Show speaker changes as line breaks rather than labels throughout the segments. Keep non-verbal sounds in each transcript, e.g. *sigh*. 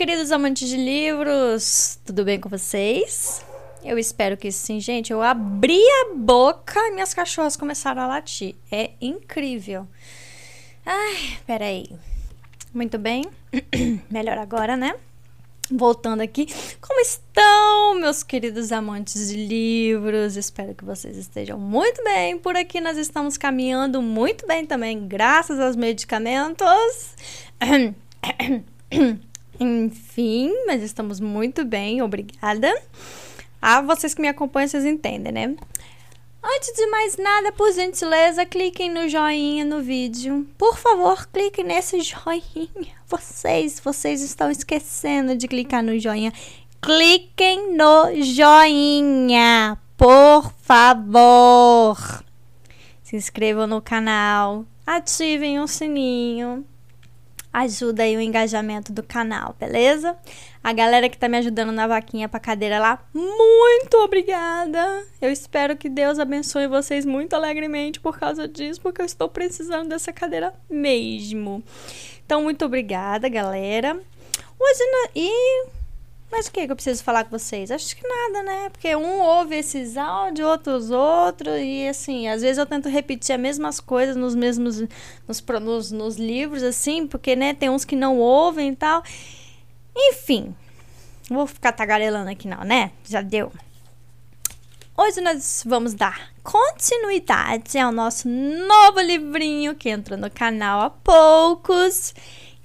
queridos amantes de livros, tudo bem com vocês? Eu espero que sim, gente. Eu abri a boca e minhas cachorras começaram a latir. É incrível. Ai, peraí. Muito bem. *clears throat* Melhor agora, né? Voltando aqui, como estão, meus queridos amantes de livros? Espero que vocês estejam muito bem. Por aqui nós estamos caminhando muito bem também, graças aos medicamentos. *clears throat* *clears throat* Enfim, mas estamos muito bem, obrigada. Ah, vocês que me acompanham, vocês entendem, né? Antes de mais nada, por gentileza, cliquem no joinha no vídeo. Por favor, cliquem nesse joinha. Vocês, vocês estão esquecendo de clicar no joinha. Cliquem no joinha, por favor. Se inscrevam no canal, ativem o sininho ajuda aí o engajamento do canal, beleza? A galera que tá me ajudando na vaquinha pra cadeira lá, muito obrigada! Eu espero que Deus abençoe vocês muito alegremente por causa disso, porque eu estou precisando dessa cadeira mesmo. Então, muito obrigada, galera. Hoje, e mas o que, que eu preciso falar com vocês? Acho que nada, né? Porque um ouve esses áudios, outros outros, e assim, às vezes eu tento repetir as mesmas coisas nos mesmos nos, nos, nos livros, assim, porque, né, tem uns que não ouvem e tal. Enfim, vou ficar tagarelando aqui não, né? Já deu. Hoje nós vamos dar continuidade ao nosso novo livrinho que entrou no canal há poucos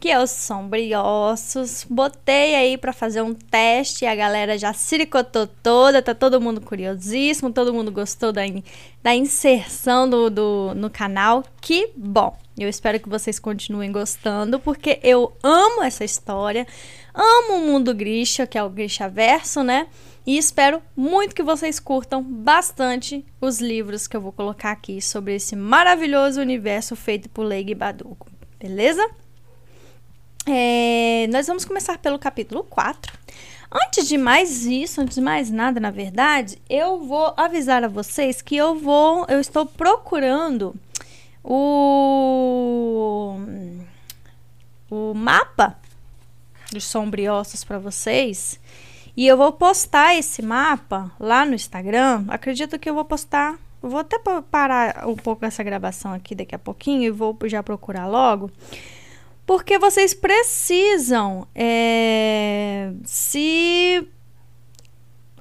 que é os sombriossos. Botei aí para fazer um teste, a galera já siricotou toda, tá todo mundo curiosíssimo, todo mundo gostou da, in, da inserção do, do, no canal. Que bom! Eu espero que vocês continuem gostando, porque eu amo essa história, amo o mundo Grisha, que é o Grisha Verso, né? E espero muito que vocês curtam bastante os livros que eu vou colocar aqui sobre esse maravilhoso universo feito por Leigh Baduco. Beleza? É, nós vamos começar pelo capítulo 4. Antes de mais isso, antes de mais nada, na verdade, eu vou avisar a vocês que eu vou, eu estou procurando o o mapa dos sombriossos para vocês. E eu vou postar esse mapa lá no Instagram. Acredito que eu vou postar. vou até parar um pouco essa gravação aqui daqui a pouquinho e vou já procurar logo porque vocês precisam é, se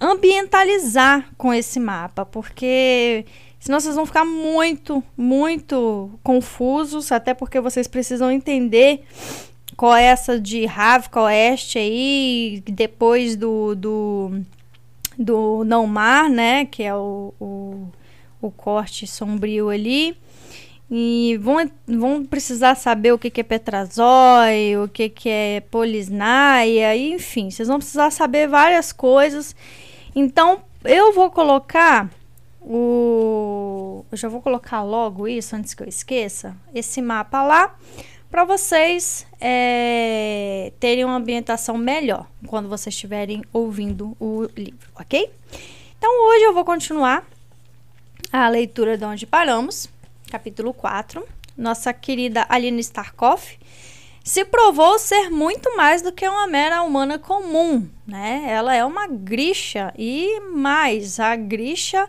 ambientalizar com esse mapa, porque senão vocês vão ficar muito, muito confusos, até porque vocês precisam entender qual é essa de Ravka Oeste aí, depois do, do, do Não Mar, né, que é o, o, o corte sombrio ali. E vão, vão precisar saber o que, que é petrazói, o que, que é polisnaia, enfim, vocês vão precisar saber várias coisas. Então, eu vou colocar o. Eu já vou colocar logo isso antes que eu esqueça. Esse mapa lá para vocês é, terem uma ambientação melhor quando vocês estiverem ouvindo o livro, ok? Então hoje eu vou continuar a leitura de onde paramos capítulo 4, nossa querida Aline Starkoff se provou ser muito mais do que uma mera humana comum, né? Ela é uma Grisha e mais, a Grisha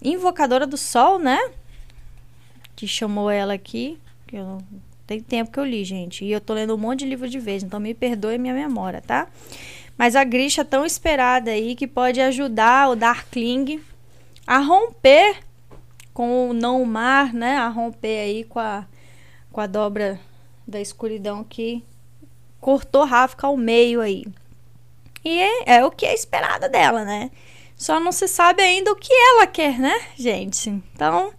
invocadora do sol, né? Que chamou ela aqui, que eu tem tempo que eu li, gente, e eu tô lendo um monte de livro de vez, então me perdoe minha memória, tá? Mas a Grisha tão esperada aí que pode ajudar o Darkling a romper com o não mar, né, a romper aí com a, com a dobra da escuridão que cortou Rafka ao meio aí. E é, é, o que é esperado dela, né? Só não se sabe ainda o que ela quer, né, gente? Então,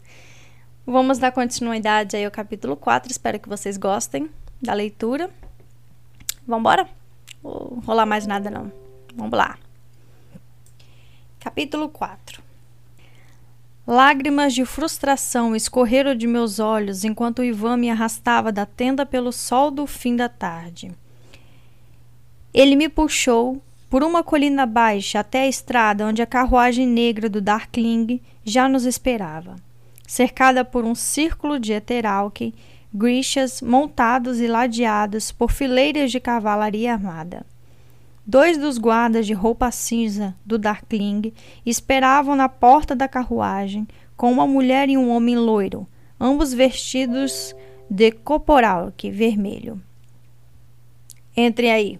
vamos dar continuidade aí ao capítulo 4. Espero que vocês gostem da leitura. Vambora? Vou rolar mais nada não. Vamos lá. Capítulo 4. Lágrimas de frustração escorreram de meus olhos enquanto Ivan me arrastava da tenda pelo sol do fim da tarde. Ele me puxou por uma colina baixa até a estrada onde a carruagem negra do Darkling já nos esperava, cercada por um círculo de Eteralque, grixas montados e ladeados por fileiras de cavalaria armada. Dois dos guardas de roupa cinza do Darkling esperavam na porta da carruagem com uma mulher e um homem loiro, ambos vestidos de coporalque vermelho. Entre aí.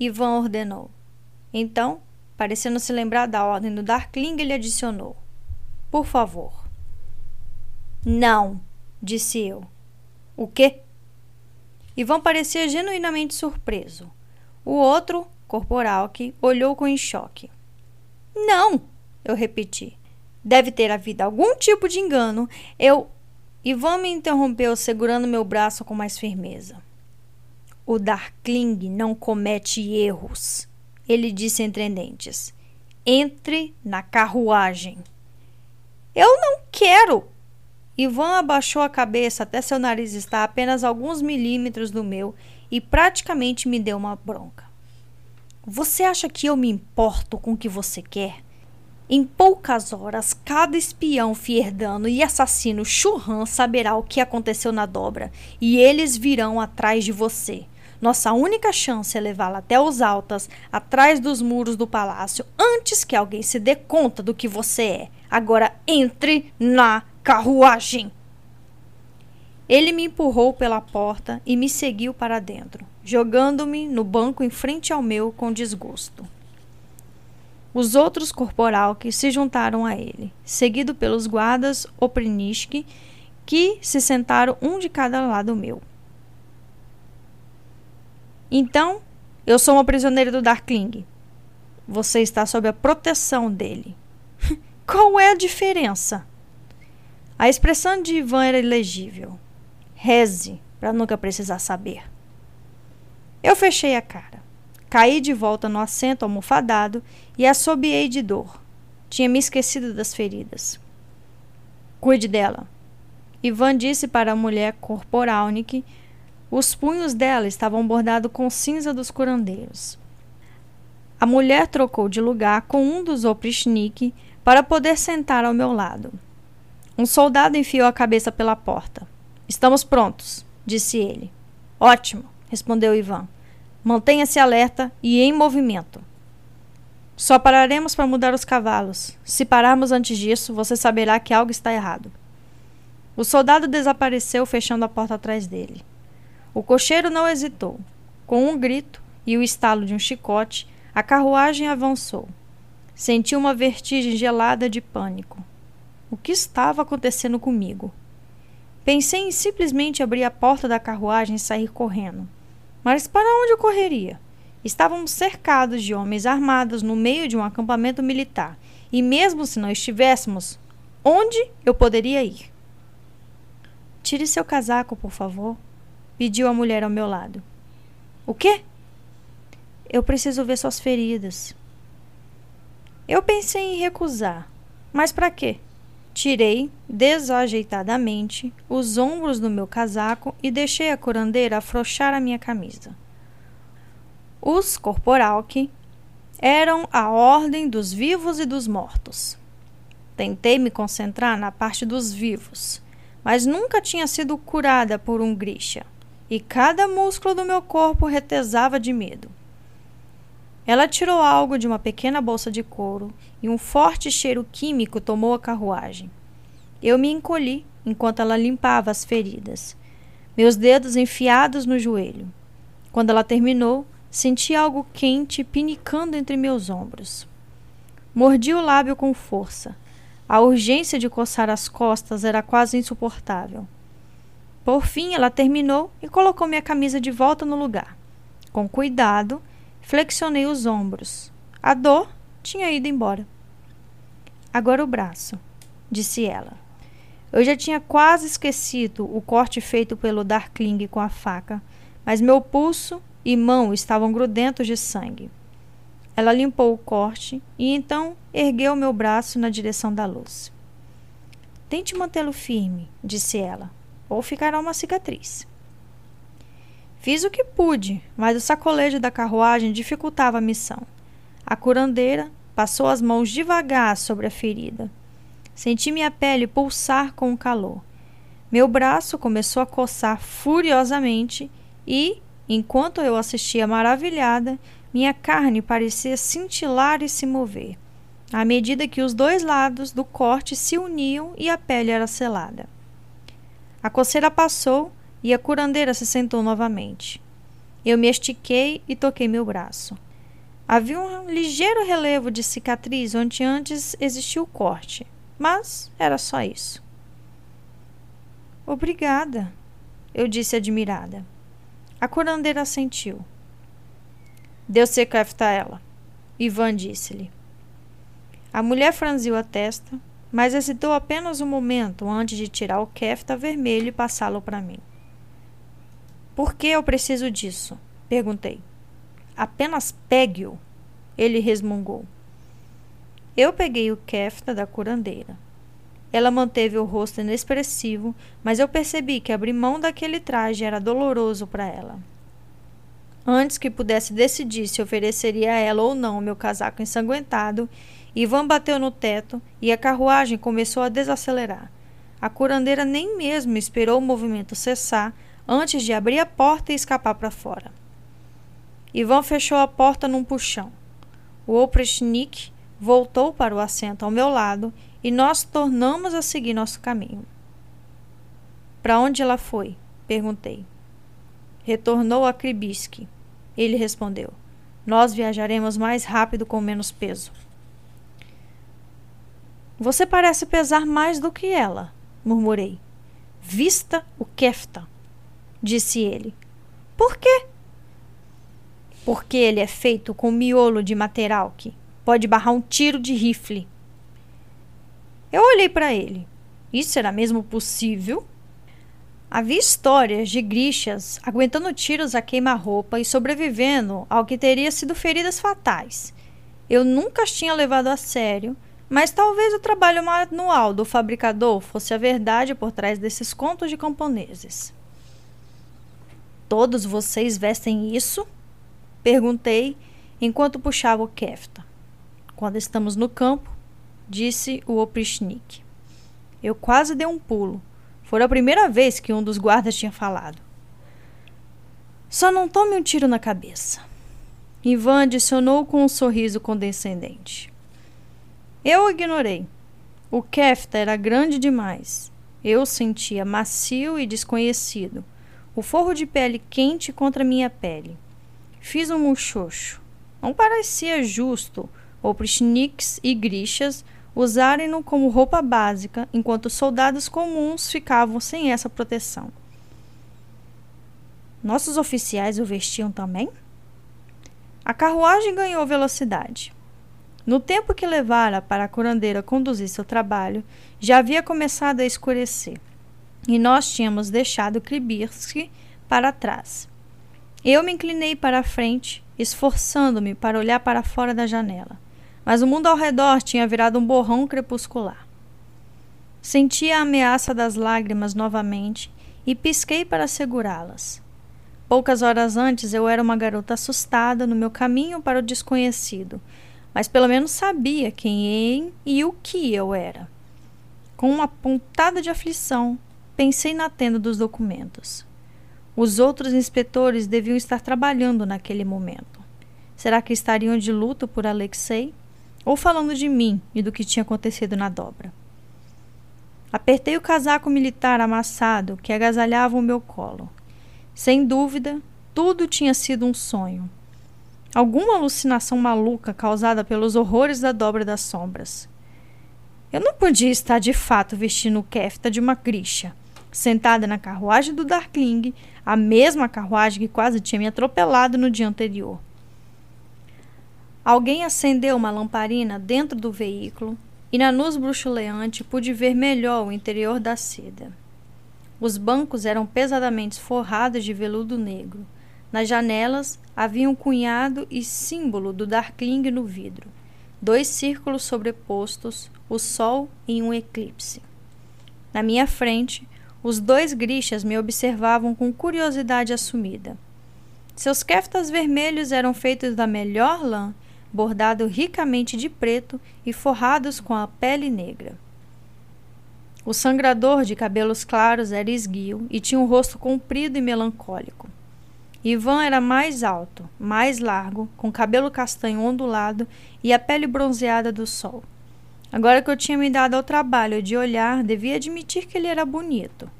Ivan ordenou. Então, parecendo se lembrar da ordem do Darkling, ele adicionou: Por favor. Não, disse eu. O quê? Ivan parecia genuinamente surpreso. O outro, corporal, que olhou com choque. Não, eu repeti. Deve ter havido algum tipo de engano. Eu. Ivan me interrompeu, segurando meu braço com mais firmeza. O Darkling não comete erros, ele disse entre dentes. Entre na carruagem. Eu não quero, Ivan abaixou a cabeça até seu nariz estar apenas alguns milímetros do meu e praticamente me deu uma bronca. Você acha que eu me importo com o que você quer? Em poucas horas, cada espião fierdano e assassino churran saberá o que aconteceu na dobra e eles virão atrás de você. Nossa única chance é levá-la até os altas, atrás dos muros do palácio, antes que alguém se dê conta do que você é. Agora entre na carruagem! Ele me empurrou pela porta e me seguiu para dentro, jogando-me no banco em frente ao meu com desgosto. Os outros corporalques se juntaram a ele, seguido pelos guardas Oprinishki, que se sentaram um de cada lado meu. Então, eu sou uma prisioneira do Darkling. Você está sob a proteção dele. *laughs* Qual é a diferença? A expressão de Ivan era ilegível. Reze, para nunca precisar saber. Eu fechei a cara. Caí de volta no assento almofadado e assobiei de dor. Tinha me esquecido das feridas. Cuide dela. Ivan disse para a mulher corporalnik. Os punhos dela estavam bordados com cinza dos curandeiros. A mulher trocou de lugar com um dos oprichnik para poder sentar ao meu lado. Um soldado enfiou a cabeça pela porta. Estamos prontos, disse ele. Ótimo, respondeu Ivan. Mantenha-se alerta e em movimento. Só pararemos para mudar os cavalos. Se pararmos antes disso, você saberá que algo está errado. O soldado desapareceu, fechando a porta atrás dele. O cocheiro não hesitou. Com um grito e o estalo de um chicote, a carruagem avançou. Senti uma vertigem gelada de pânico. O que estava acontecendo comigo? Pensei em simplesmente abrir a porta da carruagem e sair correndo. Mas para onde eu correria? Estávamos cercados de homens armados no meio de um acampamento militar, e mesmo se não estivéssemos, onde eu poderia ir? Tire seu casaco, por favor, pediu a mulher ao meu lado. O quê? Eu preciso ver suas feridas. Eu pensei em recusar, mas para quê? Tirei desajeitadamente os ombros do meu casaco e deixei a curandeira afrouxar a minha camisa. Os corporalque eram a ordem dos vivos e dos mortos. Tentei me concentrar na parte dos vivos, mas nunca tinha sido curada por um grisha, e cada músculo do meu corpo retesava de medo. Ela tirou algo de uma pequena bolsa de couro e um forte cheiro químico tomou a carruagem. Eu me encolhi enquanto ela limpava as feridas, meus dedos enfiados no joelho. Quando ela terminou, senti algo quente pinicando entre meus ombros. Mordi o lábio com força. A urgência de coçar as costas era quase insuportável. Por fim, ela terminou e colocou minha camisa de volta no lugar. Com cuidado, Flexionei os ombros. A dor tinha ido embora. Agora o braço, disse ela. Eu já tinha quase esquecido o corte feito pelo Darkling com a faca, mas meu pulso e mão estavam grudentos de sangue. Ela limpou o corte e então ergueu meu braço na direção da luz. Tente mantê-lo firme, disse ela, ou ficará uma cicatriz. Fiz o que pude, mas o sacolejo da carruagem dificultava a missão. A curandeira passou as mãos devagar sobre a ferida. Senti minha pele pulsar com o calor. Meu braço começou a coçar furiosamente e, enquanto eu assistia maravilhada, Minha carne parecia cintilar e se mover, à medida que os dois lados do corte se uniam e a pele era selada. A coceira passou e a curandeira se sentou novamente. Eu me estiquei e toquei meu braço. Havia um ligeiro relevo de cicatriz onde antes existia o corte, mas era só isso. Obrigada, eu disse admirada. A curandeira assentiu. Deu secafta a ela. Ivan disse-lhe. A mulher franziu a testa, mas hesitou apenas um momento antes de tirar o kefta vermelho e passá-lo para mim. Por que eu preciso disso? Perguntei. Apenas pegue-o, ele resmungou. Eu peguei o kefta da curandeira. Ela manteve o rosto inexpressivo, mas eu percebi que abrir mão daquele traje era doloroso para ela. Antes que pudesse decidir se ofereceria a ela ou não o meu casaco ensanguentado, Ivan bateu no teto e a carruagem começou a desacelerar. A curandeira nem mesmo esperou o movimento cessar antes de abrir a porta e escapar para fora. Ivan fechou a porta num puxão. O oprechnik voltou para o assento ao meu lado e nós tornamos a seguir nosso caminho. Para onde ela foi? perguntei. Retornou a Kribiski. Ele respondeu: Nós viajaremos mais rápido com menos peso. Você parece pesar mais do que ela, murmurei. Vista o Kefta, disse ele. Por quê? Porque ele é feito com miolo de material que pode barrar um tiro de rifle. Eu olhei para ele. Isso era mesmo possível? Havia histórias de grixas aguentando tiros a queima-roupa e sobrevivendo ao que teria sido feridas fatais. Eu nunca as tinha levado a sério, mas talvez o trabalho manual do fabricador fosse a verdade por trás desses contos de camponeses. Todos vocês vestem isso? Perguntei enquanto puxava o kefta. Quando estamos no campo, disse o oprichnik. Eu quase dei um pulo. Foi a primeira vez que um dos guardas tinha falado. Só não tome um tiro na cabeça. Ivan adicionou com um sorriso condescendente. Eu ignorei. O kefta era grande demais. Eu sentia macio e desconhecido. O forro de pele quente contra minha pele. Fiz um muxoxo. Não parecia justo oprichniks e grixas usarem-no como roupa básica, enquanto soldados comuns ficavam sem essa proteção. Nossos oficiais o vestiam também? A carruagem ganhou velocidade. No tempo que levara para a curandeira conduzir seu trabalho, já havia começado a escurecer, e nós tínhamos deixado Kribirski para trás. Eu me inclinei para a frente, esforçando-me para olhar para fora da janela mas o mundo ao redor tinha virado um borrão crepuscular. Senti a ameaça das lágrimas novamente e pisquei para segurá-las. Poucas horas antes eu era uma garota assustada no meu caminho para o desconhecido, mas pelo menos sabia quem e o que eu era. Com uma pontada de aflição, pensei na tenda dos documentos. Os outros inspetores deviam estar trabalhando naquele momento. Será que estariam de luto por Alexei? ou falando de mim e do que tinha acontecido na dobra. Apertei o casaco militar amassado que agasalhava o meu colo. Sem dúvida, tudo tinha sido um sonho. Alguma alucinação maluca causada pelos horrores da dobra das sombras. Eu não podia estar de fato vestindo o kefta de uma grixa, sentada na carruagem do Darkling, a mesma carruagem que quase tinha me atropelado no dia anterior. Alguém acendeu uma lamparina dentro do veículo e na luz bruxuleante pude ver melhor o interior da seda. Os bancos eram pesadamente forrados de veludo negro. Nas janelas havia um cunhado e símbolo do Darkling no vidro. Dois círculos sobrepostos, o sol em um eclipse. Na minha frente, os dois grixas me observavam com curiosidade assumida. Seus keftas vermelhos eram feitos da melhor lã bordado ricamente de preto e forrados com a pele negra. O sangrador de cabelos claros era esguio e tinha um rosto comprido e melancólico. Ivan era mais alto, mais largo, com cabelo castanho ondulado e a pele bronzeada do sol. Agora que eu tinha me dado ao trabalho de olhar, devia admitir que ele era bonito.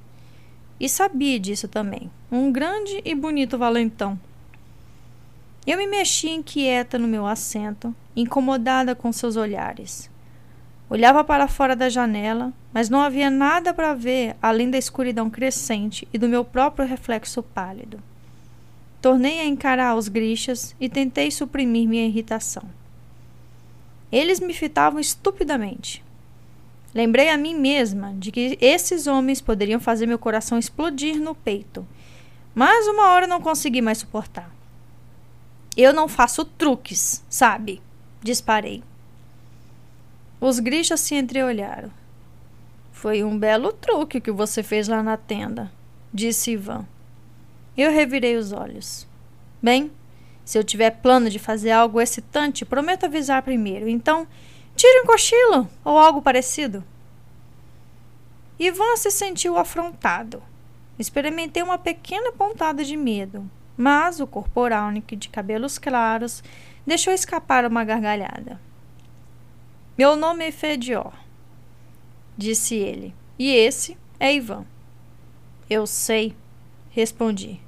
E sabia disso também. Um grande e bonito valentão. Eu me mexi inquieta no meu assento, incomodada com seus olhares. Olhava para fora da janela, mas não havia nada para ver além da escuridão crescente e do meu próprio reflexo pálido. Tornei a encarar os grixas e tentei suprimir minha irritação. Eles me fitavam estupidamente. Lembrei a mim mesma de que esses homens poderiam fazer meu coração explodir no peito, mas uma hora não consegui mais suportar. Eu não faço truques, sabe? Disparei. Os grichas se entreolharam. Foi um belo truque que você fez lá na tenda, disse Ivan. Eu revirei os olhos. Bem, se eu tiver plano de fazer algo excitante, prometo avisar primeiro. Então, tire um cochilo ou algo parecido. Ivan se sentiu afrontado. Experimentei uma pequena pontada de medo, mas o corporalnik de cabelos claros deixou escapar uma gargalhada. Meu nome é Fedior, disse ele, e esse é Ivan. Eu sei, respondi.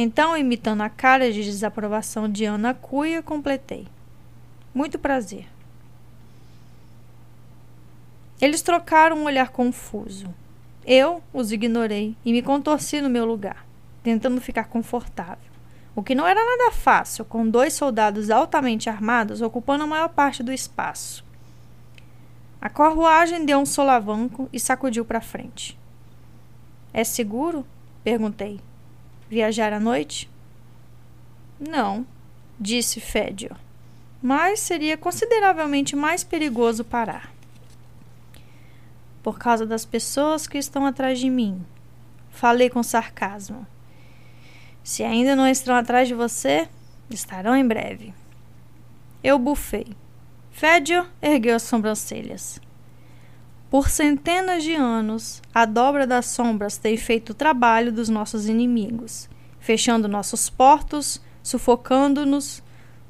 Então, imitando a cara de desaprovação de Ana Cuia, completei. Muito prazer. Eles trocaram um olhar confuso. Eu os ignorei e me contorci no meu lugar tentando ficar confortável. O que não era nada fácil, com dois soldados altamente armados ocupando a maior parte do espaço. A carruagem deu um solavanco e sacudiu para frente. É seguro? perguntei. Viajar à noite? Não, disse Fédio. Mas seria consideravelmente mais perigoso parar. Por causa das pessoas que estão atrás de mim. Falei com sarcasmo. Se ainda não estão atrás de você, estarão em breve. Eu bufei. Fédio ergueu as sobrancelhas. Por centenas de anos, a dobra das sombras tem feito o trabalho dos nossos inimigos, fechando nossos portos, sufocando-nos,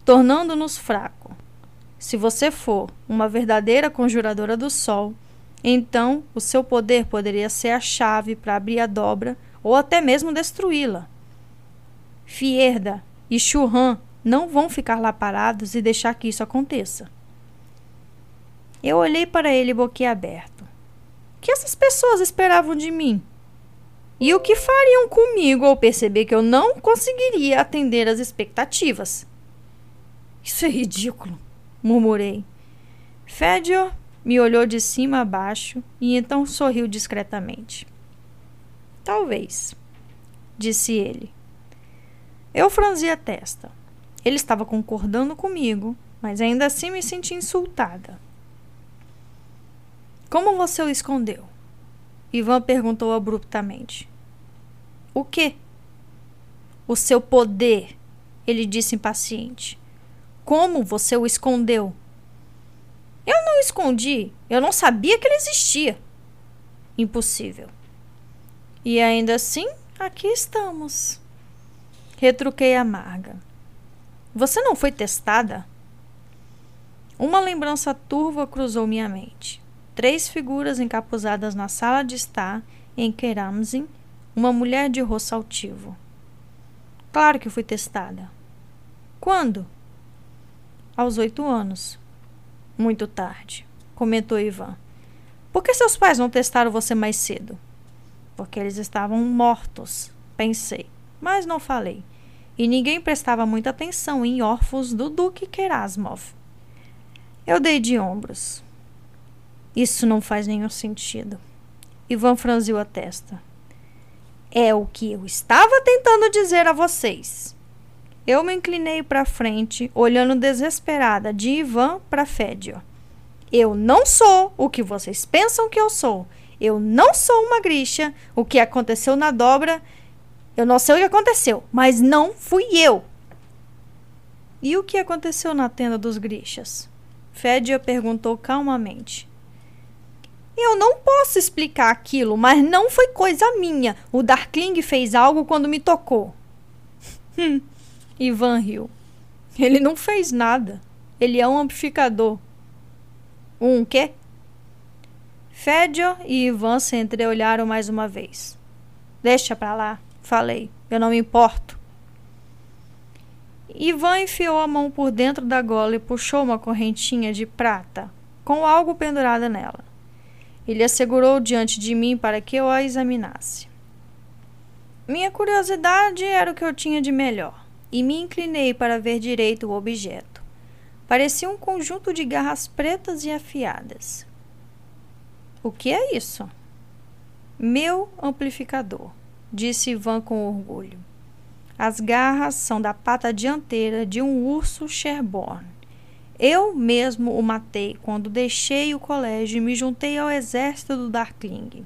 tornando-nos fracos. Se você for uma verdadeira conjuradora do sol, então o seu poder poderia ser a chave para abrir a dobra ou até mesmo destruí-la. Fierda e Churran não vão ficar lá parados e deixar que isso aconteça. Eu olhei para ele boquiaberto. O que essas pessoas esperavam de mim? E o que fariam comigo ao perceber que eu não conseguiria atender às expectativas? Isso é ridículo, murmurei. Fédio me olhou de cima a baixo e então sorriu discretamente. Talvez, disse ele. Eu franzi a testa. Ele estava concordando comigo, mas ainda assim me senti insultada. Como você o escondeu? Ivan perguntou abruptamente. O quê? O seu poder, ele disse impaciente. Como você o escondeu? Eu não o escondi. Eu não sabia que ele existia. Impossível. E ainda assim, aqui estamos. Retruquei amarga. Você não foi testada? Uma lembrança turva cruzou minha mente. Três figuras encapuzadas na sala de estar em Keramzin, uma mulher de rosto altivo. Claro que fui testada. Quando? Aos oito anos. Muito tarde, comentou Ivan. Por que seus pais não testaram você mais cedo? Porque eles estavam mortos, pensei mas não falei. E ninguém prestava muita atenção em órfãos do Duque Kerasmov. Eu dei de ombros. Isso não faz nenhum sentido. Ivan franziu a testa. É o que eu estava tentando dizer a vocês. Eu me inclinei para frente, olhando desesperada de Ivan para Fédio. Eu não sou o que vocês pensam que eu sou. Eu não sou uma grixa. O que aconteceu na dobra eu não sei o que aconteceu, mas não fui eu. E o que aconteceu na tenda dos grixas? Fédia perguntou calmamente. Eu não posso explicar aquilo, mas não foi coisa minha. O Darkling fez algo quando me tocou. Hum, Ivan riu. Ele não fez nada. Ele é um amplificador. Um quê? Fédio e Ivan se entreolharam mais uma vez. Deixa pra lá, falei. Eu não me importo. Ivan enfiou a mão por dentro da gola e puxou uma correntinha de prata com algo pendurado nela. Ele a segurou diante de mim para que eu a examinasse. Minha curiosidade era o que eu tinha de melhor, e me inclinei para ver direito o objeto. Parecia um conjunto de garras pretas e afiadas. O que é isso? Meu amplificador, disse Ivan com orgulho. As garras são da pata dianteira de um urso Sherborne. Eu mesmo o matei quando deixei o colégio e me juntei ao exército do Darkling.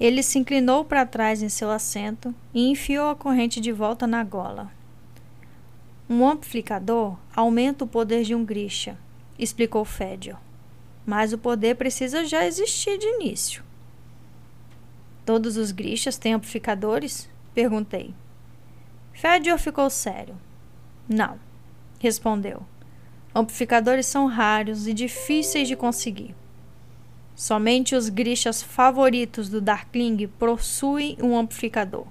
Ele se inclinou para trás em seu assento e enfiou a corrente de volta na gola. Um amplificador aumenta o poder de um Grisha, explicou Fédio. Mas o poder precisa já existir de início. Todos os Grishas têm amplificadores? Perguntei. Fédio ficou sério. Não, respondeu. Amplificadores são raros e difíceis de conseguir. Somente os grishas favoritos do Darkling possuem um amplificador,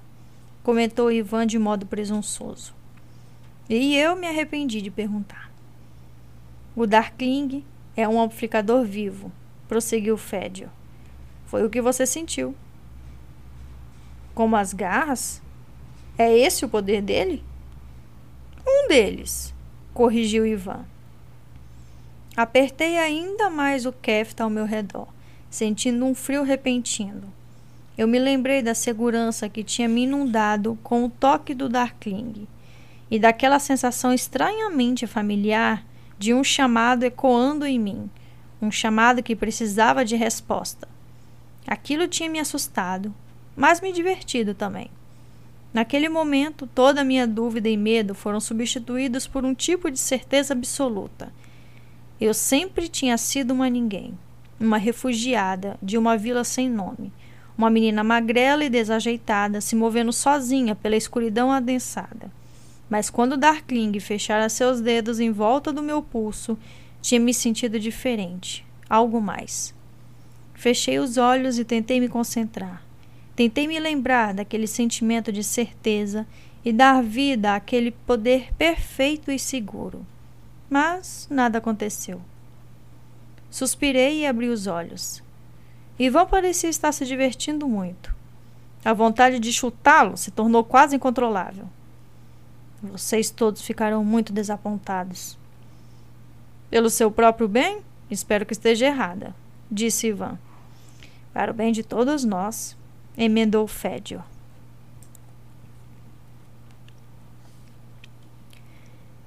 comentou Ivan de modo presunçoso. E eu me arrependi de perguntar. O Darkling é um amplificador vivo, prosseguiu Fédio. Foi o que você sentiu. Como as garras? É esse o poder dele? Um deles, corrigiu Ivan. Apertei ainda mais o Kefta ao meu redor sentindo um frio repentino. Eu me lembrei da segurança que tinha me inundado com o toque do Darkling e daquela sensação estranhamente familiar de um chamado ecoando em mim, um chamado que precisava de resposta. Aquilo tinha me assustado, mas me divertido também. Naquele momento, toda a minha dúvida e medo foram substituídos por um tipo de certeza absoluta. Eu sempre tinha sido uma ninguém uma refugiada de uma vila sem nome. Uma menina magrela e desajeitada, se movendo sozinha pela escuridão adensada. Mas quando Darkling fechara seus dedos em volta do meu pulso, tinha me sentido diferente, algo mais. Fechei os olhos e tentei me concentrar. Tentei me lembrar daquele sentimento de certeza e dar vida àquele poder perfeito e seguro. Mas nada aconteceu. Suspirei e abri os olhos. Ivan parecia estar se divertindo muito. A vontade de chutá-lo se tornou quase incontrolável. Vocês todos ficaram muito desapontados. Pelo seu próprio bem? Espero que esteja errada, disse Ivan. Para o bem de todos nós, emendou Fédio.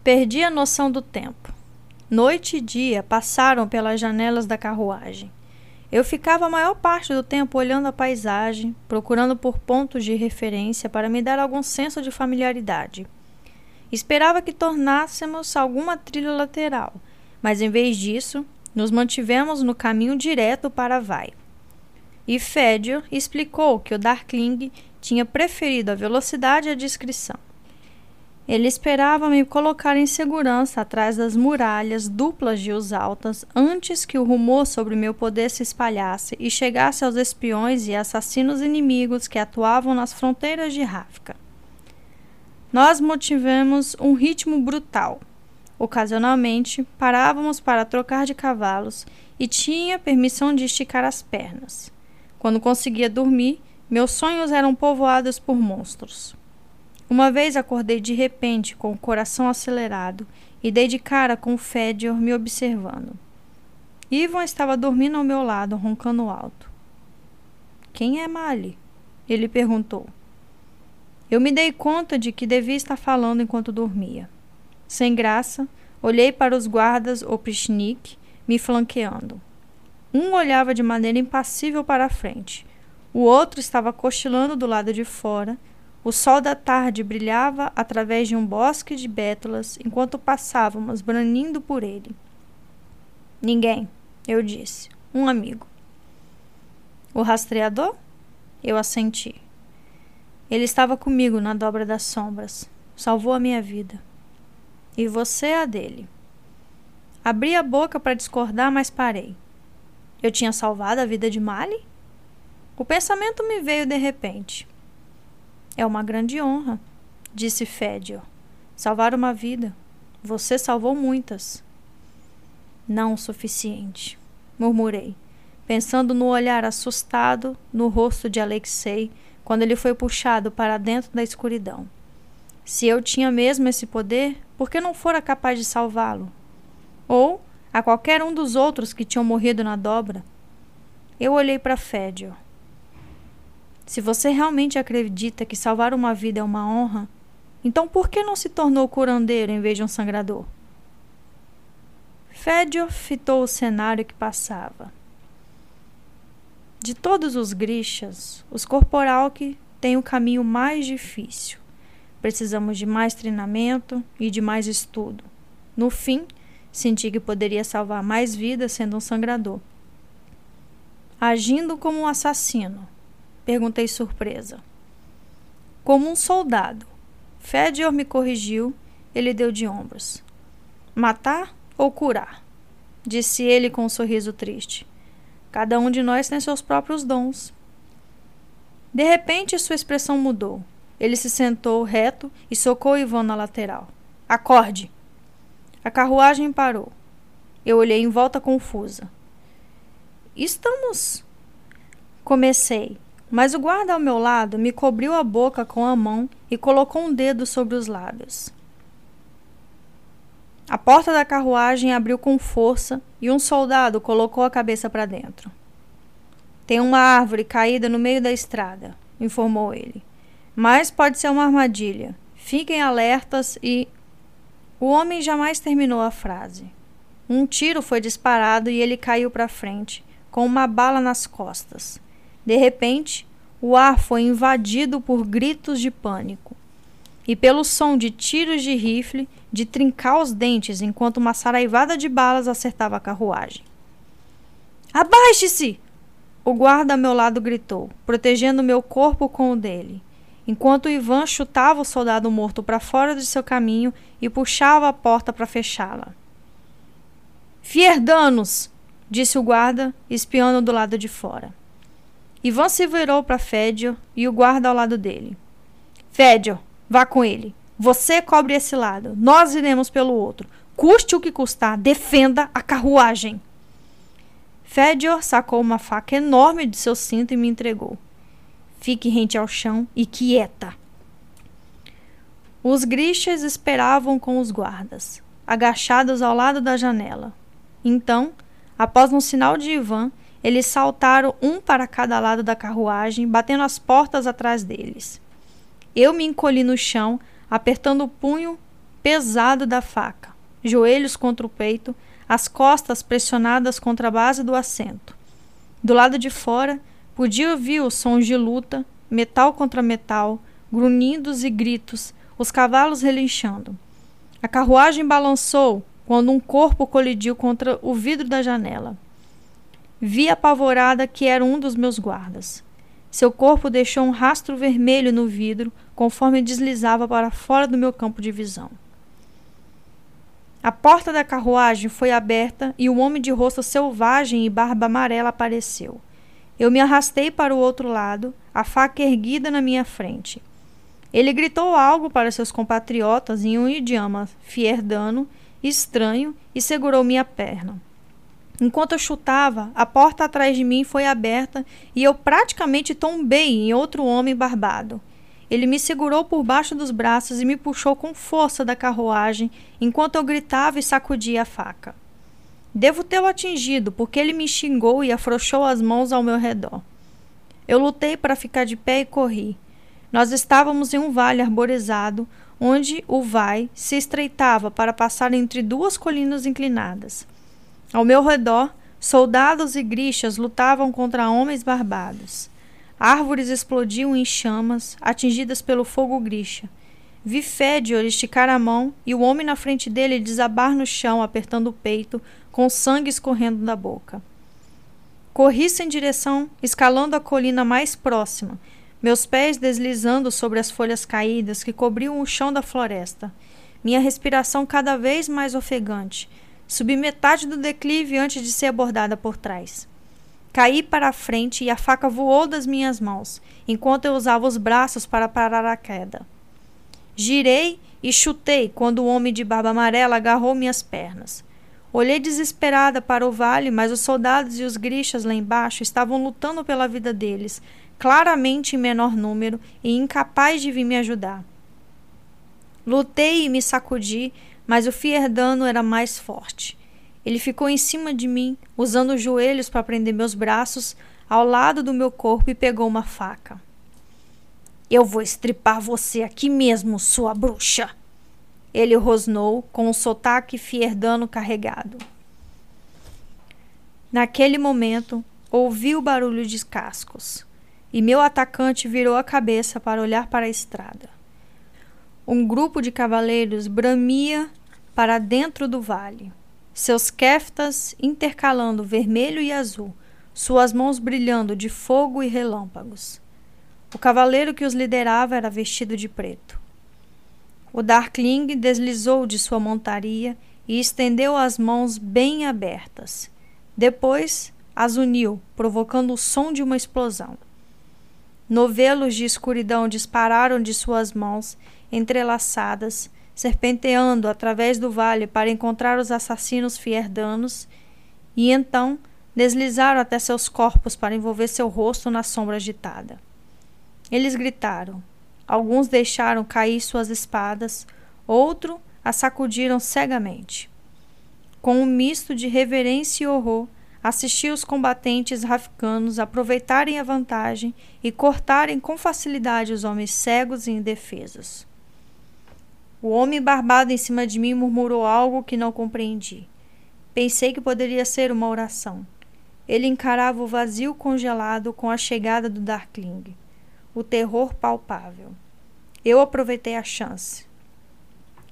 Perdi a noção do tempo. Noite e dia passaram pelas janelas da carruagem. Eu ficava a maior parte do tempo olhando a paisagem, procurando por pontos de referência para me dar algum senso de familiaridade. Esperava que tornássemos alguma trilha lateral, mas em vez disso, nos mantivemos no caminho direto para Vai. E Fédio explicou que o Darkling tinha preferido a velocidade à discrição. Ele esperava me colocar em segurança atrás das muralhas duplas de os altas antes que o rumor sobre meu poder se espalhasse e chegasse aos espiões e assassinos inimigos que atuavam nas fronteiras de Ravka. Nós motivemos um ritmo brutal. Ocasionalmente, parávamos para trocar de cavalos e tinha permissão de esticar as pernas. Quando conseguia dormir, meus sonhos eram povoados por monstros. Uma vez acordei de repente com o coração acelerado e dei de cara com o Fedior me observando. Ivan estava dormindo ao meu lado, roncando alto. Quem é Mali? Ele perguntou. Eu me dei conta de que devia estar falando enquanto dormia. Sem graça, olhei para os guardas Oprichnik me flanqueando. Um olhava de maneira impassível para a frente. O outro estava cochilando do lado de fora o sol da tarde brilhava através de um bosque de bétulas enquanto passávamos branindo por ele. Ninguém, eu disse. Um amigo. O rastreador? Eu assenti. Ele estava comigo na dobra das sombras. salvou a minha vida. E você a dele. Abri a boca para discordar, mas parei. Eu tinha salvado a vida de Mali? O pensamento me veio de repente. É uma grande honra, disse Fédio. Salvar uma vida. Você salvou muitas. Não o suficiente, murmurei, pensando no olhar assustado no rosto de Alexei quando ele foi puxado para dentro da escuridão. Se eu tinha mesmo esse poder, por que não fora capaz de salvá-lo? Ou a qualquer um dos outros que tinham morrido na dobra? Eu olhei para Fédio. Se você realmente acredita que salvar uma vida é uma honra, então por que não se tornou curandeiro em vez de um sangrador? Fédio fitou o cenário que passava. De todos os grixas, os Corporalque têm o caminho mais difícil. Precisamos de mais treinamento e de mais estudo. No fim, senti que poderia salvar mais vidas sendo um sangrador. Agindo como um assassino? Perguntei surpresa. Como um soldado. Fedior me corrigiu, ele deu de ombros. Matar ou curar? Disse ele com um sorriso triste. Cada um de nós tem seus próprios dons. De repente, sua expressão mudou. Ele se sentou reto e socou Ivan na lateral. Acorde! A carruagem parou. Eu olhei em volta confusa. Estamos. Comecei, mas o guarda ao meu lado me cobriu a boca com a mão e colocou um dedo sobre os lábios. A porta da carruagem abriu com força e um soldado colocou a cabeça para dentro. Tem uma árvore caída no meio da estrada, informou ele. Mas pode ser uma armadilha. Fiquem alertas e. O homem jamais terminou a frase. Um tiro foi disparado e ele caiu para frente, com uma bala nas costas. De repente, o ar foi invadido por gritos de pânico e pelo som de tiros de rifle de trincar os dentes enquanto uma saraivada de balas acertava a carruagem. Abaixe-se! O guarda a meu lado gritou, protegendo meu corpo com o dele, enquanto Ivan chutava o soldado morto para fora de seu caminho e puxava a porta para fechá-la. Fierdanos! disse o guarda, espiando do lado de fora. Ivan se virou para Fédio e o guarda ao lado dele. Fédio, vá com ele. Você cobre esse lado, nós iremos pelo outro. Custe o que custar, defenda a carruagem. Fedior sacou uma faca enorme de seu cinto e me entregou. Fique rente ao chão e quieta. Os grixas esperavam com os guardas, agachados ao lado da janela. Então, após um sinal de Ivan, eles saltaram um para cada lado da carruagem, batendo as portas atrás deles. Eu me encolhi no chão, apertando o punho pesado da faca, joelhos contra o peito, as costas pressionadas contra a base do assento. Do lado de fora, podia ouvir os sons de luta, metal contra metal, grunhidos e gritos, os cavalos relinchando. A carruagem balançou quando um corpo colidiu contra o vidro da janela. Vi apavorada que era um dos meus guardas. Seu corpo deixou um rastro vermelho no vidro conforme deslizava para fora do meu campo de visão. A porta da carruagem foi aberta e um homem de rosto selvagem e barba amarela apareceu. Eu me arrastei para o outro lado, a faca erguida na minha frente. Ele gritou algo para seus compatriotas em um idioma fierdano, estranho, e segurou minha perna. Enquanto eu chutava, a porta atrás de mim foi aberta e eu praticamente tombei em outro homem barbado. Ele me segurou por baixo dos braços e me puxou com força da carruagem enquanto eu gritava e sacudia a faca. Devo tê-lo atingido, porque ele me xingou e afrouxou as mãos ao meu redor. Eu lutei para ficar de pé e corri. Nós estávamos em um vale arborizado, onde o vai se estreitava para passar entre duas colinas inclinadas. Ao meu redor, soldados e grixas lutavam contra homens barbados. Árvores explodiam em chamas, atingidas pelo fogo grixa. Vi Fédior esticar a mão e o homem na frente dele desabar no chão, apertando o peito, com sangue escorrendo da boca. Corri sem direção, escalando a colina mais próxima, meus pés deslizando sobre as folhas caídas que cobriam o chão da floresta, minha respiração cada vez mais ofegante. Subi metade do declive antes de ser abordada por trás. Caí para a frente e a faca voou das minhas mãos, enquanto eu usava os braços para parar a queda. Girei e chutei quando o homem de barba amarela agarrou minhas pernas. Olhei desesperada para o vale, mas os soldados e os grixas lá embaixo estavam lutando pela vida deles, claramente em menor número e incapaz de vir me ajudar. Lutei e me sacudi, mas o fierdano era mais forte. Ele ficou em cima de mim, usando os joelhos para prender meus braços ao lado do meu corpo e pegou uma faca. Eu vou estripar você aqui mesmo, sua bruxa! Ele rosnou com um sotaque fierdano carregado. Naquele momento, ouvi o barulho de cascos e meu atacante virou a cabeça para olhar para a estrada. Um grupo de cavaleiros bramia para dentro do vale, seus keftas intercalando vermelho e azul, suas mãos brilhando de fogo e relâmpagos. O cavaleiro que os liderava era vestido de preto. O Darkling deslizou de sua montaria e estendeu as mãos bem abertas. Depois as uniu, provocando o som de uma explosão. Novelos de escuridão dispararam de suas mãos, entrelaçadas, serpenteando através do vale para encontrar os assassinos fierdanos, e então deslizaram até seus corpos para envolver seu rosto na sombra agitada. Eles gritaram. Alguns deixaram cair suas espadas, outro a sacudiram cegamente. Com um misto de reverência e horror, assisti os combatentes rafcanos aproveitarem a vantagem e cortarem com facilidade os homens cegos e indefesos. O homem barbado em cima de mim murmurou algo que não compreendi. Pensei que poderia ser uma oração. Ele encarava o vazio congelado com a chegada do Darkling, o terror palpável. Eu aproveitei a chance.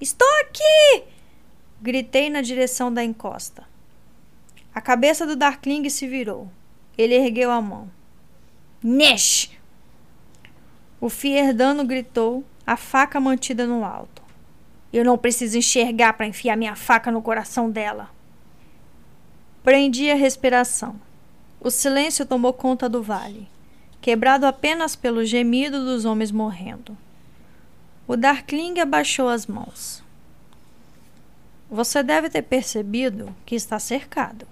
Estou aqui! Gritei na direção da encosta. A cabeça do Darkling se virou. Ele ergueu a mão. Nesh! O Fierdano gritou, a faca mantida no alto. Eu não preciso enxergar para enfiar minha faca no coração dela. Prendi a respiração. O silêncio tomou conta do vale, quebrado apenas pelo gemido dos homens morrendo. O Darkling abaixou as mãos. Você deve ter percebido que está cercado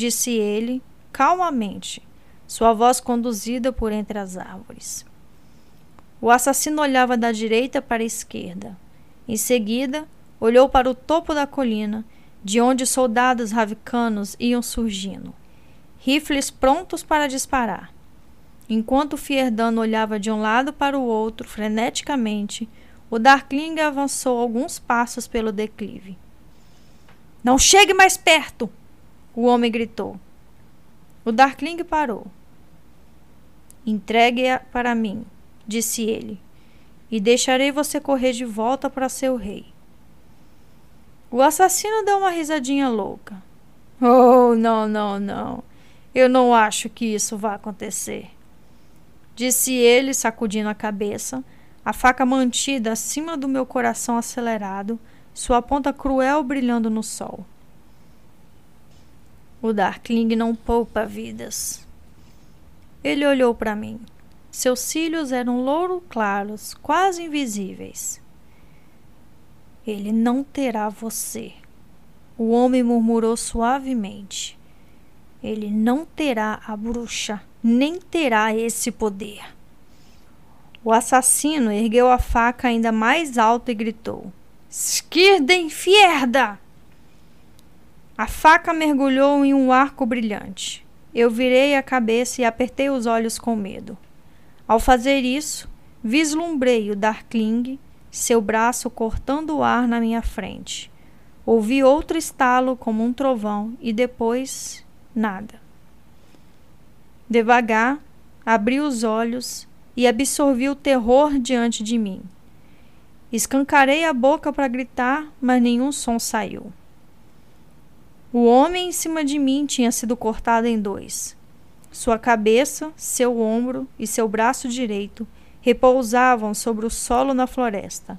disse ele, calmamente, sua voz conduzida por entre as árvores. O assassino olhava da direita para a esquerda. Em seguida, olhou para o topo da colina, de onde soldados ravicanos iam surgindo, rifles prontos para disparar. Enquanto Fierdano olhava de um lado para o outro freneticamente, o Darkling avançou alguns passos pelo declive. Não chegue mais perto! O homem gritou. O Darkling parou. Entregue-a para mim, disse ele, e deixarei você correr de volta para seu rei. O assassino deu uma risadinha louca. Oh, não, não, não. Eu não acho que isso vá acontecer. Disse ele, sacudindo a cabeça, a faca mantida acima do meu coração acelerado, sua ponta cruel brilhando no sol. O Darkling não poupa vidas. Ele olhou para mim. Seus cílios eram louro claros, quase invisíveis. Ele não terá você. O homem murmurou suavemente. Ele não terá a bruxa, nem terá esse poder. O assassino ergueu a faca ainda mais alto e gritou: Skirden fierda! A faca mergulhou em um arco brilhante. Eu virei a cabeça e apertei os olhos com medo. Ao fazer isso, vislumbrei o Darkling, seu braço cortando o ar na minha frente. Ouvi outro estalo como um trovão e depois nada. Devagar, abri os olhos e absorvi o terror diante de mim. Escancarei a boca para gritar, mas nenhum som saiu. O homem em cima de mim tinha sido cortado em dois. Sua cabeça, seu ombro e seu braço direito repousavam sobre o solo na floresta,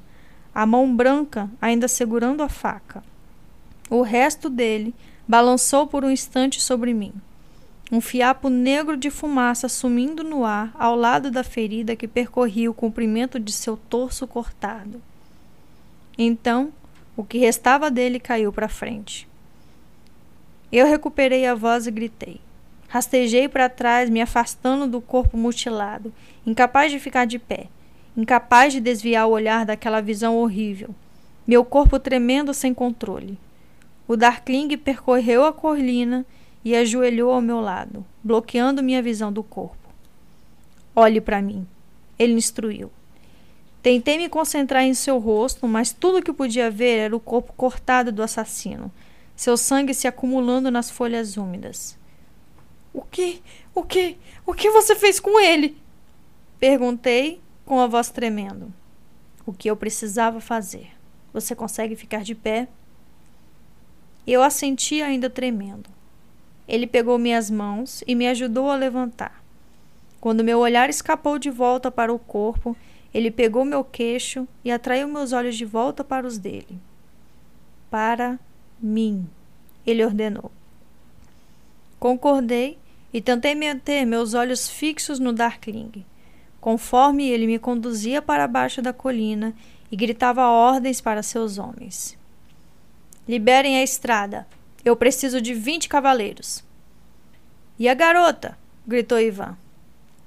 a mão branca ainda segurando a faca. O resto dele balançou por um instante sobre mim. Um fiapo negro de fumaça sumindo no ar ao lado da ferida que percorria o comprimento de seu torso cortado. Então, o que restava dele caiu para frente. Eu recuperei a voz e gritei. Rastejei para trás, me afastando do corpo mutilado, incapaz de ficar de pé, incapaz de desviar o olhar daquela visão horrível, meu corpo tremendo sem controle. O Darkling percorreu a colina e ajoelhou ao meu lado, bloqueando minha visão do corpo. Olhe para mim, ele instruiu. Tentei me concentrar em seu rosto, mas tudo que podia ver era o corpo cortado do assassino, seu sangue se acumulando nas folhas úmidas. O que? O que? O que você fez com ele? Perguntei com a voz tremendo. O que eu precisava fazer? Você consegue ficar de pé? Eu assenti ainda tremendo. Ele pegou minhas mãos e me ajudou a levantar. Quando meu olhar escapou de volta para o corpo, ele pegou meu queixo e atraiu meus olhos de volta para os dele. Para mim, ele ordenou. Concordei e tentei manter meus olhos fixos no Darkling, conforme ele me conduzia para baixo da colina e gritava ordens para seus homens. Liberem a estrada. Eu preciso de vinte cavaleiros. E a garota? gritou Ivan.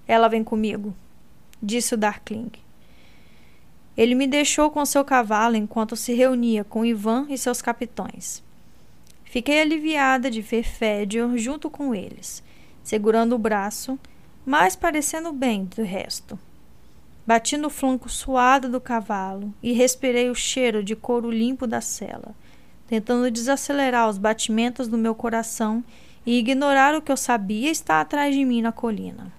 Ela vem comigo, disse o Darkling. Ele me deixou com seu cavalo enquanto se reunia com Ivan e seus capitães. Fiquei aliviada de ver Fedor junto com eles, segurando o braço, mas parecendo bem do resto. Bati no flanco suado do cavalo e respirei o cheiro de couro limpo da cela tentando desacelerar os batimentos do meu coração e ignorar o que eu sabia estar atrás de mim na colina.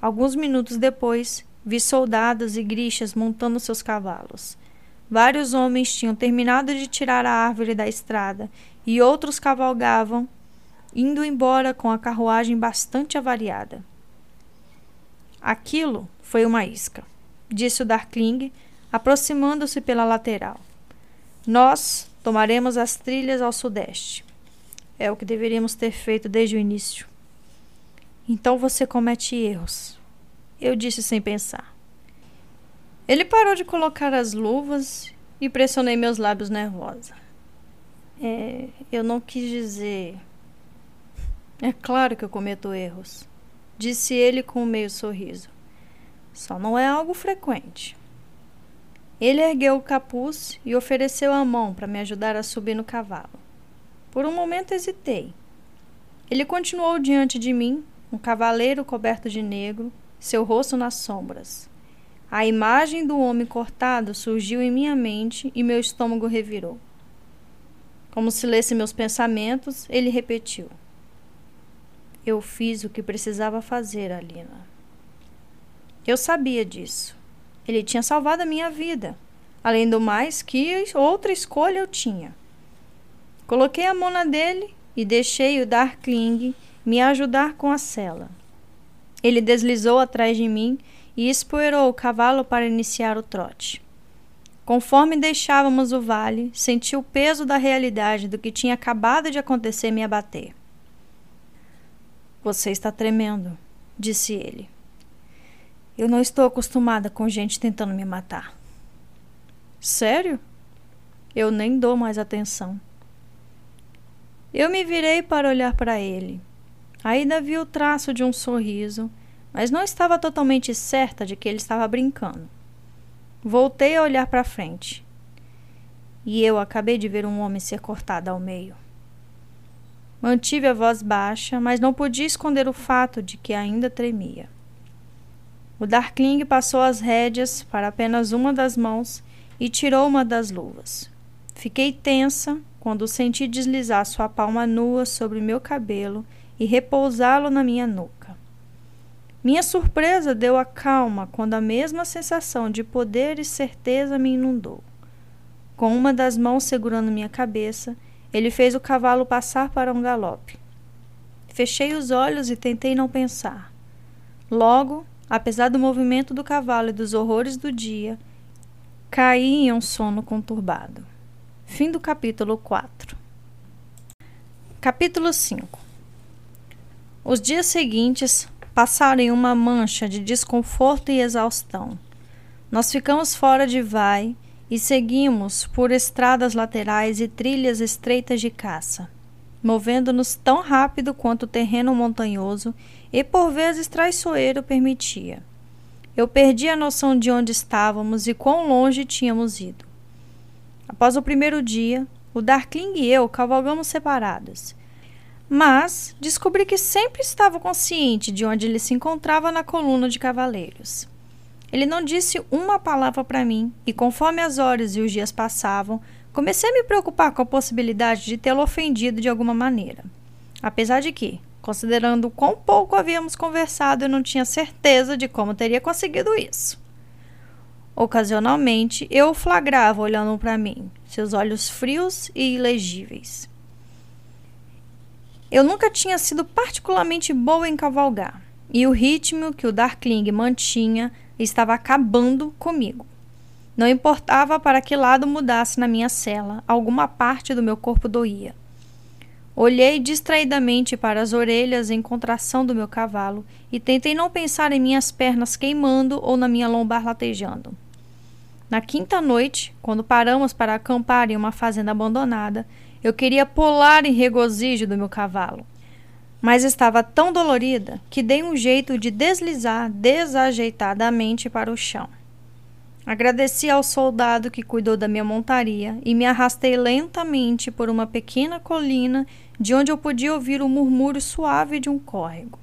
Alguns minutos depois, vi soldados e grixas montando seus cavalos. Vários homens tinham terminado de tirar a árvore da estrada e outros cavalgavam, indo embora com a carruagem bastante avariada. Aquilo foi uma isca, disse o Darkling, aproximando-se pela lateral. Nós, Tomaremos as trilhas ao sudeste. É o que deveríamos ter feito desde o início. Então você comete erros. Eu disse sem pensar. Ele parou de colocar as luvas e pressionei meus lábios nervosa. É, eu não quis dizer. É claro que eu cometo erros, disse ele com um meio sorriso. Só não é algo frequente. Ele ergueu o capuz e ofereceu a mão para me ajudar a subir no cavalo. Por um momento hesitei. Ele continuou diante de mim, um cavaleiro coberto de negro, seu rosto nas sombras. A imagem do homem cortado surgiu em minha mente e meu estômago revirou. Como se lesse meus pensamentos, ele repetiu: Eu fiz o que precisava fazer, Alina. Eu sabia disso. Ele tinha salvado a minha vida. Além do mais, que outra escolha eu tinha? Coloquei a mão na dele e deixei o Darkling me ajudar com a cela. Ele deslizou atrás de mim e espoeirou o cavalo para iniciar o trote. Conforme deixávamos o vale, senti o peso da realidade do que tinha acabado de acontecer me abater. Você está tremendo, disse ele. Eu não estou acostumada com gente tentando me matar. Sério? Eu nem dou mais atenção. Eu me virei para olhar para ele. Ainda vi o traço de um sorriso, mas não estava totalmente certa de que ele estava brincando. Voltei a olhar para frente. E eu acabei de ver um homem ser cortado ao meio. Mantive a voz baixa, mas não podia esconder o fato de que ainda tremia. O Darkling passou as rédeas para apenas uma das mãos e tirou uma das luvas. Fiquei tensa quando senti deslizar sua palma nua sobre meu cabelo e repousá-lo na minha nuca. Minha surpresa deu a calma quando a mesma sensação de poder e certeza me inundou. Com uma das mãos segurando minha cabeça, ele fez o cavalo passar para um galope. Fechei os olhos e tentei não pensar. Logo, apesar do movimento do cavalo e dos horrores do dia, caí em um sono conturbado. Fim do capítulo 4. Capítulo 5 Os dias seguintes passaram em uma mancha de desconforto e exaustão. Nós ficamos fora de Vai e seguimos por estradas laterais e trilhas estreitas de caça, movendo-nos tão rápido quanto o terreno montanhoso e por vezes traiçoeiro permitia. Eu perdi a noção de onde estávamos e quão longe tínhamos ido. Após o primeiro dia, o Darkling e eu cavalgamos separados. Mas descobri que sempre estava consciente de onde ele se encontrava na coluna de cavaleiros. Ele não disse uma palavra para mim, e conforme as horas e os dias passavam, comecei a me preocupar com a possibilidade de tê-lo ofendido de alguma maneira. Apesar de que, considerando quão pouco havíamos conversado, eu não tinha certeza de como teria conseguido isso. Ocasionalmente, eu o flagrava olhando para mim, seus olhos frios e ilegíveis. Eu nunca tinha sido particularmente boa em cavalgar, e o ritmo que o Darkling mantinha estava acabando comigo. Não importava para que lado mudasse na minha cela, alguma parte do meu corpo doía. Olhei distraidamente para as orelhas em contração do meu cavalo e tentei não pensar em minhas pernas queimando ou na minha lombar latejando. Na quinta noite, quando paramos para acampar em uma fazenda abandonada, eu queria pular em regozijo do meu cavalo. Mas estava tão dolorida que dei um jeito de deslizar desajeitadamente para o chão. Agradeci ao soldado que cuidou da minha montaria e me arrastei lentamente por uma pequena colina de onde eu podia ouvir o murmúrio suave de um córrego.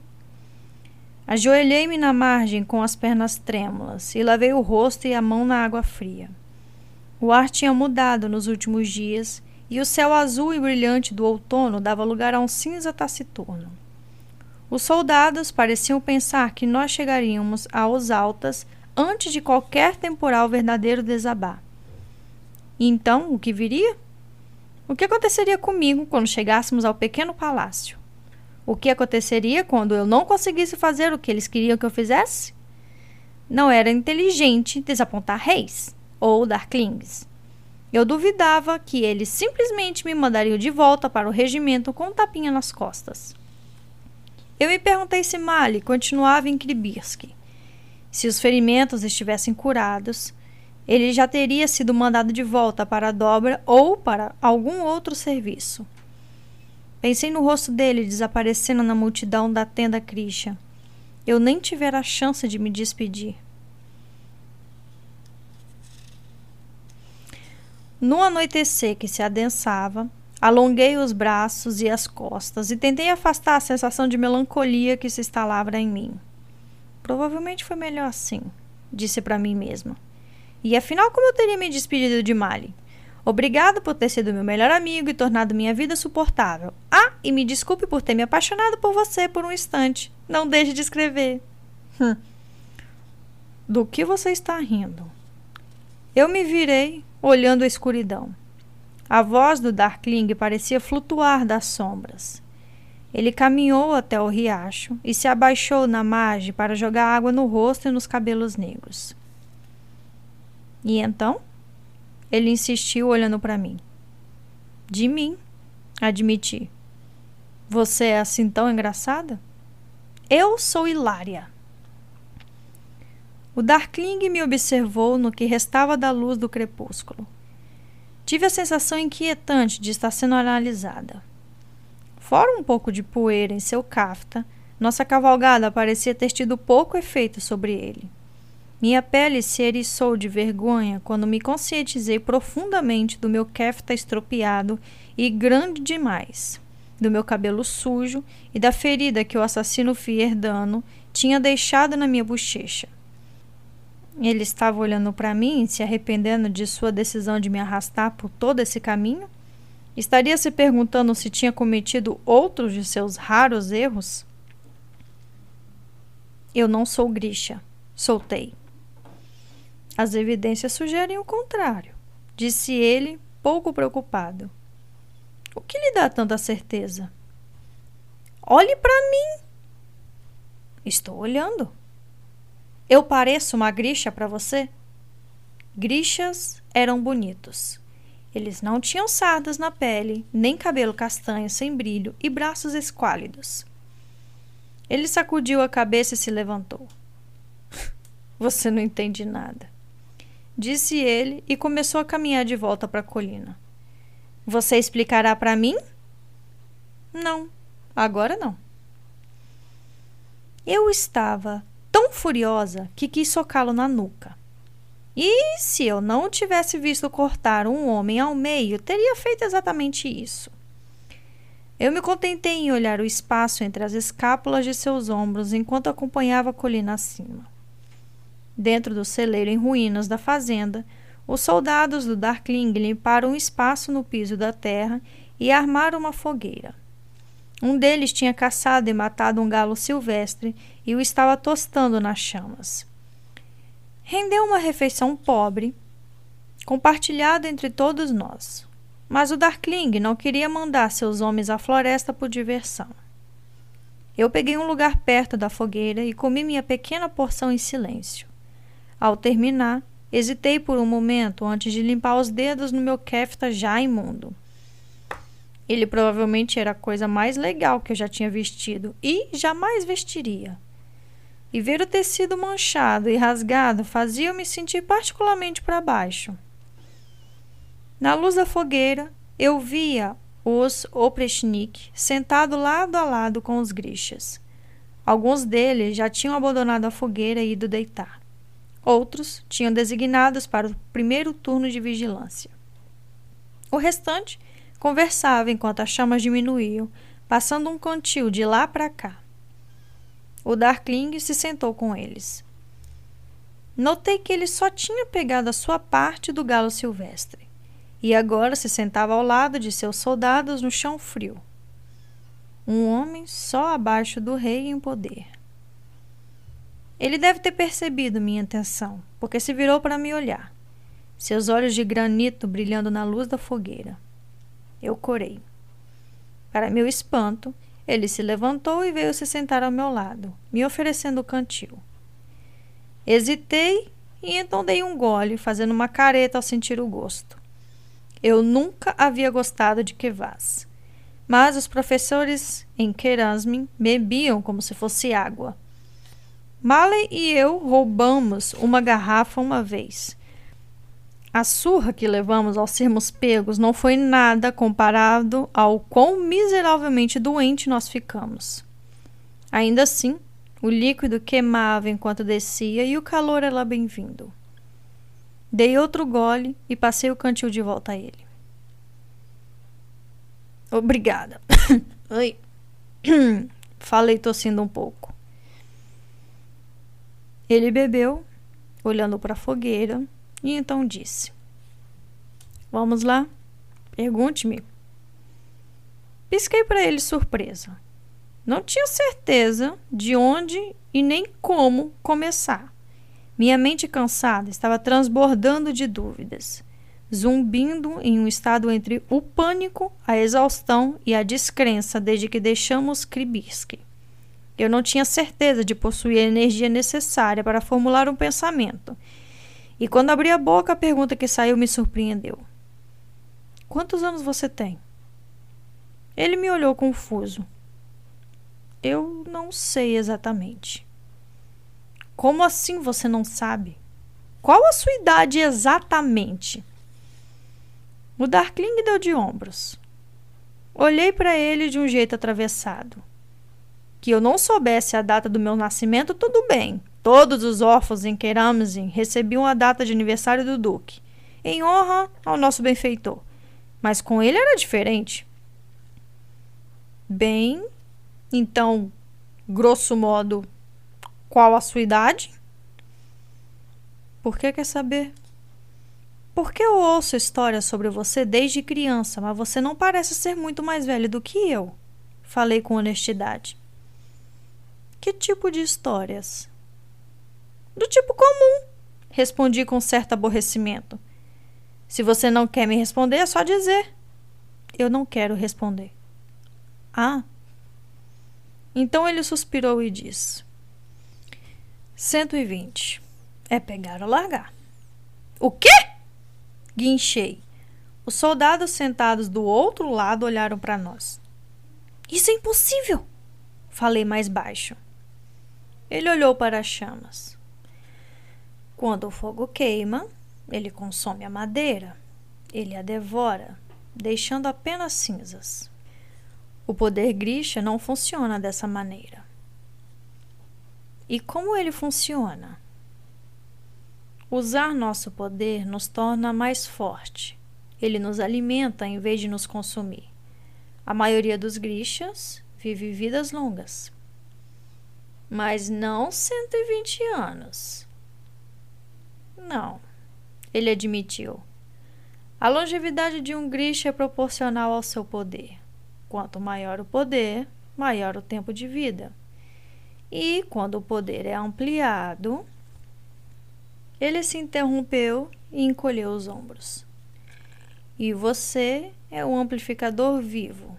Ajoelhei-me na margem com as pernas trêmulas e lavei o rosto e a mão na água fria. O ar tinha mudado nos últimos dias e o céu azul e brilhante do outono dava lugar a um cinza taciturno. Os soldados pareciam pensar que nós chegaríamos aos altas antes de qualquer temporal verdadeiro desabar. E então, o que viria? O que aconteceria comigo quando chegássemos ao pequeno palácio? O que aconteceria quando eu não conseguisse fazer o que eles queriam que eu fizesse? Não era inteligente desapontar reis ou darklings. Eu duvidava que eles simplesmente me mandariam de volta para o regimento com um tapinha nas costas. Eu me perguntei se Mali continuava em Kribirsk. Se os ferimentos estivessem curados, ele já teria sido mandado de volta para a dobra ou para algum outro serviço. Pensei no rosto dele desaparecendo na multidão da tenda Krisha. Eu nem tivera a chance de me despedir. No anoitecer que se adensava, alonguei os braços e as costas e tentei afastar a sensação de melancolia que se instalava em mim. Provavelmente foi melhor assim, disse para mim mesma. E afinal, como eu teria me despedido de Mali? Obrigado por ter sido meu melhor amigo e tornado minha vida suportável. Ah, e me desculpe por ter me apaixonado por você por um instante. Não deixe de escrever. Hum. Do que você está rindo? Eu me virei, olhando a escuridão. A voz do Darkling parecia flutuar das sombras. Ele caminhou até o riacho e se abaixou na margem para jogar água no rosto e nos cabelos negros. E então? Ele insistiu olhando para mim. De mim, admiti. Você é assim tão engraçada? Eu sou hilária. O Darkling me observou no que restava da luz do crepúsculo. Tive a sensação inquietante de estar sendo analisada. Fora um pouco de poeira em seu cafta, nossa cavalgada parecia ter tido pouco efeito sobre ele. Minha pele se eriçou de vergonha quando me conscientizei profundamente do meu kefta estropiado e grande demais, do meu cabelo sujo e da ferida que o assassino Fierdano tinha deixado na minha bochecha. Ele estava olhando para mim, se arrependendo de sua decisão de me arrastar por todo esse caminho? Estaria se perguntando se tinha cometido outros de seus raros erros? Eu não sou Grisha, soltei. As evidências sugerem o contrário, disse ele, pouco preocupado. O que lhe dá tanta certeza? Olhe para mim. Estou olhando. Eu pareço uma grixa para você? Grixas eram bonitos. Eles não tinham sardas na pele, nem cabelo castanho sem brilho e braços esquálidos. Ele sacudiu a cabeça e se levantou. *laughs* Você não entende nada, disse ele e começou a caminhar de volta para a colina. Você explicará para mim? Não, agora não. Eu estava tão furiosa que quis socá-lo na nuca. E se eu não tivesse visto cortar um homem ao meio, teria feito exatamente isso. Eu me contentei em olhar o espaço entre as escápulas de seus ombros enquanto acompanhava a colina acima. Dentro do celeiro em ruínas da fazenda, os soldados do Darkling limparam um espaço no piso da terra e armaram uma fogueira. Um deles tinha caçado e matado um galo silvestre e o estava tostando nas chamas. Rendeu uma refeição pobre, compartilhada entre todos nós. Mas o Darkling não queria mandar seus homens à floresta por diversão. Eu peguei um lugar perto da fogueira e comi minha pequena porção em silêncio. Ao terminar, hesitei por um momento antes de limpar os dedos no meu kefta já imundo. Ele provavelmente era a coisa mais legal que eu já tinha vestido e jamais vestiria. E ver o tecido manchado e rasgado fazia-me sentir particularmente para baixo. Na luz da fogueira, eu via os Oprechnik sentados lado a lado com os grixas. Alguns deles já tinham abandonado a fogueira e ido deitar. Outros tinham designados para o primeiro turno de vigilância. O restante conversava enquanto as chamas diminuíam, passando um cantil de lá para cá. O Darkling se sentou com eles. Notei que ele só tinha pegado a sua parte do galo silvestre e agora se sentava ao lado de seus soldados no chão frio. Um homem só abaixo do rei em poder. Ele deve ter percebido minha intenção, porque se virou para me olhar, seus olhos de granito brilhando na luz da fogueira. Eu corei. Para meu espanto, ele se levantou e veio se sentar ao meu lado, me oferecendo o cantil. Hesitei e então dei um gole, fazendo uma careta ao sentir o gosto. Eu nunca havia gostado de kvass, mas os professores em Kerasmin bebiam como se fosse água. Maley e eu roubamos uma garrafa uma vez a surra que levamos ao sermos pegos não foi nada comparado ao quão miseravelmente doente nós ficamos. Ainda assim, o líquido queimava enquanto descia e o calor era bem-vindo. Dei outro gole e passei o cantil de volta a ele. Obrigada. *coughs* Oi. *coughs* Falei tossindo um pouco. Ele bebeu, olhando para a fogueira, e então disse: Vamos lá, pergunte-me. Pisquei para ele surpresa. Não tinha certeza de onde e nem como começar. Minha mente cansada estava transbordando de dúvidas, zumbindo em um estado entre o pânico, a exaustão e a descrença desde que deixamos Kribisky. Eu não tinha certeza de possuir a energia necessária para formular um pensamento e quando abri a boca, a pergunta que saiu me surpreendeu. Quantos anos você tem? Ele me olhou confuso. Eu não sei exatamente. Como assim você não sabe? Qual a sua idade exatamente? O Darkling deu de ombros. Olhei para ele de um jeito atravessado. Que eu não soubesse a data do meu nascimento, tudo bem. Todos os órfãos em Keramzin recebiam a data de aniversário do Duque, em honra ao nosso benfeitor. Mas com ele era diferente. Bem, então, grosso modo, qual a sua idade? Por que quer saber? Porque eu ouço histórias sobre você desde criança, mas você não parece ser muito mais velho do que eu. Falei com honestidade. Que tipo de histórias? Do tipo comum, respondi com certo aborrecimento. Se você não quer me responder, é só dizer. Eu não quero responder. Ah. Então ele suspirou e disse: 120. É pegar ou largar. O quê? Guinchei. Os soldados sentados do outro lado olharam para nós. Isso é impossível! Falei mais baixo. Ele olhou para as chamas. Quando o fogo queima, ele consome a madeira. Ele a devora, deixando apenas cinzas. O poder Grisha não funciona dessa maneira. E como ele funciona? Usar nosso poder nos torna mais forte. Ele nos alimenta em vez de nos consumir. A maioria dos Grishas vive vidas longas. Mas não 120 anos. Não, ele admitiu. A longevidade de um Grisha é proporcional ao seu poder. Quanto maior o poder, maior o tempo de vida. E quando o poder é ampliado, ele se interrompeu e encolheu os ombros. E você é um amplificador vivo,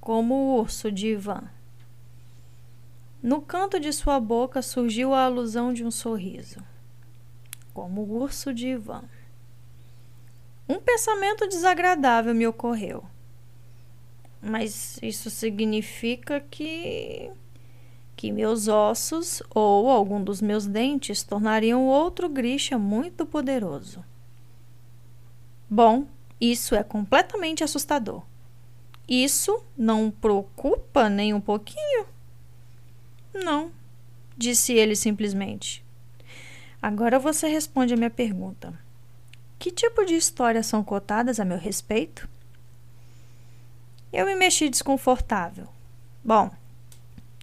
como o urso de Ivan. No canto de sua boca surgiu a alusão de um sorriso, como o urso de Ivan. Um pensamento desagradável me ocorreu. Mas isso significa que que meus ossos ou algum dos meus dentes tornariam outro Grisha muito poderoso. Bom, isso é completamente assustador. Isso não preocupa nem um pouquinho? Não, disse ele simplesmente. Agora você responde a minha pergunta. Que tipo de histórias são cotadas a meu respeito? Eu me mexi desconfortável. Bom,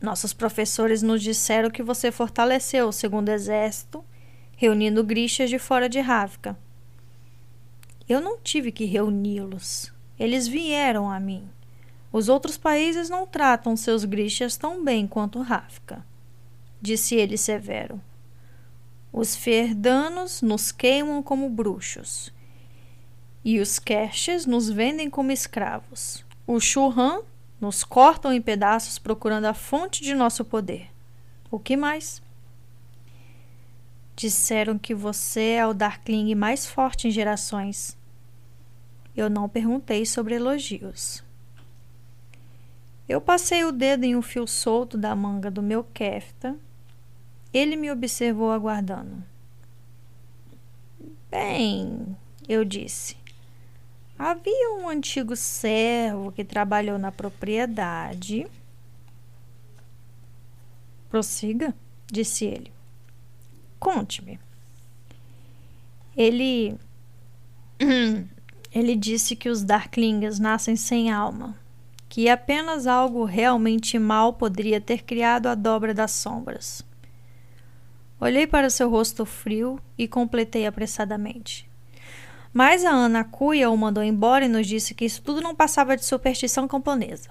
nossos professores nos disseram que você fortaleceu o segundo exército, reunindo grixas de fora de Ravka. Eu não tive que reuni-los. Eles vieram a mim. Os outros países não tratam seus grixas tão bem quanto Ravka, disse ele severo. Os ferdanos nos queimam como bruxos, e os caches nos vendem como escravos. O Churran nos cortam em pedaços procurando a fonte de nosso poder. O que mais? Disseram que você é o Darkling mais forte em gerações. Eu não perguntei sobre elogios. Eu passei o dedo em um fio solto da manga do meu kefta. Ele me observou aguardando. Bem, eu disse. Havia um antigo servo que trabalhou na propriedade. Prossiga, disse ele. Conte-me. Ele. *clears throat* Ele disse que os Darklings nascem sem alma, que apenas algo realmente mal poderia ter criado a dobra das sombras. Olhei para seu rosto frio e completei apressadamente. Mas a Ana Cuia o mandou embora e nos disse que isso tudo não passava de superstição camponesa.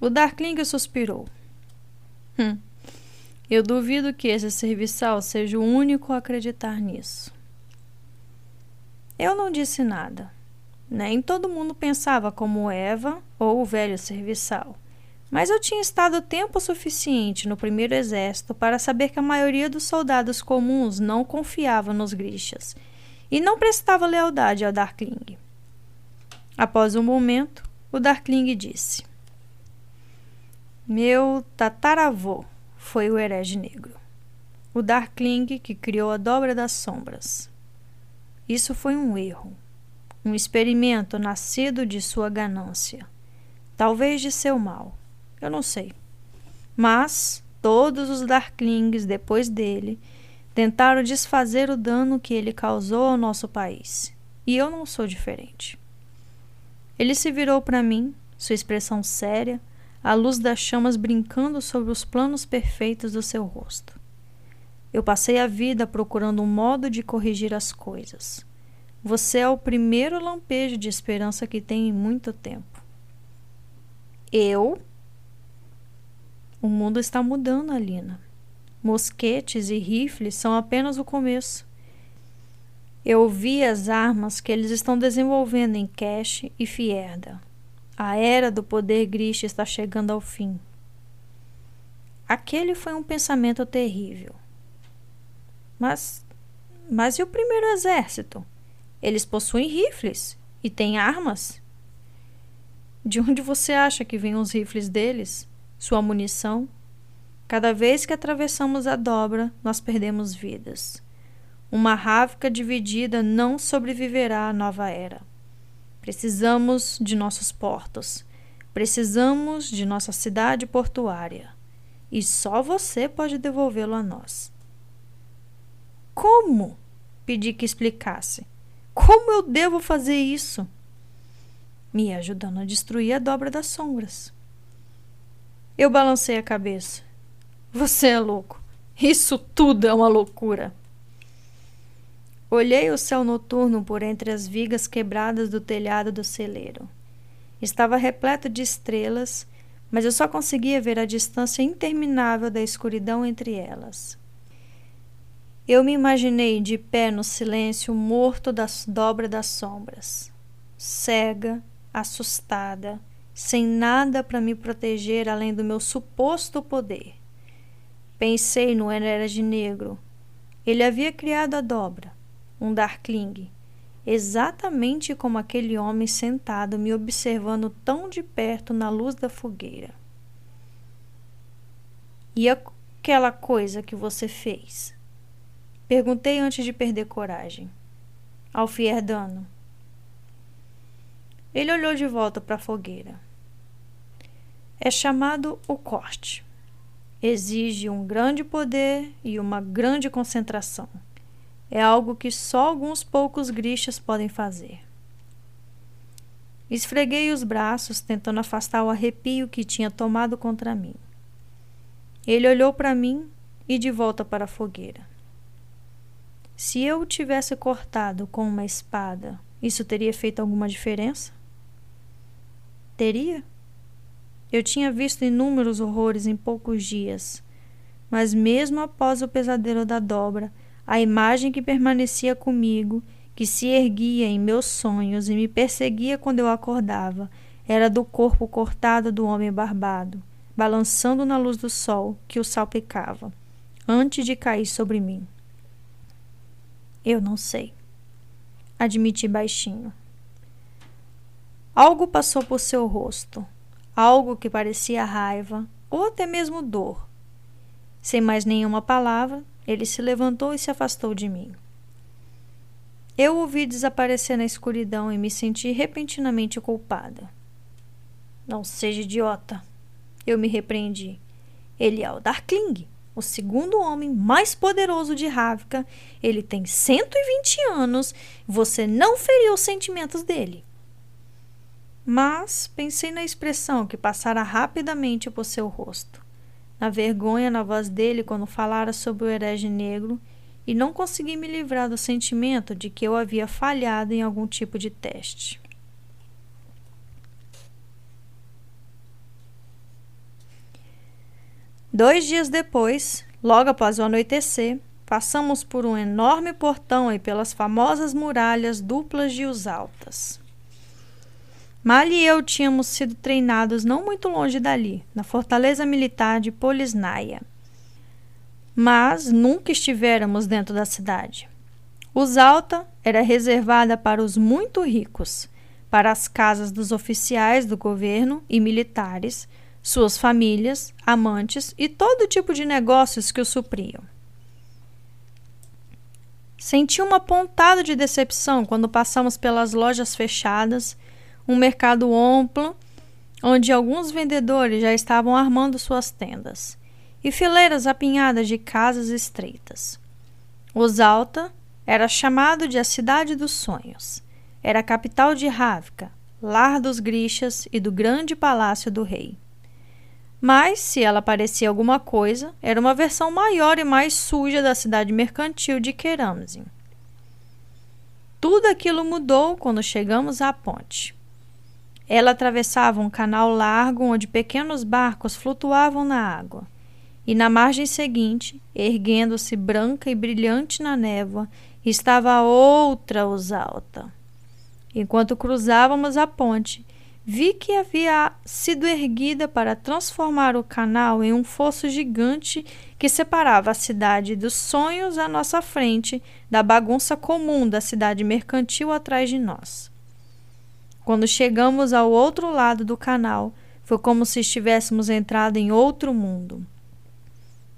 O Darkling suspirou. Hum, eu duvido que esse serviçal seja o único a acreditar nisso. Eu não disse nada. Nem todo mundo pensava como Eva ou o velho serviçal. Mas eu tinha estado tempo suficiente no primeiro exército para saber que a maioria dos soldados comuns não confiava nos grixas e não prestava lealdade ao Darkling. Após um momento, o Darkling disse: Meu tataravô foi o herege negro, o Darkling que criou a dobra das sombras. Isso foi um erro, um experimento nascido de sua ganância, talvez de seu mal, eu não sei. Mas todos os Darklings depois dele Tentaram desfazer o dano que ele causou ao nosso país. E eu não sou diferente. Ele se virou para mim, sua expressão séria, a luz das chamas brincando sobre os planos perfeitos do seu rosto. Eu passei a vida procurando um modo de corrigir as coisas. Você é o primeiro lampejo de esperança que tenho em muito tempo. Eu? O mundo está mudando, Alina. Mosquetes e rifles são apenas o começo. Eu vi as armas que eles estão desenvolvendo em Cash e Fierda. A era do poder Grish está chegando ao fim. Aquele foi um pensamento terrível. Mas. Mas e o primeiro exército? Eles possuem rifles e têm armas. De onde você acha que vêm os rifles deles? Sua munição? Cada vez que atravessamos a dobra, nós perdemos vidas. Uma Ravka dividida não sobreviverá à nova era. Precisamos de nossos portos. Precisamos de nossa cidade portuária. E só você pode devolvê-lo a nós. Como? Pedi que explicasse. Como eu devo fazer isso? Me ajudando a destruir a dobra das sombras. Eu balancei a cabeça. Você é louco. Isso tudo é uma loucura. Olhei o céu noturno por entre as vigas quebradas do telhado do celeiro. Estava repleto de estrelas, mas eu só conseguia ver a distância interminável da escuridão entre elas. Eu me imaginei de pé no silêncio morto da dobra das sombras, cega, assustada, sem nada para me proteger além do meu suposto poder. Pensei no Enered Negro. Ele havia criado a dobra, um Darkling, exatamente como aquele homem sentado me observando tão de perto na luz da fogueira. E aquela coisa que você fez? Perguntei antes de perder coragem. Alfierdano. Ele olhou de volta para a fogueira. É chamado o corte. Exige um grande poder e uma grande concentração. É algo que só alguns poucos grixas podem fazer. Esfreguei os braços, tentando afastar o arrepio que tinha tomado contra mim. Ele olhou para mim e de volta para a fogueira. Se eu o tivesse cortado com uma espada, isso teria feito alguma diferença? Teria? Eu tinha visto inúmeros horrores em poucos dias, mas mesmo após o pesadelo da dobra, a imagem que permanecia comigo, que se erguia em meus sonhos e me perseguia quando eu acordava, era do corpo cortado do homem barbado, balançando na luz do sol que o salpicava, antes de cair sobre mim. Eu não sei. Admiti baixinho. Algo passou por seu rosto, algo que parecia raiva ou até mesmo dor. Sem mais nenhuma palavra, ele se levantou e se afastou de mim. Eu o vi desaparecer na escuridão e me senti repentinamente culpada. Não seja idiota, eu me repreendi. Ele é o Darkling o segundo homem mais poderoso de Ravka. Ele tem 120 anos. Você não feriu os sentimentos dele. Mas pensei na expressão que passara rapidamente por seu rosto, na vergonha na voz dele quando falara sobre o herege negro, e não consegui me livrar do sentimento de que eu havia falhado em algum tipo de teste. Dois dias depois, logo após o anoitecer, passamos por um enorme portão e pelas famosas muralhas duplas de Os Mal e eu tínhamos sido treinados não muito longe dali, na fortaleza militar de Polisnaia. Mas nunca estivéramos dentro da cidade. Os Alta era reservada para os muito ricos, para as casas dos oficiais do governo e militares, suas famílias, amantes e todo tipo de negócios que o supriam. Senti uma pontada de decepção quando passamos pelas lojas fechadas, um mercado amplo, onde alguns vendedores já estavam armando suas tendas, e fileiras apinhadas de casas estreitas. Osalta era chamado de a Cidade dos Sonhos. Era a capital de Ravka, lar dos Grixas e do grande palácio do rei. Mas, se ela parecia alguma coisa, era uma versão maior e mais suja da cidade mercantil de Keramzin. Tudo aquilo mudou quando chegamos à ponte. Ela atravessava um canal largo onde pequenos barcos flutuavam na água. E na margem seguinte, erguendo-se branca e brilhante na névoa, estava outra osalta. Enquanto cruzávamos a ponte, vi que havia sido erguida para transformar o canal em um fosso gigante que separava a cidade dos sonhos à nossa frente da bagunça comum da cidade mercantil atrás de nós. Quando chegamos ao outro lado do canal, foi como se estivéssemos entrado em outro mundo.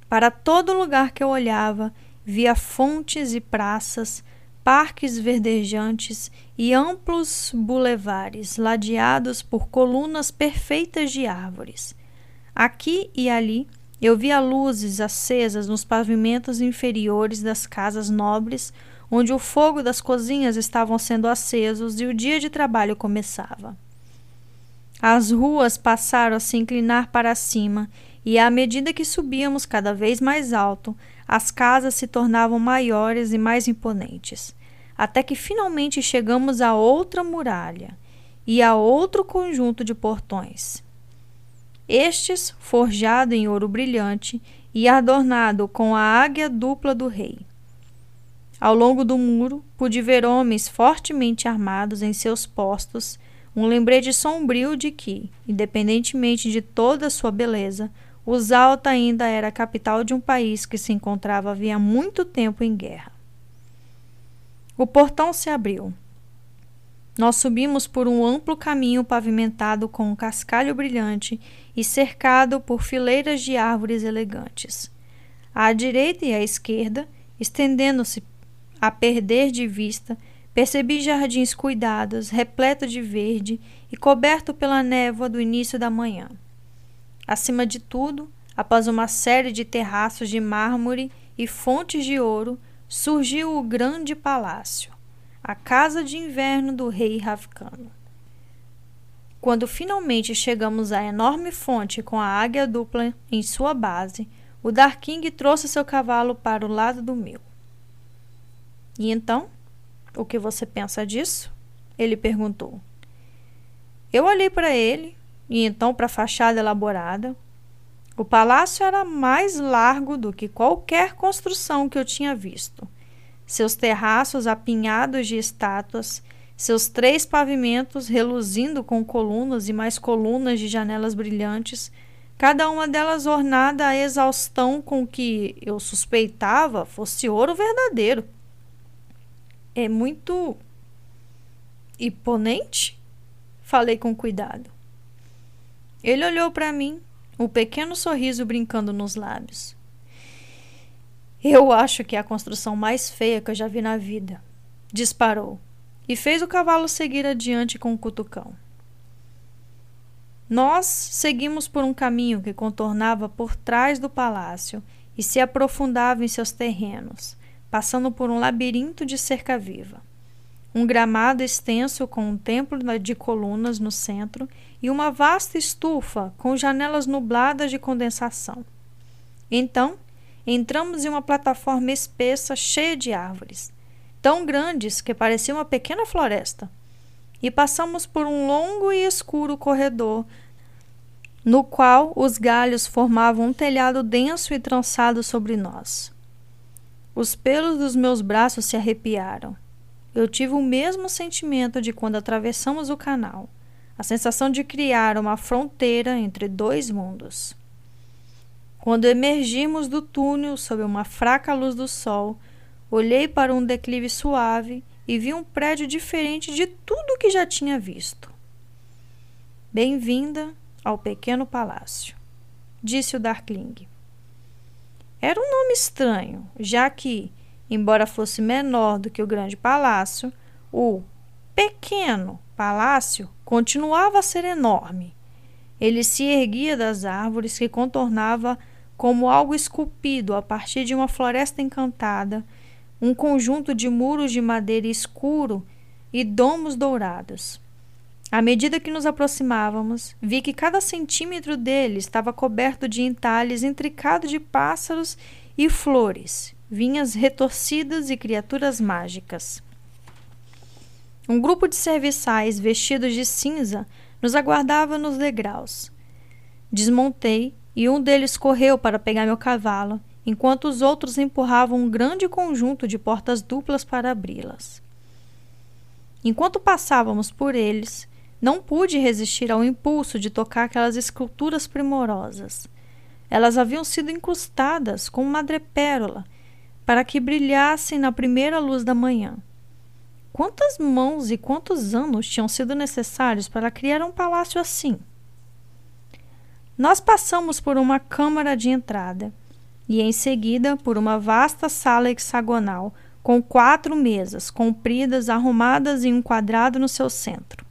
Para todo lugar que eu olhava, via fontes e praças, parques verdejantes e amplos bulevares ladeados por colunas perfeitas de árvores. Aqui e ali eu via luzes acesas nos pavimentos inferiores das casas nobres, onde o fogo das cozinhas estavam sendo acesos e o dia de trabalho começava. As ruas passaram a se inclinar para cima, e à medida que subíamos cada vez mais alto, as casas se tornavam maiores e mais imponentes, até que finalmente chegamos a outra muralha e a outro conjunto de portões. Estes, forjado em ouro brilhante e adornado com a águia dupla do rei. Ao longo do muro, pude ver homens fortemente armados em seus postos, um lembrete sombrio de que, independentemente de toda sua beleza, Usalta ainda era a capital de um país que se encontrava havia muito tempo em guerra. O portão se abriu. Nós subimos por um amplo caminho pavimentado com um cascalho brilhante e cercado por fileiras de árvores elegantes. À direita e à esquerda, estendendo-se a perder de vista, percebi jardins cuidados, repleto de verde e coberto pela névoa do início da manhã. Acima de tudo, após uma série de terraços de mármore e fontes de ouro, surgiu o grande palácio, a casa de inverno do rei Ravcano. Quando finalmente chegamos à enorme fonte com a águia dupla em sua base, o Darking trouxe seu cavalo para o lado do meu. E então, o que você pensa disso? Ele perguntou. Eu olhei para ele, e então para a fachada elaborada. O palácio era mais largo do que qualquer construção que eu tinha visto. Seus terraços apinhados de estátuas, seus três pavimentos reluzindo com colunas e mais colunas de janelas brilhantes, cada uma delas ornada à exaustão com que eu suspeitava fosse ouro verdadeiro. É muito imponente? Falei com cuidado. Ele olhou para mim, um pequeno sorriso brincando nos lábios. Eu acho que é a construção mais feia que eu já vi na vida. Disparou e fez o cavalo seguir adiante com o cutucão. Nós seguimos por um caminho que contornava por trás do palácio e se aprofundava em seus terrenos, passando por um labirinto de cerca viva um gramado extenso com um templo de colunas no centro e uma vasta estufa com janelas nubladas de condensação. Então, entramos em uma plataforma espessa cheia de árvores, tão grandes que parecia uma pequena floresta, e passamos por um longo e escuro corredor no qual os galhos formavam um telhado denso e trançado sobre nós. Os pelos dos meus braços se arrepiaram eu tive o mesmo sentimento de quando atravessamos o canal, a sensação de criar uma fronteira entre dois mundos. Quando emergimos do túnel sob uma fraca luz do sol, olhei para um declive suave e vi um prédio diferente de tudo que já tinha visto. Bem-vinda ao pequeno palácio, disse o Darkling. Era um nome estranho, já que, embora fosse menor do que o grande palácio, o pequeno palácio continuava a ser enorme. Ele se erguia das árvores que contornava como algo esculpido a partir de uma floresta encantada, um conjunto de muros de madeira escuro e domos dourados. À medida que nos aproximávamos, vi que cada centímetro dele estava coberto de entalhes intricados de pássaros e flores, vinhas retorcidas e criaturas mágicas. Um grupo de serviçais vestidos de cinza nos aguardava nos degraus. Desmontei e um deles correu para pegar meu cavalo, enquanto os outros empurravam um grande conjunto de portas duplas para abri-las. Enquanto passávamos por eles, não pude resistir ao impulso de tocar aquelas esculturas primorosas. Elas haviam sido incrustadas com madrepérola para que brilhassem na primeira luz da manhã. Quantas mãos e quantos anos tinham sido necessários para criar um palácio assim? Nós passamos por uma câmara de entrada e, em seguida, por uma vasta sala hexagonal com quatro mesas compridas arrumadas em um quadrado no seu centro.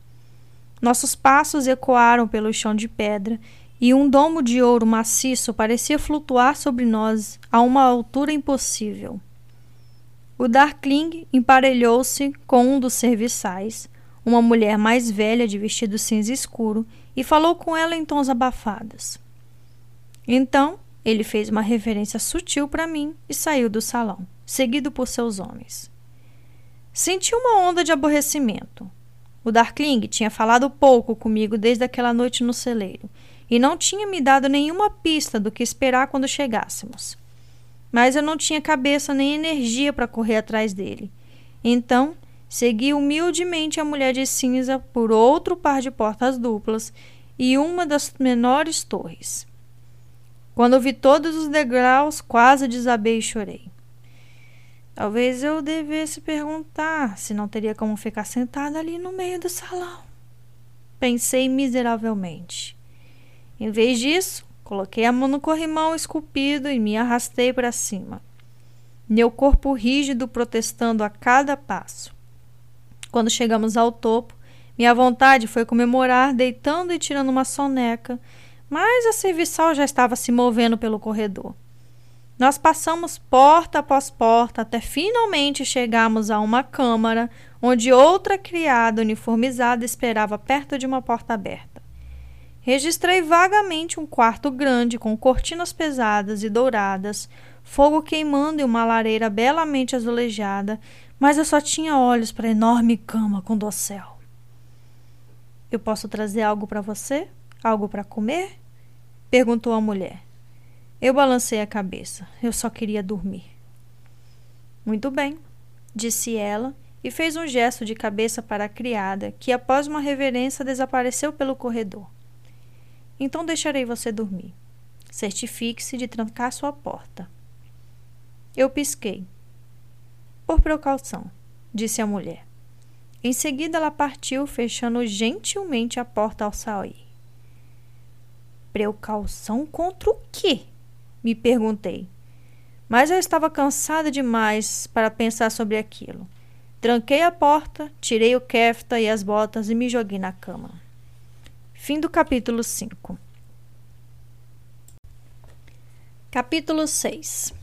Nossos passos ecoaram pelo chão de pedra e um domo de ouro maciço parecia flutuar sobre nós a uma altura impossível. O Darkling emparelhou-se com um dos serviçais, uma mulher mais velha de vestido cinza escuro, e falou com ela em tons abafados. Então, ele fez uma reverência sutil para mim e saiu do salão, seguido por seus homens. Senti uma onda de aborrecimento. O Darkling tinha falado pouco comigo desde aquela noite no celeiro e não tinha me dado nenhuma pista do que esperar quando chegássemos. Mas eu não tinha cabeça nem energia para correr atrás dele. Então, segui humildemente a mulher de cinza por outro par de portas duplas e uma das menores torres. Quando vi todos os degraus, quase desabei e chorei. Talvez eu devesse perguntar se não teria como ficar sentada ali no meio do salão. Pensei miseravelmente. Em vez disso, coloquei a mão no corrimão esculpido e me arrastei para cima. Meu corpo rígido protestando a cada passo. Quando chegamos ao topo, minha vontade foi comemorar deitando e tirando uma soneca mas a serviçal já estava se movendo pelo corredor. Nós passamos porta após porta até finalmente chegarmos a uma câmara onde outra criada uniformizada esperava perto de uma porta aberta. Registrei vagamente um quarto grande com cortinas pesadas e douradas, fogo queimando em uma lareira belamente azulejada, mas eu só tinha olhos para a enorme cama com dossel. Eu posso trazer algo para você? Algo para comer? Perguntou a mulher. Eu balancei a cabeça. Eu só queria dormir. Muito bem, disse ela e fez um gesto de cabeça para a criada, que após uma reverência desapareceu pelo corredor. Então deixarei você dormir. Certifique-se de trancar sua porta. Eu pisquei. Por precaução, disse a mulher. Em seguida, ela partiu, fechando gentilmente a porta ao sair. Precaução contra o quê? Me perguntei. Mas eu estava cansada demais para pensar sobre aquilo. Tranquei a porta, tirei o kefta e as botas e me joguei na cama. Fim do capítulo 5. Capítulo 6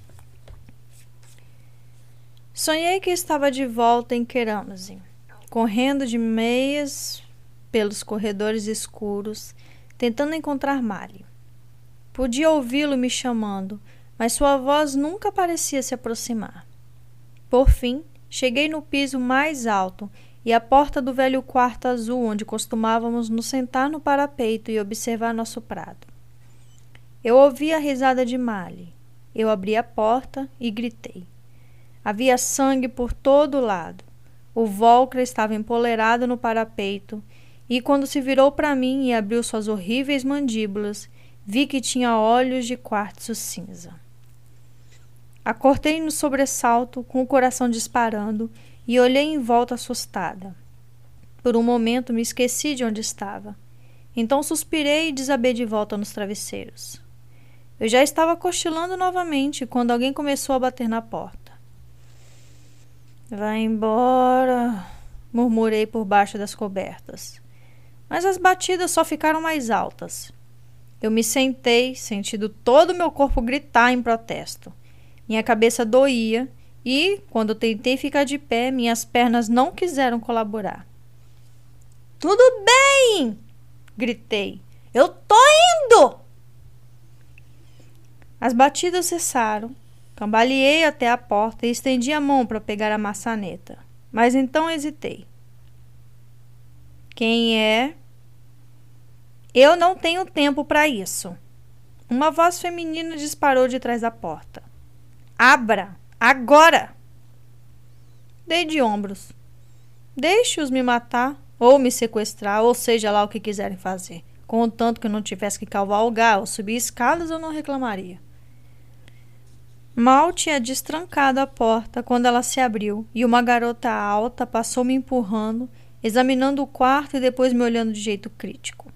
Sonhei que estava de volta em Keramazin, correndo de meias pelos corredores escuros tentando encontrar Mali. Podia ouvi-lo me chamando, mas sua voz nunca parecia se aproximar. Por fim, cheguei no piso mais alto e à porta do velho quarto azul onde costumávamos nos sentar no parapeito e observar nosso prado. Eu ouvi a risada de Mali. Eu abri a porta e gritei. Havia sangue por todo lado. O Volcra estava empolerado no parapeito e quando se virou para mim e abriu suas horríveis mandíbulas, vi que tinha olhos de quartzo cinza. Acordei no sobressalto, com o coração disparando, e olhei em volta assustada. Por um momento me esqueci de onde estava. Então suspirei e desabei de volta nos travesseiros. Eu já estava cochilando novamente quando alguém começou a bater na porta. Vai embora, murmurei por baixo das cobertas mas as batidas só ficaram mais altas. Eu me sentei, sentindo todo o meu corpo gritar em protesto. Minha cabeça doía e, quando tentei ficar de pé, minhas pernas não quiseram colaborar. Tudo bem! gritei. Eu tô indo! As batidas cessaram. Cambaleei até a porta e estendi a mão para pegar a maçaneta. Mas então hesitei. Quem é? Eu não tenho tempo para isso. Uma voz feminina disparou de trás da porta. Abra! Agora! Dei de ombros. Deixe-os me matar. ou me sequestrar, ou seja lá o que quiserem fazer. Contanto que eu não tivesse que cavalgar ou subir escadas, eu não reclamaria. Mal tinha destrancado a porta quando ela se abriu e uma garota alta passou me empurrando, examinando o quarto e depois me olhando de jeito crítico.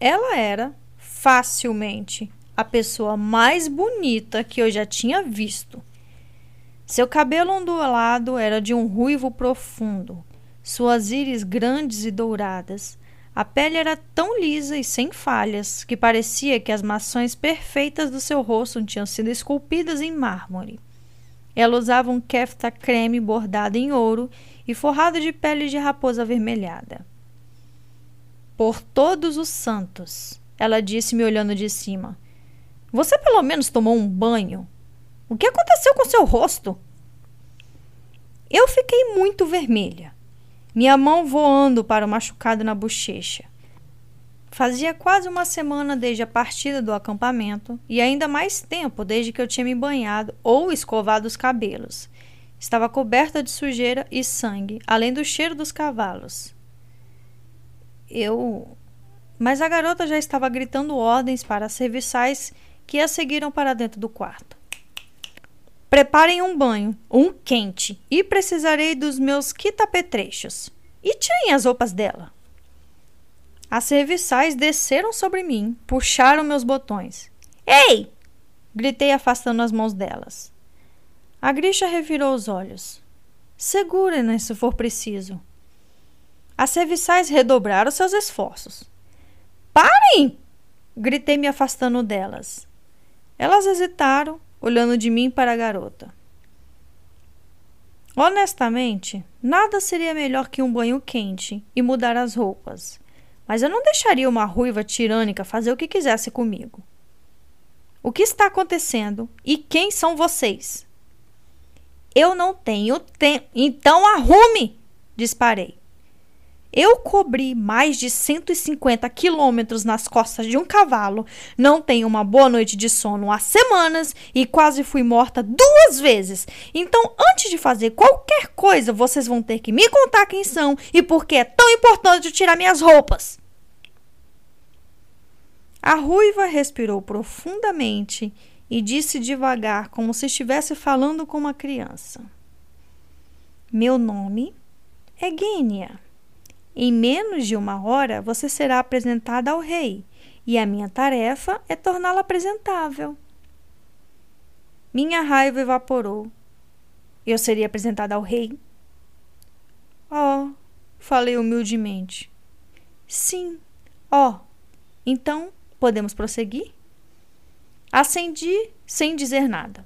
Ela era, facilmente, a pessoa mais bonita que eu já tinha visto. Seu cabelo ondulado era de um ruivo profundo, suas íris grandes e douradas. A pele era tão lisa e sem falhas que parecia que as maçãs perfeitas do seu rosto tinham sido esculpidas em mármore. Ela usava um kefta creme bordado em ouro e forrado de pele de raposa avermelhada. Por todos os santos, ela disse me olhando de cima. Você pelo menos tomou um banho? O que aconteceu com seu rosto? Eu fiquei muito vermelha, minha mão voando para o machucado na bochecha. Fazia quase uma semana desde a partida do acampamento e ainda mais tempo desde que eu tinha me banhado ou escovado os cabelos. Estava coberta de sujeira e sangue, além do cheiro dos cavalos. Eu. Mas a garota já estava gritando ordens para as serviçais que a seguiram para dentro do quarto. Preparem um banho, um quente, e precisarei dos meus quitapetrechos. E tirem as roupas dela. As serviçais desceram sobre mim, puxaram meus botões. Ei! Gritei afastando as mãos delas. A Grisha revirou os olhos. Segurem-na se for preciso. As serviçais redobraram seus esforços. Parem! Gritei me afastando delas. Elas hesitaram, olhando de mim para a garota. Honestamente, nada seria melhor que um banho quente e mudar as roupas, mas eu não deixaria uma ruiva tirânica fazer o que quisesse comigo. O que está acontecendo e quem são vocês? Eu não tenho tempo. Então arrume! Disparei. Eu cobri mais de 150 quilômetros nas costas de um cavalo, não tenho uma boa noite de sono há semanas e quase fui morta duas vezes. Então, antes de fazer qualquer coisa, vocês vão ter que me contar quem são e por que é tão importante tirar minhas roupas. A ruiva respirou profundamente e disse devagar, como se estivesse falando com uma criança: Meu nome é Gênia. Em menos de uma hora você será apresentada ao rei, e a minha tarefa é torná-la apresentável. Minha raiva evaporou. Eu seria apresentada ao rei? Oh, falei humildemente. Sim. Oh, então podemos prosseguir? Acendi sem dizer nada.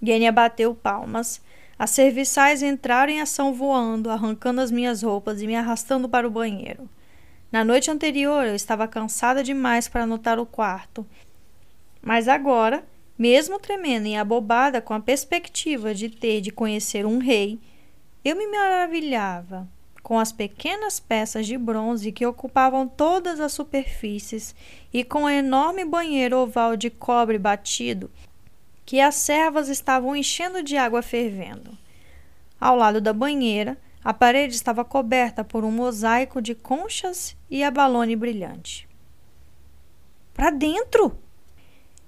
Gênia bateu palmas as serviçais entraram em ação voando, arrancando as minhas roupas e me arrastando para o banheiro. Na noite anterior eu estava cansada demais para notar o quarto, mas agora, mesmo tremendo e abobada com a perspectiva de ter de conhecer um rei, eu me maravilhava com as pequenas peças de bronze que ocupavam todas as superfícies e com o enorme banheiro oval de cobre batido que as servas estavam enchendo de água fervendo. Ao lado da banheira, a parede estava coberta por um mosaico de conchas e abalone brilhante. Para dentro!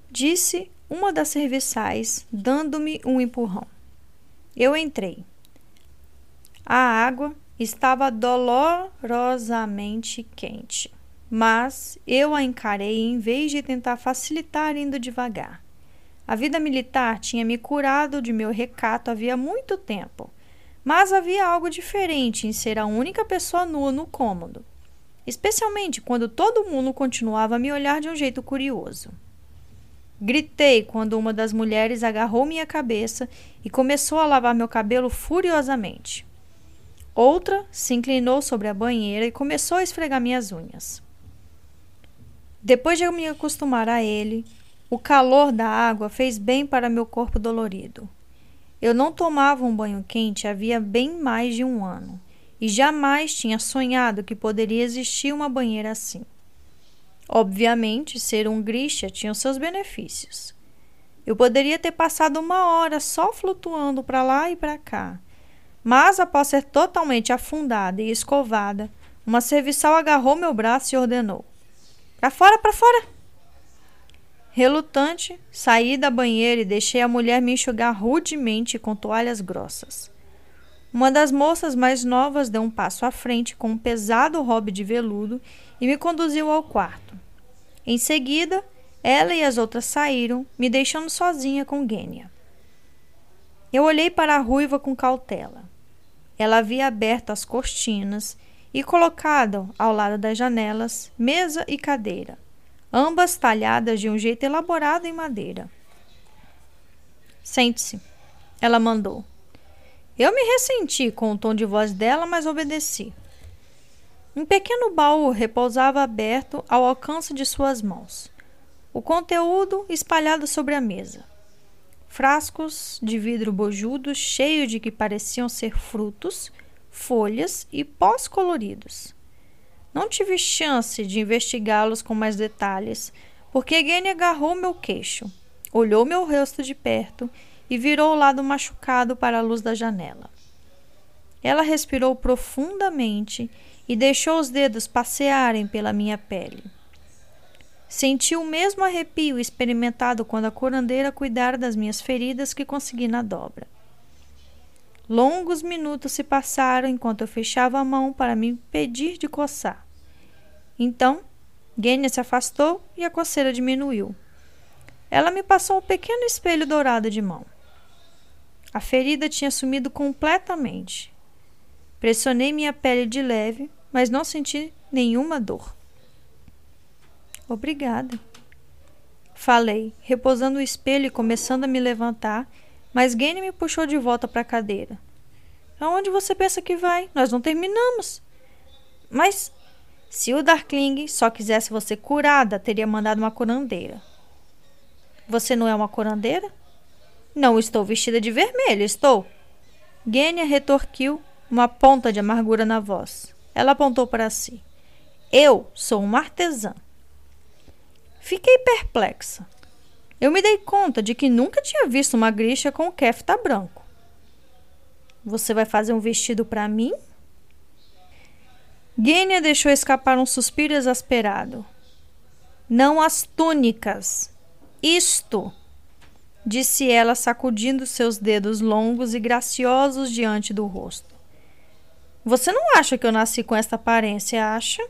disse uma das serviçais, dando-me um empurrão. Eu entrei. A água estava dolorosamente quente, mas eu a encarei em vez de tentar facilitar indo devagar. A vida militar tinha me curado de meu recato havia muito tempo, mas havia algo diferente em ser a única pessoa nua no cômodo, especialmente quando todo mundo continuava a me olhar de um jeito curioso. Gritei quando uma das mulheres agarrou minha cabeça e começou a lavar meu cabelo furiosamente. Outra se inclinou sobre a banheira e começou a esfregar minhas unhas. Depois de eu me acostumar a ele, o calor da água fez bem para meu corpo dolorido. Eu não tomava um banho quente havia bem mais de um ano e jamais tinha sonhado que poderia existir uma banheira assim. Obviamente, ser um grisha tinha seus benefícios. Eu poderia ter passado uma hora só flutuando para lá e para cá, Mas, após ser totalmente afundada e escovada, uma serviçal agarrou meu braço e ordenou: Para fora, para fora! Relutante, saí da banheira e deixei a mulher me enxugar rudemente com toalhas grossas. Uma das moças mais novas deu um passo à frente com um pesado hobby de veludo e me conduziu ao quarto. Em seguida, ela e as outras saíram, me deixando sozinha com Gênia. Eu olhei para a ruiva com cautela. Ela havia aberto as cortinas e colocado ao lado das janelas mesa e cadeira ambas talhadas de um jeito elaborado em madeira. Sente-se, ela mandou. Eu me ressenti com o tom de voz dela, mas obedeci. Um pequeno baú repousava aberto ao alcance de suas mãos. O conteúdo espalhado sobre a mesa. Frascos de vidro bojudo cheios de que pareciam ser frutos, folhas e pós coloridos. Não tive chance de investigá-los com mais detalhes, porque Gene agarrou meu queixo, olhou meu rosto de perto e virou o lado machucado para a luz da janela. Ela respirou profundamente e deixou os dedos passearem pela minha pele. Senti o mesmo arrepio experimentado quando a curandeira cuidara das minhas feridas que consegui na dobra. Longos minutos se passaram enquanto eu fechava a mão para me impedir de coçar. Então, Gênia se afastou e a coceira diminuiu. Ela me passou um pequeno espelho dourado de mão. A ferida tinha sumido completamente. Pressionei minha pele de leve, mas não senti nenhuma dor. Obrigada. Falei, repousando o espelho e começando a me levantar, mas Gene me puxou de volta para a cadeira. Aonde você pensa que vai? Nós não terminamos. Mas se o Darkling só quisesse você curada, teria mandado uma curandeira. Você não é uma curandeira? Não estou vestida de vermelho, estou. Gênia retorquiu, uma ponta de amargura na voz. Ela apontou para si. Eu sou uma artesã. Fiquei perplexa. Eu me dei conta de que nunca tinha visto uma grixa com o kefta branco. Você vai fazer um vestido para mim? Gênia deixou escapar um suspiro exasperado. Não as túnicas. Isto, disse ela, sacudindo seus dedos longos e graciosos diante do rosto. Você não acha que eu nasci com esta aparência, acha?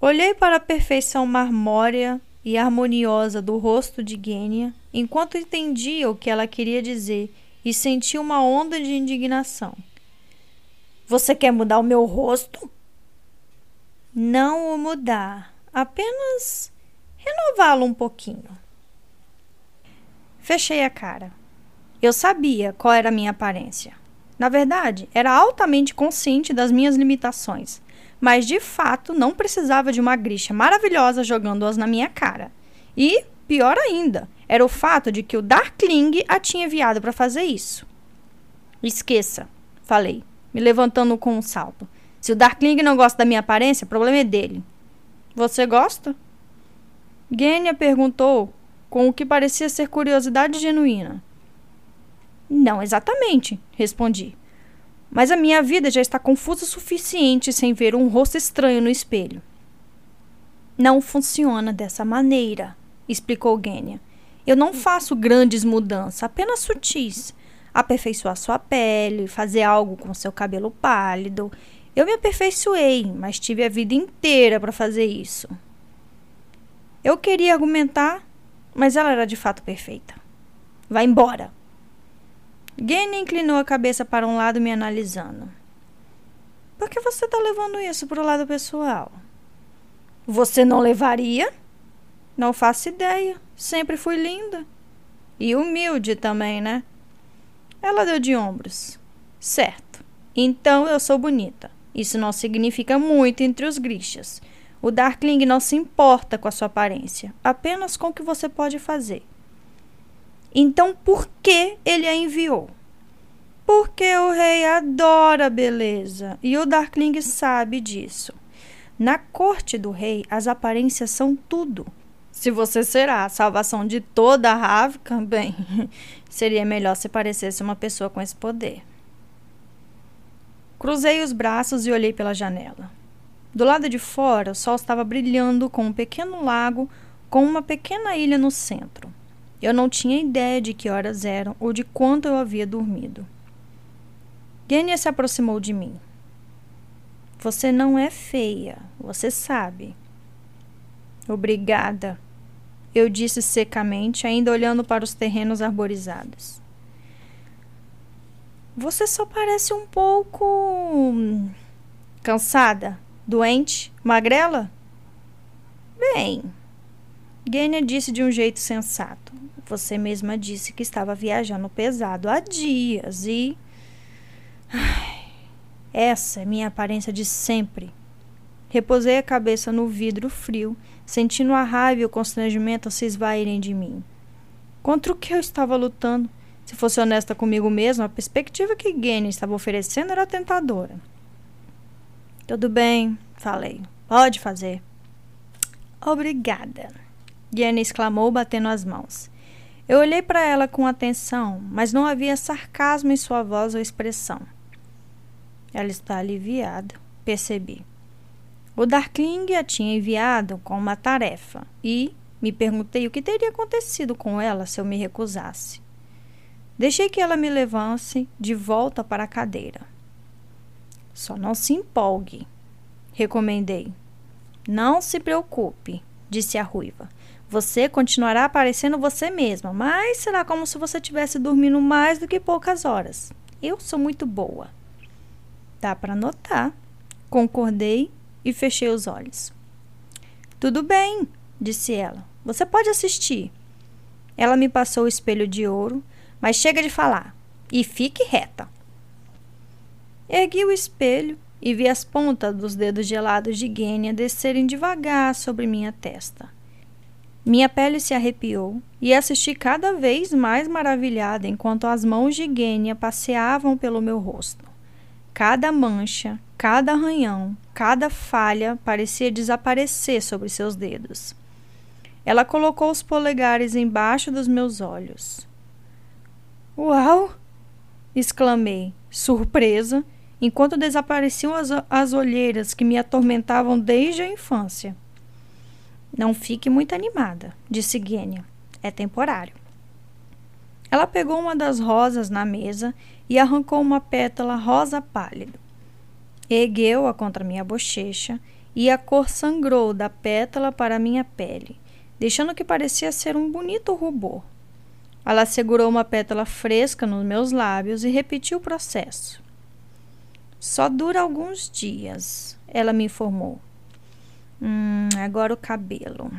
Olhei para a perfeição marmórea e harmoniosa do rosto de Gênia enquanto entendia o que ela queria dizer e senti uma onda de indignação. Você quer mudar o meu rosto? Não o mudar, apenas renová-lo um pouquinho. Fechei a cara. Eu sabia qual era a minha aparência. Na verdade, era altamente consciente das minhas limitações, mas de fato não precisava de uma grixa maravilhosa jogando-as na minha cara. E, pior ainda, era o fato de que o Darkling a tinha enviado para fazer isso. Esqueça, falei me levantando com um salto. Se o Darkling não gosta da minha aparência, o problema é dele. Você gosta? Gênia perguntou com o que parecia ser curiosidade genuína. Não exatamente, respondi. Mas a minha vida já está confusa o suficiente sem ver um rosto estranho no espelho. Não funciona dessa maneira, explicou Gênia. Eu não faço grandes mudanças, apenas sutis aperfeiçoar sua pele, fazer algo com seu cabelo pálido. Eu me aperfeiçoei, mas tive a vida inteira para fazer isso. Eu queria argumentar, mas ela era de fato perfeita. Vá embora. Gene inclinou a cabeça para um lado, me analisando. Por que você está levando isso para o lado pessoal? Você não levaria? Não faço ideia. Sempre fui linda. E humilde também, né? Ela deu de ombros. Certo. Então eu sou bonita. Isso não significa muito entre os grixas. O Darkling não se importa com a sua aparência, apenas com o que você pode fazer. Então por que ele a enviou? Porque o rei adora beleza e o Darkling sabe disso. Na corte do rei, as aparências são tudo. Se você será a salvação de toda a Ravka, *laughs* bem, seria melhor se parecesse uma pessoa com esse poder. Cruzei os braços e olhei pela janela. Do lado de fora, o sol estava brilhando com um pequeno lago com uma pequena ilha no centro. Eu não tinha ideia de que horas eram ou de quanto eu havia dormido. Gênia se aproximou de mim. Você não é feia, você sabe. Obrigada, eu disse secamente, ainda olhando para os terrenos arborizados. Você só parece um pouco. Hum, cansada? Doente? Magrela? Bem. Gênia disse de um jeito sensato. Você mesma disse que estava viajando pesado há dias e. Ai, essa é minha aparência de sempre. Reposei a cabeça no vidro frio, sentindo a raiva e o constrangimento se esvaírem de mim. Contra o que eu estava lutando? Se fosse honesta comigo mesma, a perspectiva que Gene estava oferecendo era tentadora. Tudo bem, falei. Pode fazer. Obrigada. Gene exclamou, batendo as mãos. Eu olhei para ela com atenção, mas não havia sarcasmo em sua voz ou expressão. Ela está aliviada, percebi. O Darkling a tinha enviado com uma tarefa e me perguntei o que teria acontecido com ela se eu me recusasse. Deixei que ela me levasse de volta para a cadeira. Só não se empolgue, recomendei. Não se preocupe, disse a ruiva. Você continuará parecendo você mesma, mas será como se você tivesse dormindo mais do que poucas horas. Eu sou muito boa. Dá para notar. Concordei e fechei os olhos. Tudo bem, disse ela. Você pode assistir. Ela me passou o espelho de ouro, mas chega de falar e fique reta. Ergui o espelho e vi as pontas dos dedos gelados de Gênia descerem devagar sobre minha testa. Minha pele se arrepiou e assisti cada vez mais maravilhada enquanto as mãos de Gênia passeavam pelo meu rosto. Cada mancha, cada arranhão, cada falha parecia desaparecer sobre seus dedos. Ela colocou os polegares embaixo dos meus olhos. Uau! exclamei, surpresa, enquanto desapareciam as, as olheiras que me atormentavam desde a infância. Não fique muito animada, disse Gênia. É temporário. Ela pegou uma das rosas na mesa e arrancou uma pétala rosa pálido. Ergueu-a contra minha bochecha e a cor sangrou da pétala para minha pele, deixando que parecia ser um bonito rubor. Ela segurou uma pétala fresca nos meus lábios e repetiu o processo. Só dura alguns dias, ela me informou. Hum, agora o cabelo.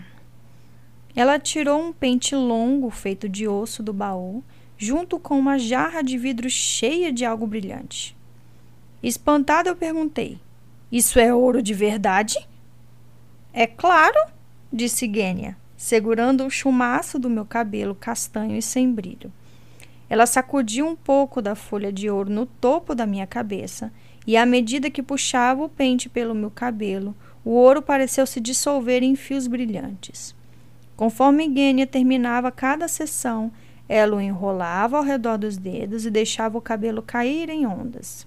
Ela tirou um pente longo feito de osso do baú, junto com uma jarra de vidro cheia de algo brilhante. Espantada, eu perguntei: Isso é ouro de verdade? É claro, disse Gênia, segurando o chumaço do meu cabelo castanho e sem brilho. Ela sacudiu um pouco da folha de ouro no topo da minha cabeça, e à medida que puxava o pente pelo meu cabelo, o ouro pareceu se dissolver em fios brilhantes. Conforme Gênia terminava cada sessão, ela o enrolava ao redor dos dedos e deixava o cabelo cair em ondas.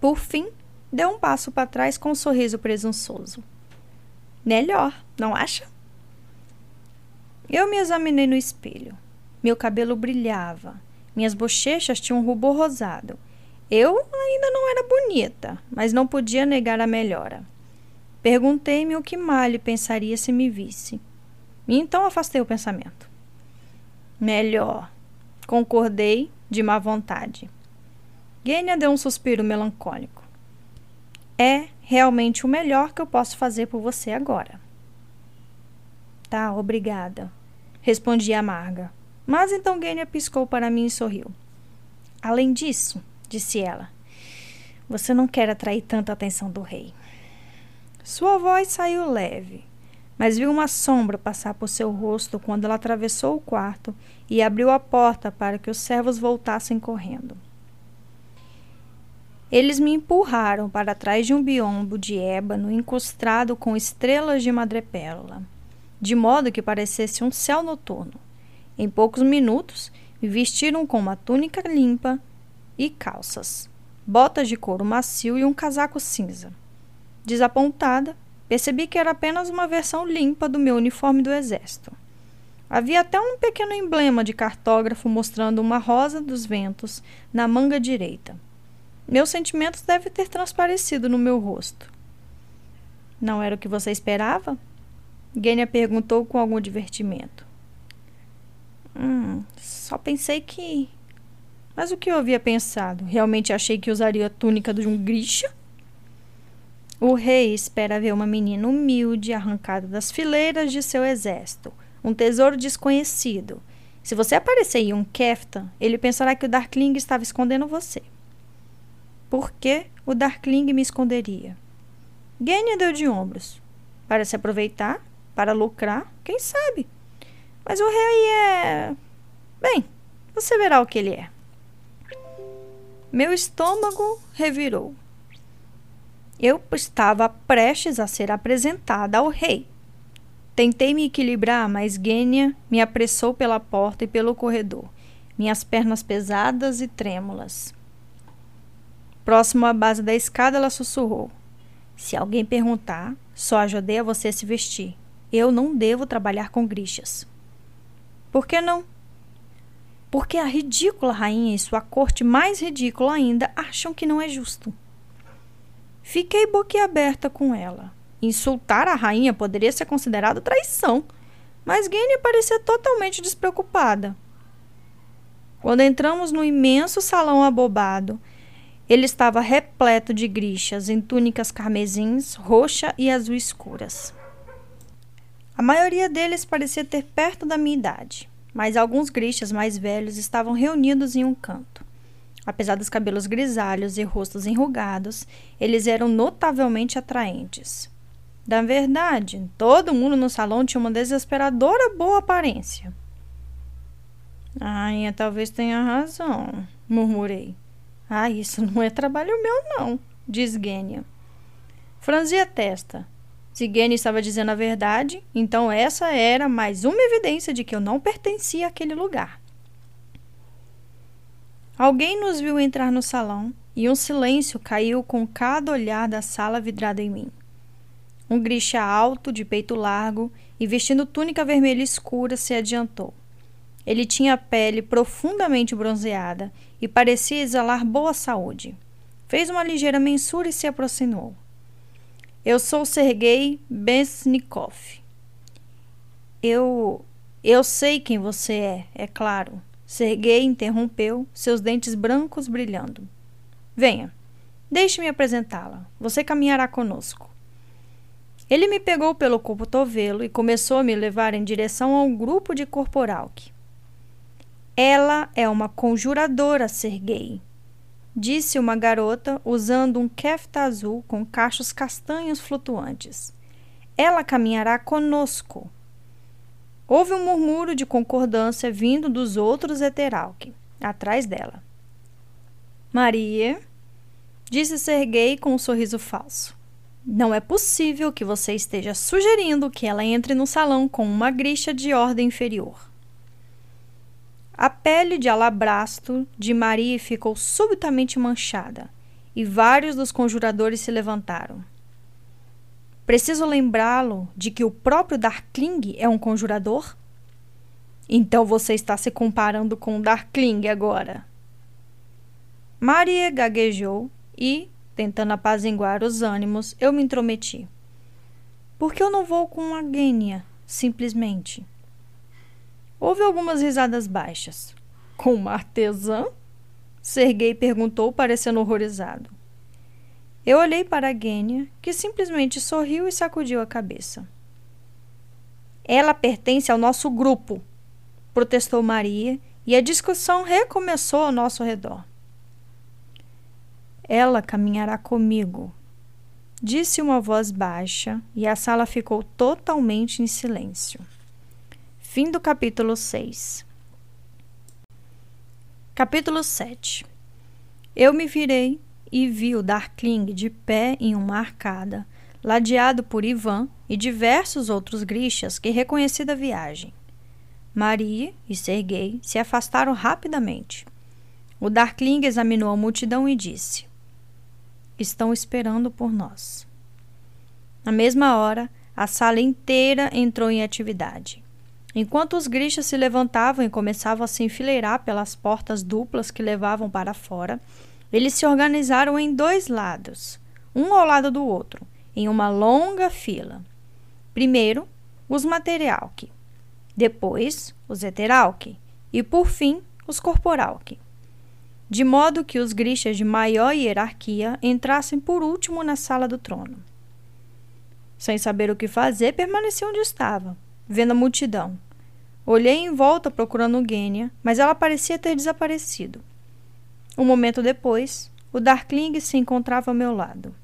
Por fim, deu um passo para trás com um sorriso presunçoso. Melhor, não acha? Eu me examinei no espelho. Meu cabelo brilhava. Minhas bochechas tinham um rubor rosado. Eu ainda não era bonita, mas não podia negar a melhora. Perguntei-me o que Malho pensaria se me visse. E então afastei o pensamento. Melhor, concordei de má vontade. Gênia deu um suspiro melancólico. É realmente o melhor que eu posso fazer por você agora. Tá, obrigada, respondi amarga. Mas então Gênia piscou para mim e sorriu. Além disso, disse ela, você não quer atrair tanta atenção do rei. Sua voz saiu leve, mas viu uma sombra passar por seu rosto quando ela atravessou o quarto e abriu a porta para que os servos voltassem correndo. Eles me empurraram para trás de um biombo de ébano incrustado com estrelas de madrepérola, de modo que parecesse um céu noturno. Em poucos minutos, me vestiram com uma túnica limpa e calças. botas de couro macio e um casaco cinza. Desapontada, percebi que era apenas uma versão limpa do meu uniforme do exército. Havia até um pequeno emblema de cartógrafo mostrando uma rosa dos ventos na manga direita. Meus sentimentos devem ter transparecido no meu rosto. Não era o que você esperava? Gênia perguntou com algum divertimento. Hum, só pensei que. Mas o que eu havia pensado? Realmente achei que usaria a túnica de um grisha? O rei espera ver uma menina humilde arrancada das fileiras de seu exército, um tesouro desconhecido. Se você aparecer em um Kefta, ele pensará que o Darkling estava escondendo você. Por que o Darkling me esconderia? Genya deu de ombros. Para se aproveitar? Para lucrar? Quem sabe? Mas o rei é. Bem, você verá o que ele é. Meu estômago revirou. Eu estava prestes a ser apresentada ao rei. Tentei me equilibrar, mas Gênia me apressou pela porta e pelo corredor, minhas pernas pesadas e trêmulas. Próximo à base da escada, ela sussurrou: Se alguém perguntar, só ajudei a você se vestir. Eu não devo trabalhar com grixas. Por que não? Porque a ridícula rainha e sua corte mais ridícula ainda acham que não é justo. Fiquei boquiaberta com ela. Insultar a rainha poderia ser considerado traição, mas Gênia parecia totalmente despreocupada. Quando entramos no imenso salão abobado, ele estava repleto de grixas em túnicas carmesins, roxa e azul escuras. A maioria deles parecia ter perto da minha idade, mas alguns grixas mais velhos estavam reunidos em um canto. Apesar dos cabelos grisalhos e rostos enrugados, eles eram notavelmente atraentes. Da verdade, todo mundo no salão tinha uma desesperadora boa aparência. Ai, talvez tenha razão, murmurei. Ah, isso não é trabalho meu, não, diz Gênia. Franzi a testa. Se Gênia estava dizendo a verdade, então essa era mais uma evidência de que eu não pertencia àquele lugar. Alguém nos viu entrar no salão e um silêncio caiu com cada olhar da sala vidrada em mim. Um grixa alto, de peito largo e vestindo túnica vermelha escura se adiantou. Ele tinha a pele profundamente bronzeada e parecia exalar boa saúde. Fez uma ligeira mensura e se aproximou. Eu sou Sergei Besnikov. Eu. Eu sei quem você é, é claro. Sergei interrompeu, seus dentes brancos brilhando. Venha, deixe-me apresentá-la. Você caminhará conosco. Ele me pegou pelo cotovelo e começou a me levar em direção a um grupo de Corporalk. Ela é uma conjuradora, Sergei, disse uma garota usando um kefta azul com cachos castanhos flutuantes. Ela caminhará conosco. Houve um murmúrio de concordância vindo dos outros Eteralk, atrás dela. Maria, disse Sergei com um sorriso falso. Não é possível que você esteja sugerindo que ela entre no salão com uma grixa de ordem inferior. A pele de alabastro de Maria ficou subitamente manchada e vários dos conjuradores se levantaram. Preciso lembrá-lo de que o próprio Darkling é um conjurador? Então você está se comparando com o Darkling agora. Maria gaguejou e, tentando apaziguar os ânimos, eu me intrometi. Por que eu não vou com a Gênia, simplesmente? Houve algumas risadas baixas. Com uma artesã? Serguei perguntou, parecendo horrorizado. Eu olhei para a Gênia, que simplesmente sorriu e sacudiu a cabeça. Ela pertence ao nosso grupo, protestou Maria, e a discussão recomeçou ao nosso redor. Ela caminhará comigo, disse uma voz baixa, e a sala ficou totalmente em silêncio. Fim do capítulo 6. Capítulo 7. Eu me virei e vi o Darkling de pé em uma arcada, ladeado por Ivan e diversos outros grixas que reconheci da viagem. Maria e Sergei se afastaram rapidamente. O Darkling examinou a multidão e disse: estão esperando por nós. Na mesma hora, a sala inteira entrou em atividade. Enquanto os grixas se levantavam e começavam a se enfileirar pelas portas duplas que levavam para fora, eles se organizaram em dois lados, um ao lado do outro, em uma longa fila. Primeiro, os materialque, depois os heteralque e, por fim, os corporalque. De modo que os grixas de maior hierarquia entrassem por último na sala do trono. Sem saber o que fazer, permaneci onde estava, vendo a multidão. Olhei em volta procurando Gênia, mas ela parecia ter desaparecido. Um momento depois, o Darkling se encontrava ao meu lado.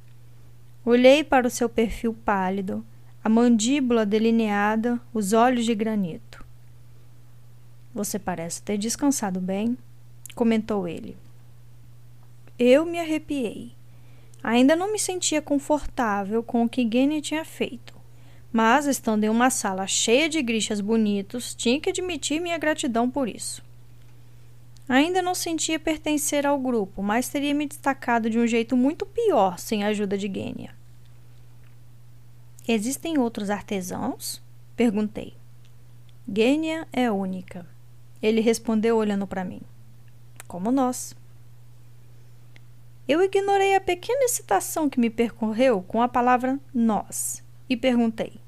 Olhei para o seu perfil pálido, a mandíbula delineada, os olhos de granito. Você parece ter descansado bem, comentou ele. Eu me arrepiei. Ainda não me sentia confortável com o que Gene tinha feito, mas, estando em uma sala cheia de grixas bonitos, tinha que admitir minha gratidão por isso. Ainda não sentia pertencer ao grupo, mas teria me destacado de um jeito muito pior sem a ajuda de Gênia. Existem outros artesãos? Perguntei. Gênia é única. Ele respondeu olhando para mim. Como nós. Eu ignorei a pequena excitação que me percorreu com a palavra nós e perguntei: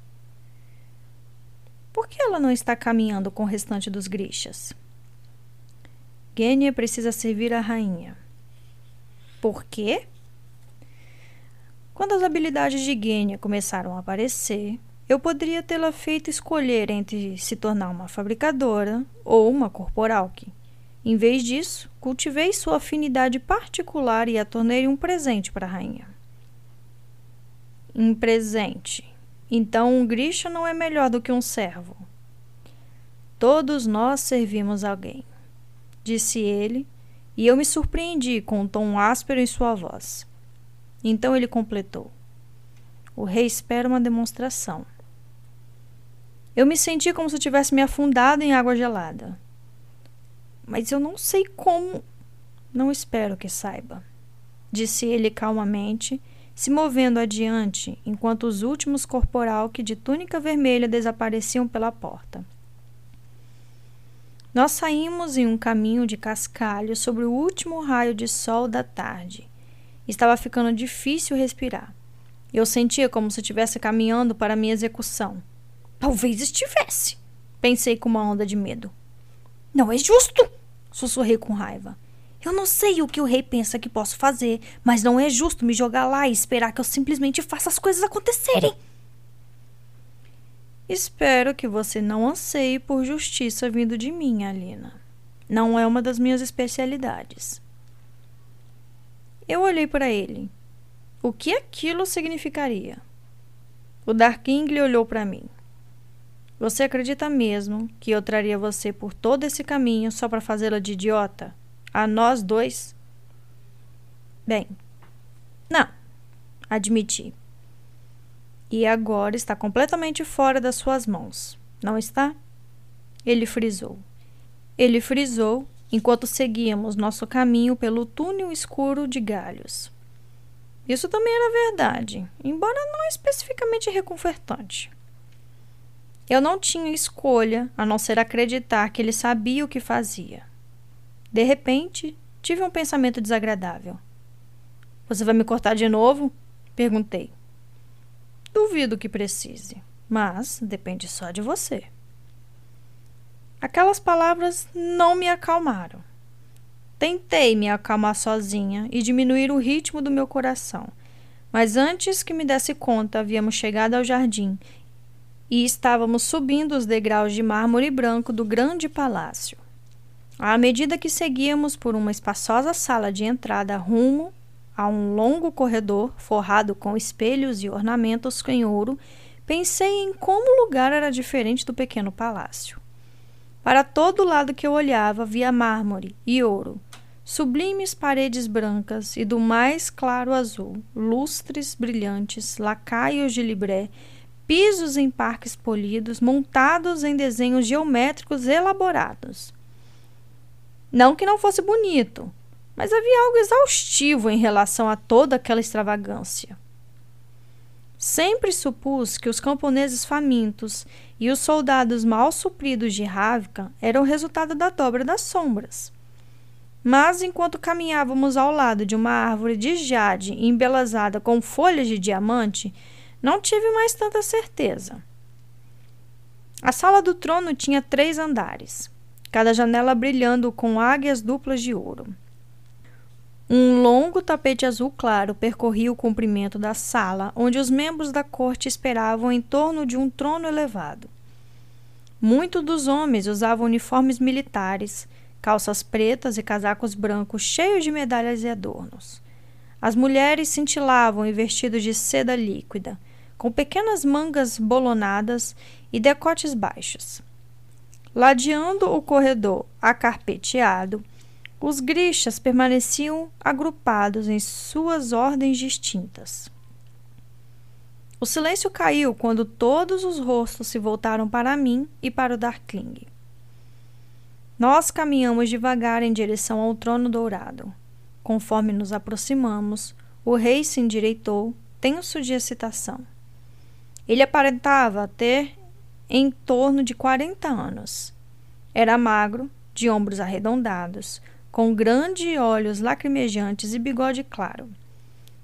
Por que ela não está caminhando com o restante dos grixas? Gênia precisa servir a rainha. Por quê? Quando as habilidades de Gênia começaram a aparecer, eu poderia tê-la feito escolher entre se tornar uma fabricadora ou uma corporalque. Em vez disso, cultivei sua afinidade particular e a tornei um presente para a rainha. Um presente. Então um Grisha não é melhor do que um servo. Todos nós servimos alguém, disse ele, e eu me surpreendi com um tom áspero em sua voz. Então ele completou: O rei espera uma demonstração. Eu me senti como se tivesse me afundado em água gelada mas eu não sei como. Não espero que saiba, disse ele calmamente, se movendo adiante, enquanto os últimos corporal que de túnica vermelha desapareciam pela porta. Nós saímos em um caminho de cascalho sobre o último raio de sol da tarde. Estava ficando difícil respirar. Eu sentia como se estivesse caminhando para minha execução. Talvez estivesse, pensei com uma onda de medo. Não é justo! sussurrei com raiva. Eu não sei o que o rei pensa que posso fazer, mas não é justo me jogar lá e esperar que eu simplesmente faça as coisas acontecerem. Espero que você não anseie por justiça vindo de mim, Alina. Não é uma das minhas especialidades. Eu olhei para ele. O que aquilo significaria? O Darkingly olhou para mim. Você acredita mesmo que eu traria você por todo esse caminho só para fazê-la de idiota? A nós dois? Bem, não, admiti. E agora está completamente fora das suas mãos, não está? Ele frisou. Ele frisou enquanto seguíamos nosso caminho pelo túnel escuro de galhos. Isso também era verdade, embora não especificamente reconfortante. Eu não tinha escolha a não ser acreditar que ele sabia o que fazia. De repente, tive um pensamento desagradável. Você vai me cortar de novo? Perguntei. Duvido que precise, mas depende só de você. Aquelas palavras não me acalmaram. Tentei me acalmar sozinha e diminuir o ritmo do meu coração, mas antes que me desse conta, havíamos chegado ao jardim e estávamos subindo os degraus de mármore branco do grande palácio. À medida que seguíamos por uma espaçosa sala de entrada rumo a um longo corredor forrado com espelhos e ornamentos em ouro, pensei em como o lugar era diferente do pequeno palácio. Para todo lado que eu olhava via mármore e ouro, sublimes paredes brancas e do mais claro azul, lustres brilhantes, lacaios de libré pisos em parques polidos montados em desenhos geométricos elaborados. Não que não fosse bonito, mas havia algo exaustivo em relação a toda aquela extravagância. Sempre supus que os camponeses famintos e os soldados mal supridos de Ravka eram resultado da dobra das sombras. Mas enquanto caminhávamos ao lado de uma árvore de jade embelezada com folhas de diamante, não tive mais tanta certeza. A sala do trono tinha três andares, cada janela brilhando com águias duplas de ouro. Um longo tapete azul claro percorria o comprimento da sala, onde os membros da corte esperavam em torno de um trono elevado. Muitos dos homens usavam uniformes militares, calças pretas e casacos brancos cheios de medalhas e adornos. As mulheres cintilavam em vestidos de seda líquida, com pequenas mangas bolonadas e decotes baixos. Ladeando o corredor acarpeteado, os grixas permaneciam agrupados em suas ordens distintas. O silêncio caiu quando todos os rostos se voltaram para mim e para o Darkling. Nós caminhamos devagar em direção ao trono dourado. Conforme nos aproximamos, o rei se endireitou, tenso de excitação. Ele aparentava ter em torno de 40 anos. Era magro, de ombros arredondados, com grandes olhos lacrimejantes e bigode claro.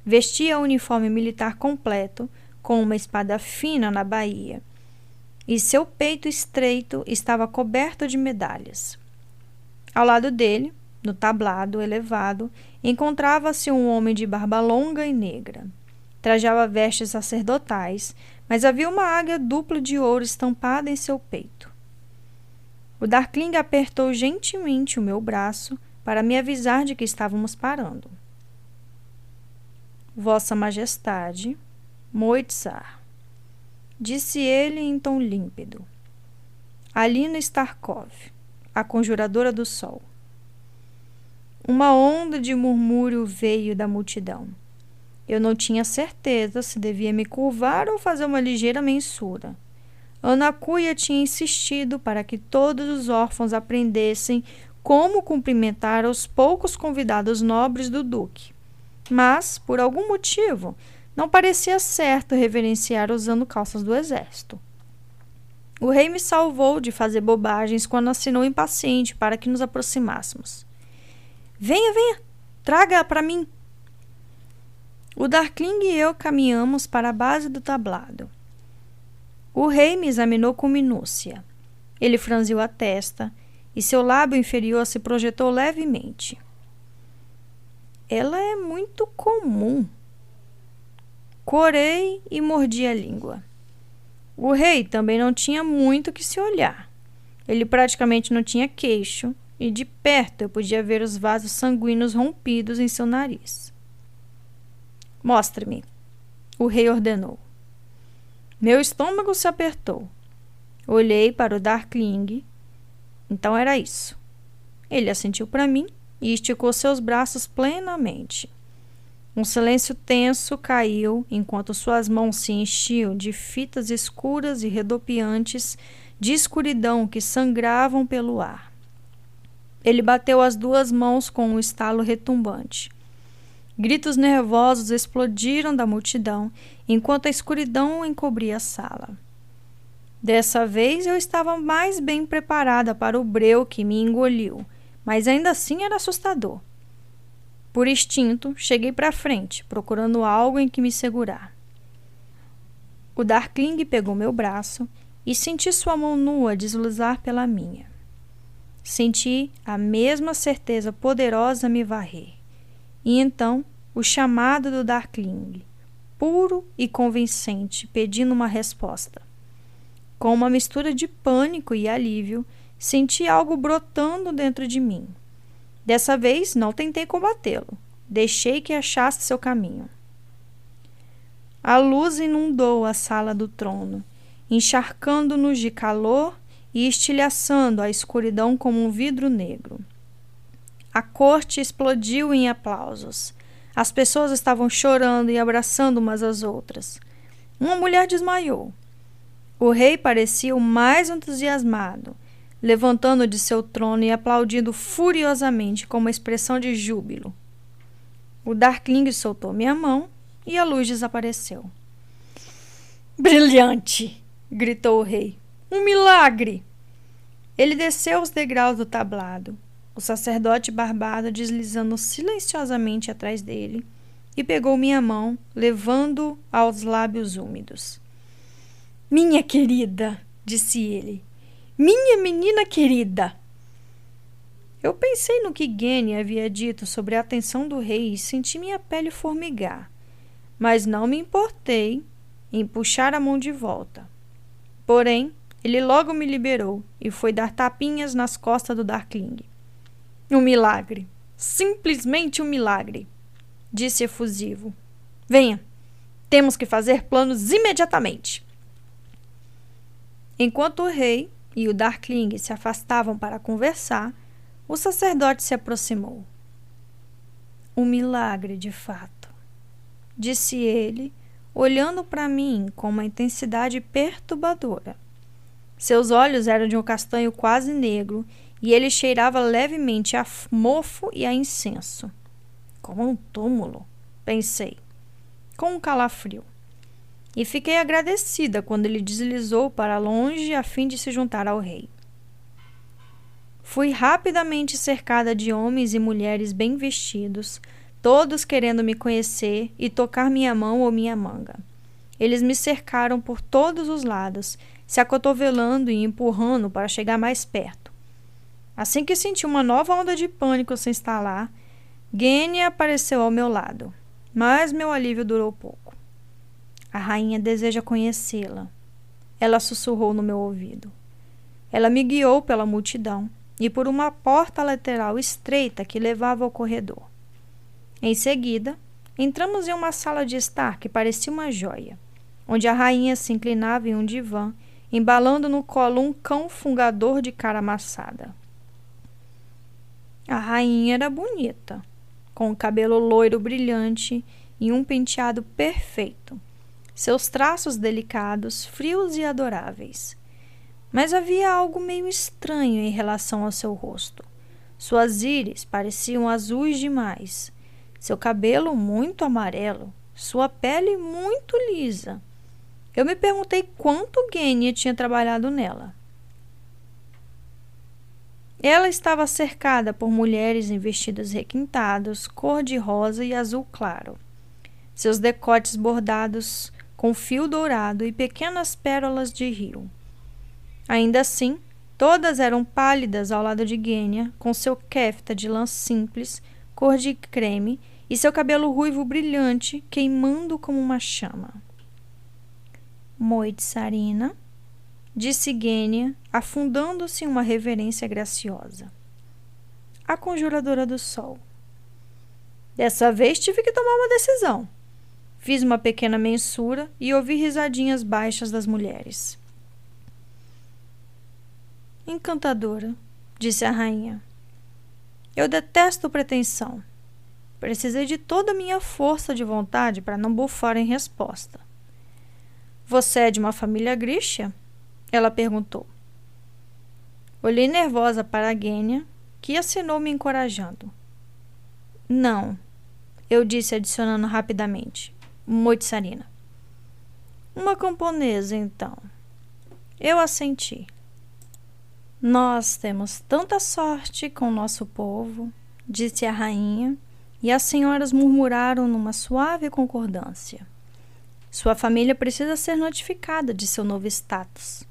Vestia o uniforme militar completo, com uma espada fina na baía, e seu peito estreito estava coberto de medalhas. Ao lado dele, no tablado elevado, encontrava-se um homem de barba longa e negra. Trajava vestes sacerdotais, mas havia uma águia dupla de ouro estampada em seu peito. O Darkling apertou gentilmente o meu braço para me avisar de que estávamos parando. Vossa Majestade, Moitzar, disse ele em tom límpido. Alina Starkov, a conjuradora do sol. Uma onda de murmúrio veio da multidão. Eu não tinha certeza se devia me curvar ou fazer uma ligeira mensura. Ana Cuia tinha insistido para que todos os órfãos aprendessem como cumprimentar os poucos convidados nobres do duque. Mas, por algum motivo, não parecia certo reverenciar usando calças do exército. O rei me salvou de fazer bobagens quando assinou impaciente para que nos aproximássemos. Venha, venha, traga para mim. O Darkling e eu caminhamos para a base do tablado. O rei me examinou com minúcia. Ele franziu a testa e seu lábio inferior se projetou levemente. Ela é muito comum. Corei e mordi a língua. O rei também não tinha muito que se olhar. Ele praticamente não tinha queixo e de perto eu podia ver os vasos sanguíneos rompidos em seu nariz. Mostre-me, o rei ordenou. Meu estômago se apertou. Olhei para o Darkling então era isso. Ele assentiu para mim e esticou seus braços plenamente. Um silêncio tenso caiu enquanto suas mãos se enchiam de fitas escuras e redopiantes de escuridão que sangravam pelo ar. Ele bateu as duas mãos com um estalo retumbante. Gritos nervosos explodiram da multidão enquanto a escuridão encobria a sala. Dessa vez eu estava mais bem preparada para o breu que me engoliu, mas ainda assim era assustador. Por instinto, cheguei para frente, procurando algo em que me segurar. O Darkling pegou meu braço e senti sua mão nua deslizar pela minha. Senti a mesma certeza poderosa me varrer. E então, o chamado do Darkling, puro e convincente, pedindo uma resposta. Com uma mistura de pânico e alívio, senti algo brotando dentro de mim. Dessa vez não tentei combatê-lo. Deixei que achasse seu caminho. A luz inundou a sala do trono, encharcando-nos de calor e estilhaçando a escuridão como um vidro negro. A corte explodiu em aplausos. As pessoas estavam chorando e abraçando umas às outras. Uma mulher desmaiou. O rei parecia o mais entusiasmado. levantando de seu trono e aplaudindo furiosamente com uma expressão de júbilo. O Darkling soltou minha mão e a luz desapareceu. Brilhante! gritou o rei. Um milagre! Ele desceu os degraus do tablado, o sacerdote barbado deslizando silenciosamente atrás dele, e pegou minha mão, levando aos lábios úmidos. Minha querida, disse ele, minha menina querida. Eu pensei no que Gene havia dito sobre a atenção do rei e senti minha pele formigar, mas não me importei em puxar a mão de volta. Porém, ele logo me liberou e foi dar tapinhas nas costas do Darkling. Um milagre. Simplesmente um milagre, disse efusivo. Venha, temos que fazer planos imediatamente. Enquanto o rei e o Darkling se afastavam para conversar, o sacerdote se aproximou. Um milagre, de fato, disse ele, olhando para mim com uma intensidade perturbadora. Seus olhos eram de um castanho quase negro e ele cheirava levemente a mofo e a incenso. Como um túmulo, pensei, com um calafrio. E fiquei agradecida quando ele deslizou para longe a fim de se juntar ao rei. Fui rapidamente cercada de homens e mulheres bem vestidos, todos querendo me conhecer e tocar minha mão ou minha manga. Eles me cercaram por todos os lados se acotovelando e empurrando para chegar mais perto. Assim que senti uma nova onda de pânico se instalar, Gênia apareceu ao meu lado, mas meu alívio durou pouco. A rainha deseja conhecê-la. Ela sussurrou no meu ouvido. Ela me guiou pela multidão e por uma porta lateral estreita que levava ao corredor. Em seguida, entramos em uma sala de estar que parecia uma joia, onde a rainha se inclinava em um divã embalando no colo um cão fungador de cara amassada. A rainha era bonita, com o cabelo loiro brilhante e um penteado perfeito, seus traços delicados, frios e adoráveis. Mas havia algo meio estranho em relação ao seu rosto. Suas íris pareciam azuis demais, seu cabelo muito amarelo, sua pele muito lisa eu me perguntei quanto Gênia tinha trabalhado nela. Ela estava cercada por mulheres em vestidos requintados, cor-de-rosa e azul claro. Seus decotes bordados com fio dourado e pequenas pérolas de rio. Ainda assim, todas eram pálidas ao lado de Gênia, com seu kefta de lã simples, cor de creme, e seu cabelo ruivo brilhante, queimando como uma chama. Moitsarina, disse Gênia, afundando-se em uma reverência graciosa. A conjuradora do sol. Dessa vez tive que tomar uma decisão. Fiz uma pequena mensura e ouvi risadinhas baixas das mulheres. Encantadora, disse a rainha. Eu detesto pretensão. Precisei de toda a minha força de vontade para não bufar em resposta. Você é de uma família Grisha? Ela perguntou. Olhei nervosa para a Gênia, que assinou me encorajando. Não, eu disse adicionando rapidamente. Moitsarina. Uma camponesa, então. Eu assenti. Nós temos tanta sorte com nosso povo, disse a rainha, e as senhoras murmuraram numa suave concordância. Sua família precisa ser notificada de seu novo status.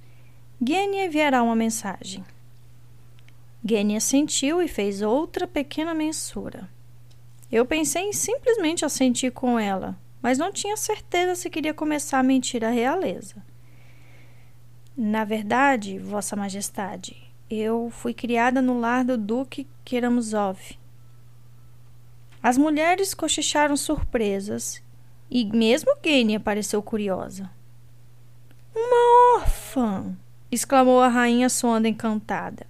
Gênia enviará uma mensagem. Gênia sentiu e fez outra pequena mensura. Eu pensei em simplesmente assentir com ela, mas não tinha certeza se queria começar a mentir à realeza. Na verdade, Vossa Majestade, eu fui criada no lar do Duque Keramzov. As mulheres cochicharam surpresas e mesmo Gênia pareceu curiosa. Uma órfã! Exclamou a rainha soando encantada.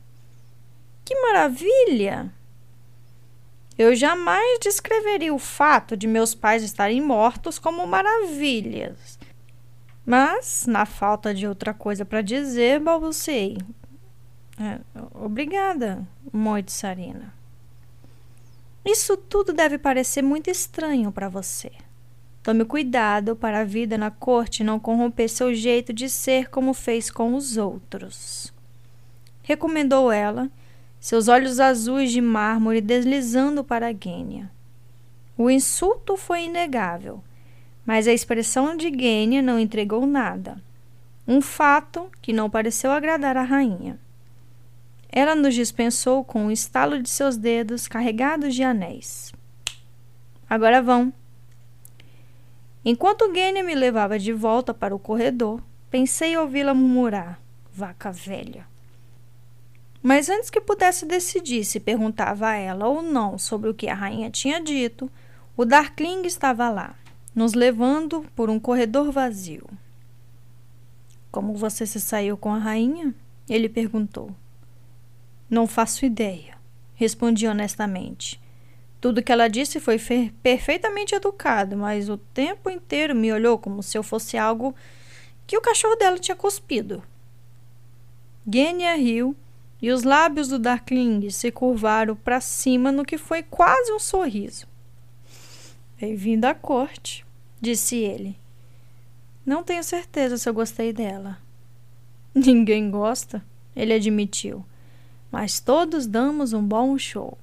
Que maravilha! Eu jamais descreveria o fato de meus pais estarem mortos como maravilhas. Mas, na falta de outra coisa para dizer, balbuciei. É, obrigada, Moitsarina. Isso tudo deve parecer muito estranho para você. Tome cuidado para a vida na corte não corromper seu jeito de ser como fez com os outros. Recomendou ela, seus olhos azuis de mármore deslizando para Gênia. O insulto foi inegável, mas a expressão de Gênia não entregou nada. Um fato que não pareceu agradar a rainha. Ela nos dispensou com um estalo de seus dedos carregados de anéis. Agora vão. Enquanto Gênia me levava de volta para o corredor, pensei ouvi-la murmurar: vaca velha. Mas antes que pudesse decidir se perguntava a ela ou não sobre o que a rainha tinha dito, o Darkling estava lá, nos levando por um corredor vazio. Como você se saiu com a rainha? Ele perguntou. Não faço ideia, respondi honestamente. Tudo que ela disse foi perfeitamente educado, mas o tempo inteiro me olhou como se eu fosse algo que o cachorro dela tinha cuspido. Genia riu e os lábios do Darkling se curvaram para cima no que foi quase um sorriso. Bem-vindo à corte, disse ele. Não tenho certeza se eu gostei dela. Ninguém gosta, ele admitiu mas todos damos um bom show.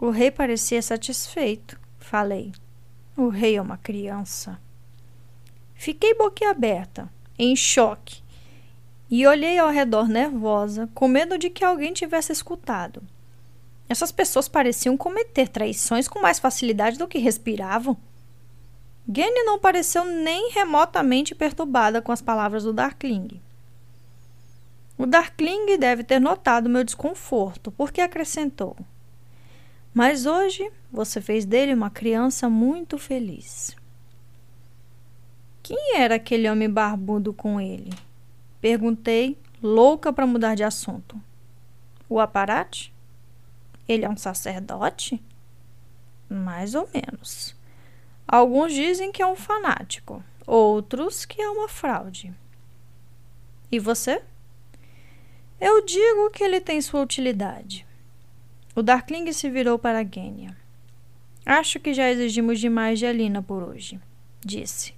O rei parecia satisfeito. Falei: O rei é uma criança. Fiquei boquiaberta, em choque, e olhei ao redor nervosa, com medo de que alguém tivesse escutado. Essas pessoas pareciam cometer traições com mais facilidade do que respiravam. Gene não pareceu nem remotamente perturbada com as palavras do Darkling. O Darkling deve ter notado meu desconforto, porque acrescentou: Mas hoje você fez dele uma criança muito feliz. Quem era aquele homem barbudo com ele? Perguntei, louca para mudar de assunto. O aparate? Ele é um sacerdote? Mais ou menos. Alguns dizem que é um fanático, outros que é uma fraude. E você? Eu digo que ele tem sua utilidade. O Darkling se virou para Genya. Acho que já exigimos demais de Alina por hoje, disse.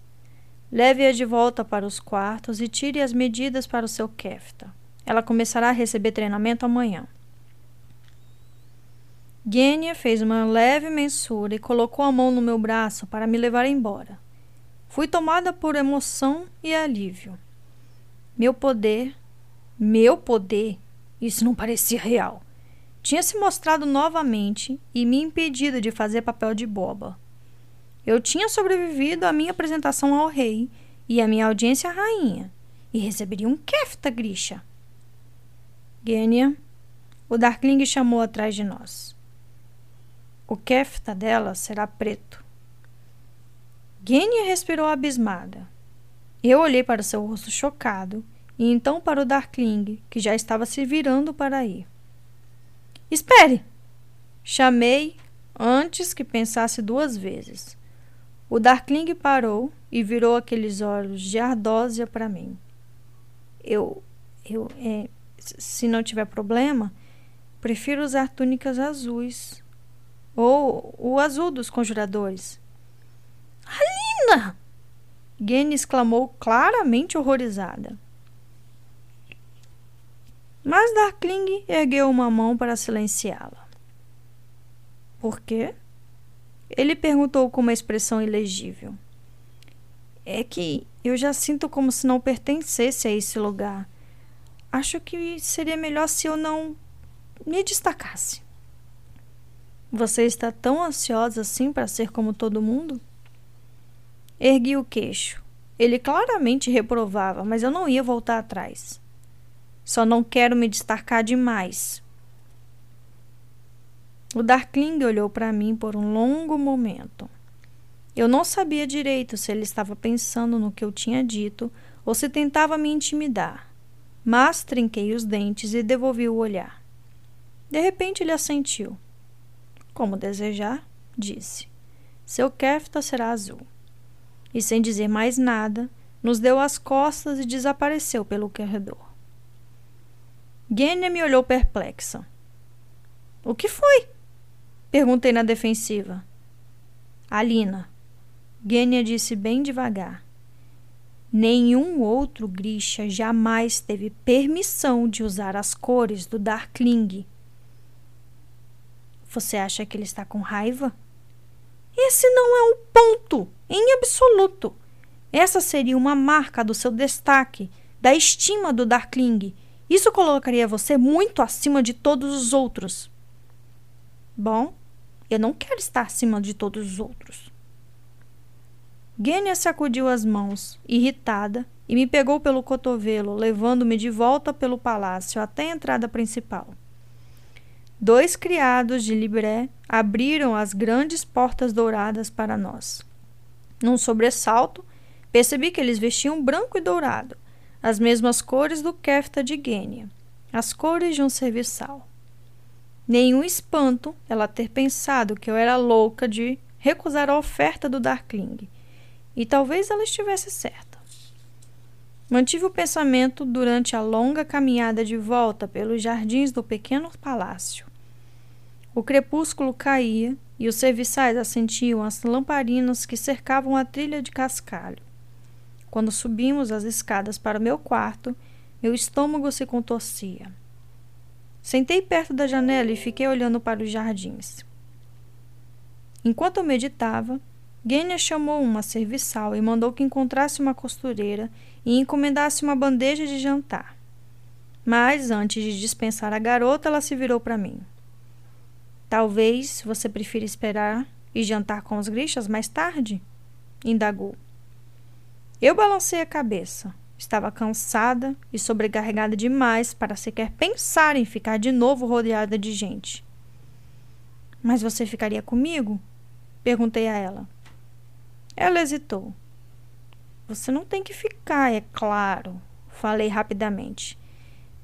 Leve-a de volta para os quartos e tire as medidas para o seu Kefta. Ela começará a receber treinamento amanhã. Genya fez uma leve mensura e colocou a mão no meu braço para me levar embora. Fui tomada por emoção e alívio. Meu poder meu poder, isso não parecia real, tinha se mostrado novamente e me impedido de fazer papel de boba. Eu tinha sobrevivido à minha apresentação ao rei e à minha audiência à rainha, e receberia um kefta, Grisha. Gênia, o Darkling chamou atrás de nós. O kefta dela será preto. Gênia respirou abismada. Eu olhei para seu rosto chocado e então para o Darkling, que já estava se virando para ir. Espere! Chamei antes que pensasse duas vezes. O Darkling parou e virou aqueles olhos de ardósia para mim. Eu, eu, é, se não tiver problema, prefiro usar túnicas azuis ou o azul dos conjuradores. Alina! Gene exclamou claramente horrorizada. Mas Darkling ergueu uma mão para silenciá-la. Por quê? Ele perguntou com uma expressão ilegível. É que eu já sinto como se não pertencesse a esse lugar. Acho que seria melhor se eu não me destacasse. Você está tão ansiosa assim para ser como todo mundo? Ergui o queixo. Ele claramente reprovava, mas eu não ia voltar atrás. Só não quero me destacar demais. O Darkling olhou para mim por um longo momento. Eu não sabia direito se ele estava pensando no que eu tinha dito ou se tentava me intimidar, mas trinquei os dentes e devolvi o olhar. De repente ele assentiu. Como desejar, disse. Seu kefta será azul. E sem dizer mais nada, nos deu as costas e desapareceu pelo corredor. Gênia me olhou perplexa. O que foi? Perguntei na defensiva. Alina, Gênia disse bem devagar. Nenhum outro Grisha jamais teve permissão de usar as cores do Darkling. Você acha que ele está com raiva? Esse não é o ponto, em absoluto. Essa seria uma marca do seu destaque, da estima do Darkling. Isso colocaria você muito acima de todos os outros. Bom, eu não quero estar acima de todos os outros. Gênia sacudiu as mãos, irritada, e me pegou pelo cotovelo, levando-me de volta pelo palácio até a entrada principal. Dois criados de Libré abriram as grandes portas douradas para nós. Num sobressalto, percebi que eles vestiam branco e dourado, as mesmas cores do kefta de Gênia, as cores de um serviçal. Nenhum espanto ela ter pensado que eu era louca de recusar a oferta do Darkling e talvez ela estivesse certa. Mantive o pensamento durante a longa caminhada de volta pelos jardins do pequeno palácio. O crepúsculo caía e os serviçais acentiam as lamparinas que cercavam a trilha de cascalho. Quando subimos as escadas para o meu quarto, meu estômago se contorcia. Sentei perto da janela e fiquei olhando para os jardins. Enquanto eu meditava, Gênia chamou uma serviçal e mandou que encontrasse uma costureira e encomendasse uma bandeja de jantar. Mas, antes de dispensar a garota, ela se virou para mim. Talvez você prefira esperar e jantar com os grixas mais tarde? indagou. Eu balancei a cabeça. Estava cansada e sobrecarregada demais para sequer pensar em ficar de novo rodeada de gente. Mas você ficaria comigo? Perguntei a ela. Ela hesitou. Você não tem que ficar, é claro, falei rapidamente.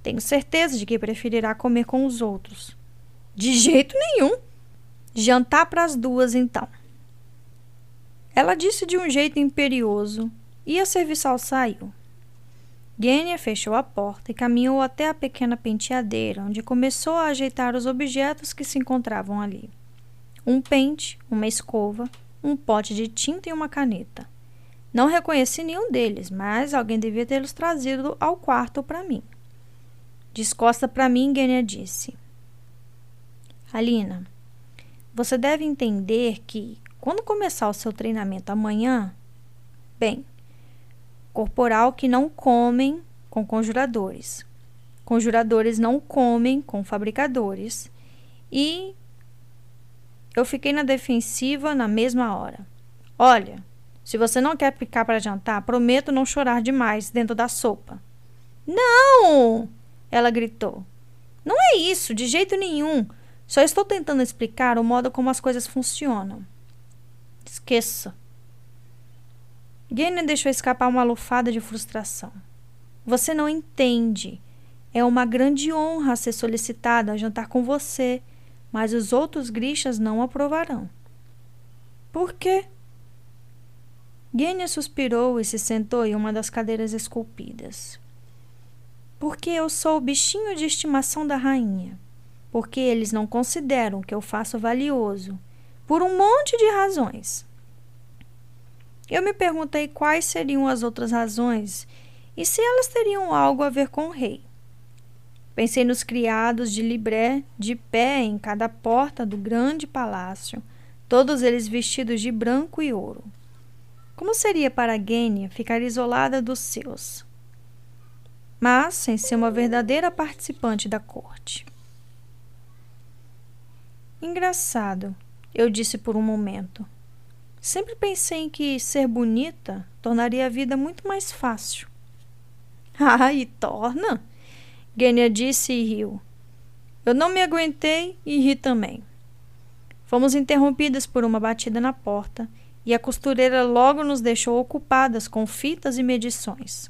Tenho certeza de que preferirá comer com os outros. De jeito nenhum. Jantar para as duas, então. Ela disse de um jeito imperioso e a serviçal saiu. Gênia fechou a porta e caminhou até a pequena penteadeira, onde começou a ajeitar os objetos que se encontravam ali: um pente, uma escova, um pote de tinta e uma caneta. Não reconheci nenhum deles, mas alguém devia tê-los trazido ao quarto para mim. Descosta para mim, Gênia disse: Alina, você deve entender que, quando começar o seu treinamento amanhã, bem, corporal que não comem com conjuradores, conjuradores não comem com fabricadores e eu fiquei na defensiva na mesma hora. Olha, se você não quer ficar para jantar, prometo não chorar demais dentro da sopa. Não! Ela gritou. Não é isso, de jeito nenhum. Só estou tentando explicar o modo como as coisas funcionam. Esqueça. Gênia deixou escapar uma lufada de frustração. Você não entende. É uma grande honra ser solicitada a jantar com você mas os outros grixas não aprovarão. Por quê? Gênia suspirou e se sentou em uma das cadeiras esculpidas. Porque eu sou o bichinho de estimação da rainha. Porque eles não consideram que eu faço valioso. Por um monte de razões. Eu me perguntei quais seriam as outras razões e se elas teriam algo a ver com o rei. Pensei nos criados de Libré de pé em cada porta do grande palácio, todos eles vestidos de branco e ouro. Como seria para Gênia ficar isolada dos seus? Mas sem ser uma verdadeira participante da corte. Engraçado, eu disse por um momento. Sempre pensei em que ser bonita tornaria a vida muito mais fácil. *laughs* Ah, e torna! Gênia disse e riu. Eu não me aguentei e ri também. Fomos interrompidas por uma batida na porta e a costureira logo nos deixou ocupadas com fitas e medições.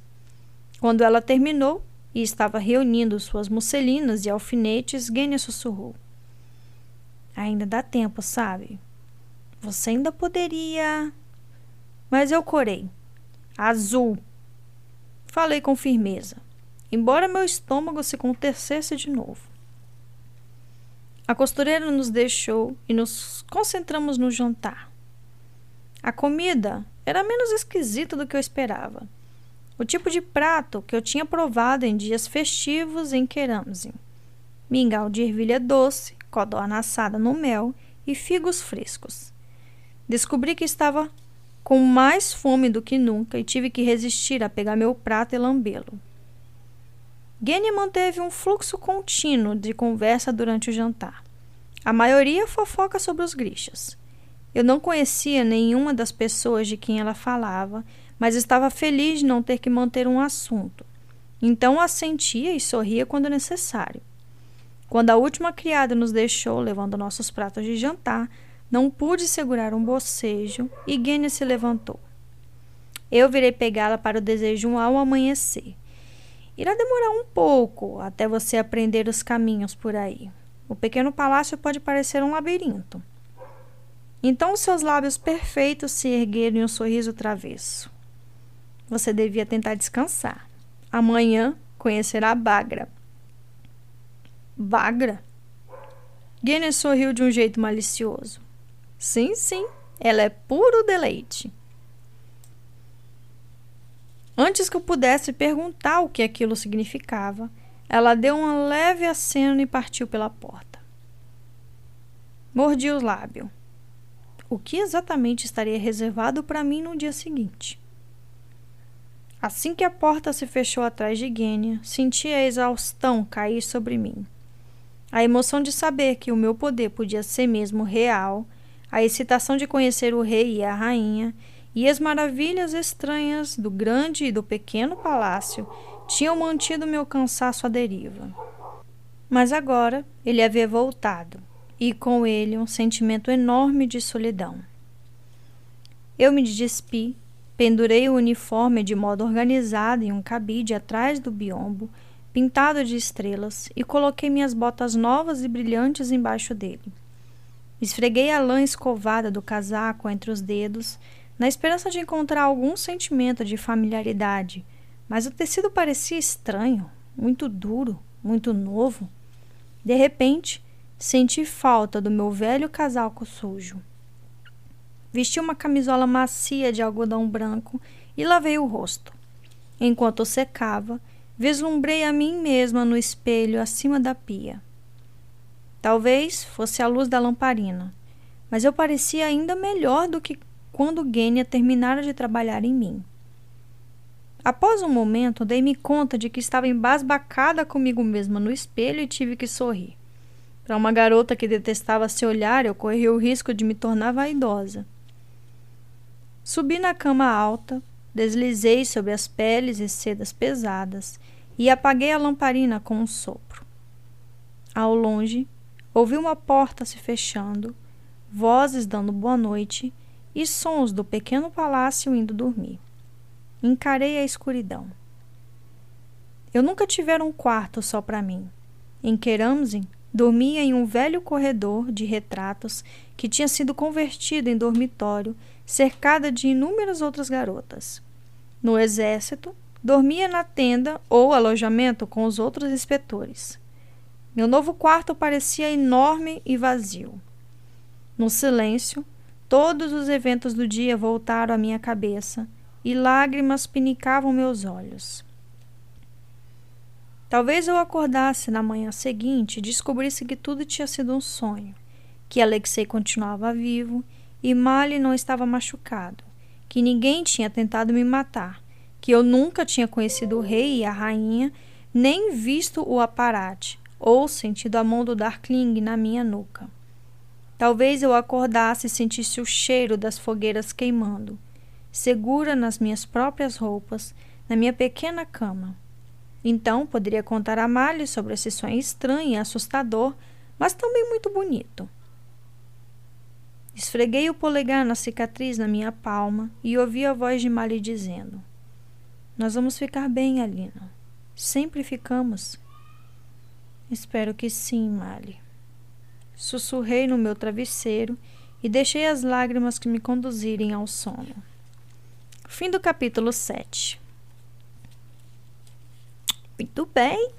Quando ela terminou e estava reunindo suas musselinas e alfinetes, Gênia sussurrou: Ainda dá tempo, sabe? Você ainda poderia. Mas eu corei. Azul. Falei com firmeza. embora meu estômago se contecesse de novo. A costureira nos deixou e nos concentramos no jantar. A comida era menos esquisita do que eu esperava. O tipo de prato que eu tinha provado em dias festivos em Keramzin. Mingau de ervilha doce, codorna assada no mel e figos frescos. Descobri que estava com mais fome do que nunca e tive que resistir a pegar meu prato e lambê-lo. Gene manteve um fluxo contínuo de conversa durante o jantar. A maioria fofoca sobre os grixas. Eu não conhecia nenhuma das pessoas de quem ela falava, mas estava feliz de não ter que manter um assunto. Então assentia e sorria quando necessário. Quando a última criada nos deixou levando nossos pratos de jantar, não pude segurar um bocejo e Gênia se levantou. Eu virei pegá-la para o desejo ao amanhecer. Irá demorar um pouco até você aprender os caminhos por aí. O pequeno palácio pode parecer um labirinto. Então seus lábios perfeitos se ergueram em um sorriso travesso. Você devia tentar descansar. Amanhã conhecerá Bagra. Bagra? Guinness sorriu de um jeito malicioso. Sim, sim, ela é puro deleite. Antes que eu pudesse perguntar o que aquilo significava, ela deu um leve aceno e partiu pela porta. Mordi os lábios. O que exatamente estaria reservado para mim no dia seguinte? Assim que a porta se fechou atrás de Gênia, senti a exaustão cair sobre mim. A emoção de saber que o meu poder podia ser mesmo real, a excitação de conhecer o rei e a rainha, e as maravilhas estranhas do grande e do pequeno palácio tinham mantido meu cansaço à deriva. Mas agora ele havia voltado, e com ele um sentimento enorme de solidão. Eu me despi Pendurei o uniforme de modo organizado em um cabide atrás do biombo, pintado de estrelas, e coloquei minhas botas novas e brilhantes embaixo dele. Esfreguei a lã escovada do casaco entre os dedos, na esperança de encontrar algum sentimento de familiaridade, mas o tecido parecia estranho, muito duro, muito novo. De repente, senti falta do meu velho casaco sujo. Vesti uma camisola macia de algodão branco e lavei o rosto. Enquanto secava, vislumbrei a mim mesma no espelho acima da pia. Talvez fosse a luz da lamparina, mas eu parecia ainda melhor do que quando Gênia terminara de trabalhar em mim. Após um momento, dei-me conta de que estava embasbacada comigo mesma no espelho e tive que sorrir. Para uma garota que detestava se olhar, eu corri o risco de me tornar vaidosa. Subi na cama alta, deslizei sobre as peles e sedas pesadas e apaguei a lamparina com um sopro. Ao longe, ouvi uma porta se fechando, vozes dando boa noite e sons do pequeno palácio indo dormir. Encarei a escuridão. Eu nunca tivera um quarto só para mim. Em Keramzin, dormia em um velho corredor de retratos que tinha sido convertido em dormitório cercada de inúmeras outras garotas. No exército, dormia na tenda ou alojamento com os outros inspetores. Meu novo quarto parecia enorme e vazio. No silêncio, todos os eventos do dia voltaram à minha cabeça e lágrimas pinicavam meus olhos. Talvez eu acordasse na manhã seguinte e descobrisse que tudo tinha sido um sonho, que Alexei continuava vivo e Mali não estava machucado, que ninguém tinha tentado me matar, que eu nunca tinha conhecido o rei e a rainha, nem visto o aparate ou sentido a mão do Darkling na minha nuca. Talvez eu acordasse e sentisse o cheiro das fogueiras queimando, segura nas minhas próprias roupas, na minha pequena cama. Então poderia contar a Mali sobre esse sonho estranho e assustador, mas também muito bonito. Esfreguei o polegar na cicatriz na minha palma e ouvi a voz de Mali dizendo: Nós vamos ficar bem, Alina. Sempre ficamos. Espero que sim, Mali. Sussurrei no meu travesseiro e deixei as lágrimas que me conduzirem ao sono. Fim do capítulo 7. Muito bem.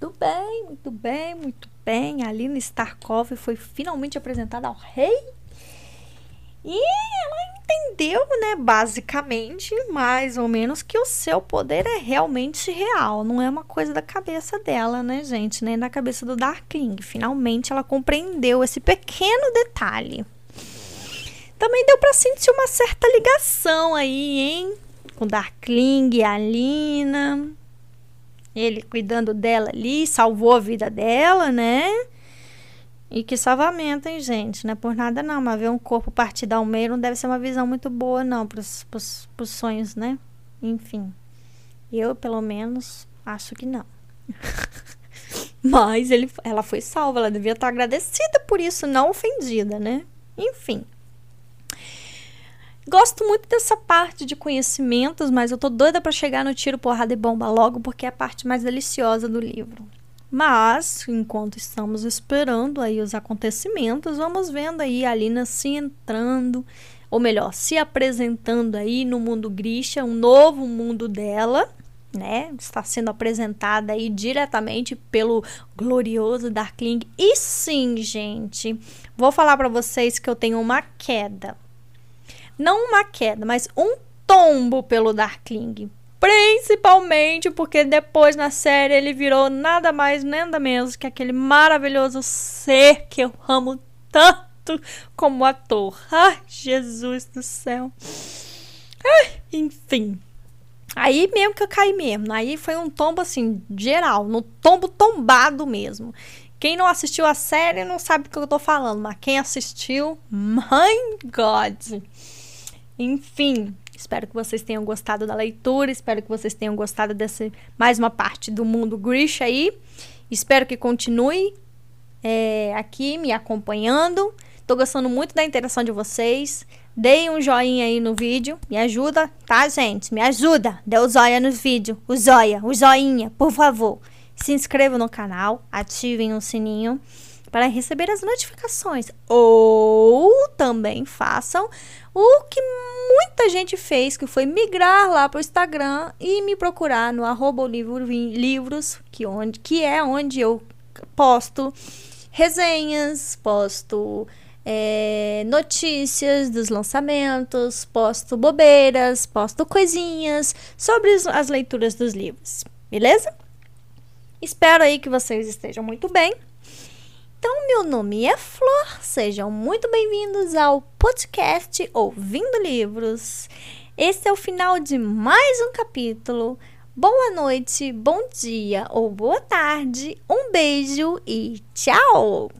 Muito bem, muito bem, muito bem. A Lina Starkov foi finalmente apresentada ao rei. E ela entendeu, né, basicamente, mais ou menos, que o seu poder é realmente real. Não é uma coisa da cabeça dela, né, gente? Nem da cabeça do Darkling. Finalmente ela compreendeu esse pequeno detalhe. Também deu para sentir uma certa ligação aí, hein? Com Darkling e a Lina. Ele cuidando dela ali, salvou a vida dela, né? E que salvamento, hein, gente? Não é por nada não, mas ver um corpo partido ao meio não deve ser uma visão muito boa, não, pros, pros sonhos, né? Enfim. Eu, pelo menos, acho que não. *laughs* mas ele, ela foi salva, ela devia estar agradecida por isso, não ofendida, né? Enfim. Gosto muito dessa parte de conhecimentos, mas eu tô doida para chegar no tiro, porrada e bomba logo, porque é a parte mais deliciosa do livro. Mas, enquanto estamos esperando aí os acontecimentos, vamos vendo aí a Alina se entrando, ou melhor, se apresentando aí no mundo Grisha, um novo mundo dela, né? Está sendo apresentada aí diretamente pelo glorioso Darkling. E sim, gente, vou falar para vocês que eu tenho uma queda não uma queda, mas um tombo pelo Darkling. Principalmente porque depois na série ele virou nada mais, nada menos que aquele maravilhoso ser que eu amo tanto como ator. Ai, Jesus do céu. Ai, enfim. Aí mesmo que eu caí mesmo. Aí foi um tombo assim, geral, no tombo tombado mesmo. Quem não assistiu a série não sabe do que eu tô falando, mas quem assistiu, *laughs* my God. Enfim, espero que vocês tenham gostado da leitura, espero que vocês tenham gostado dessa mais uma parte do mundo Grish aí. Espero que continue é, aqui me acompanhando. Tô gostando muito da interação de vocês. Deem um joinha aí no vídeo. Me ajuda, tá, gente? Me ajuda. Dê o joia no vídeo. O joia, o joinha, por favor. Se inscrevam no canal, ativem o sininho para receber as notificações. Ou também façam o que muita gente fez, que foi migrar lá para o Instagram e me procurar no arroba livros, que, onde, que é onde eu posto resenhas, posto é, notícias dos lançamentos, posto bobeiras, posto coisinhas sobre as leituras dos livros, beleza? Espero aí que vocês estejam muito bem. Então, meu nome é Flor, sejam muito bem-vindos ao podcast Ouvindo Livros. Esse é o final de mais um capítulo. Boa noite, bom dia ou boa tarde, um beijo e tchau!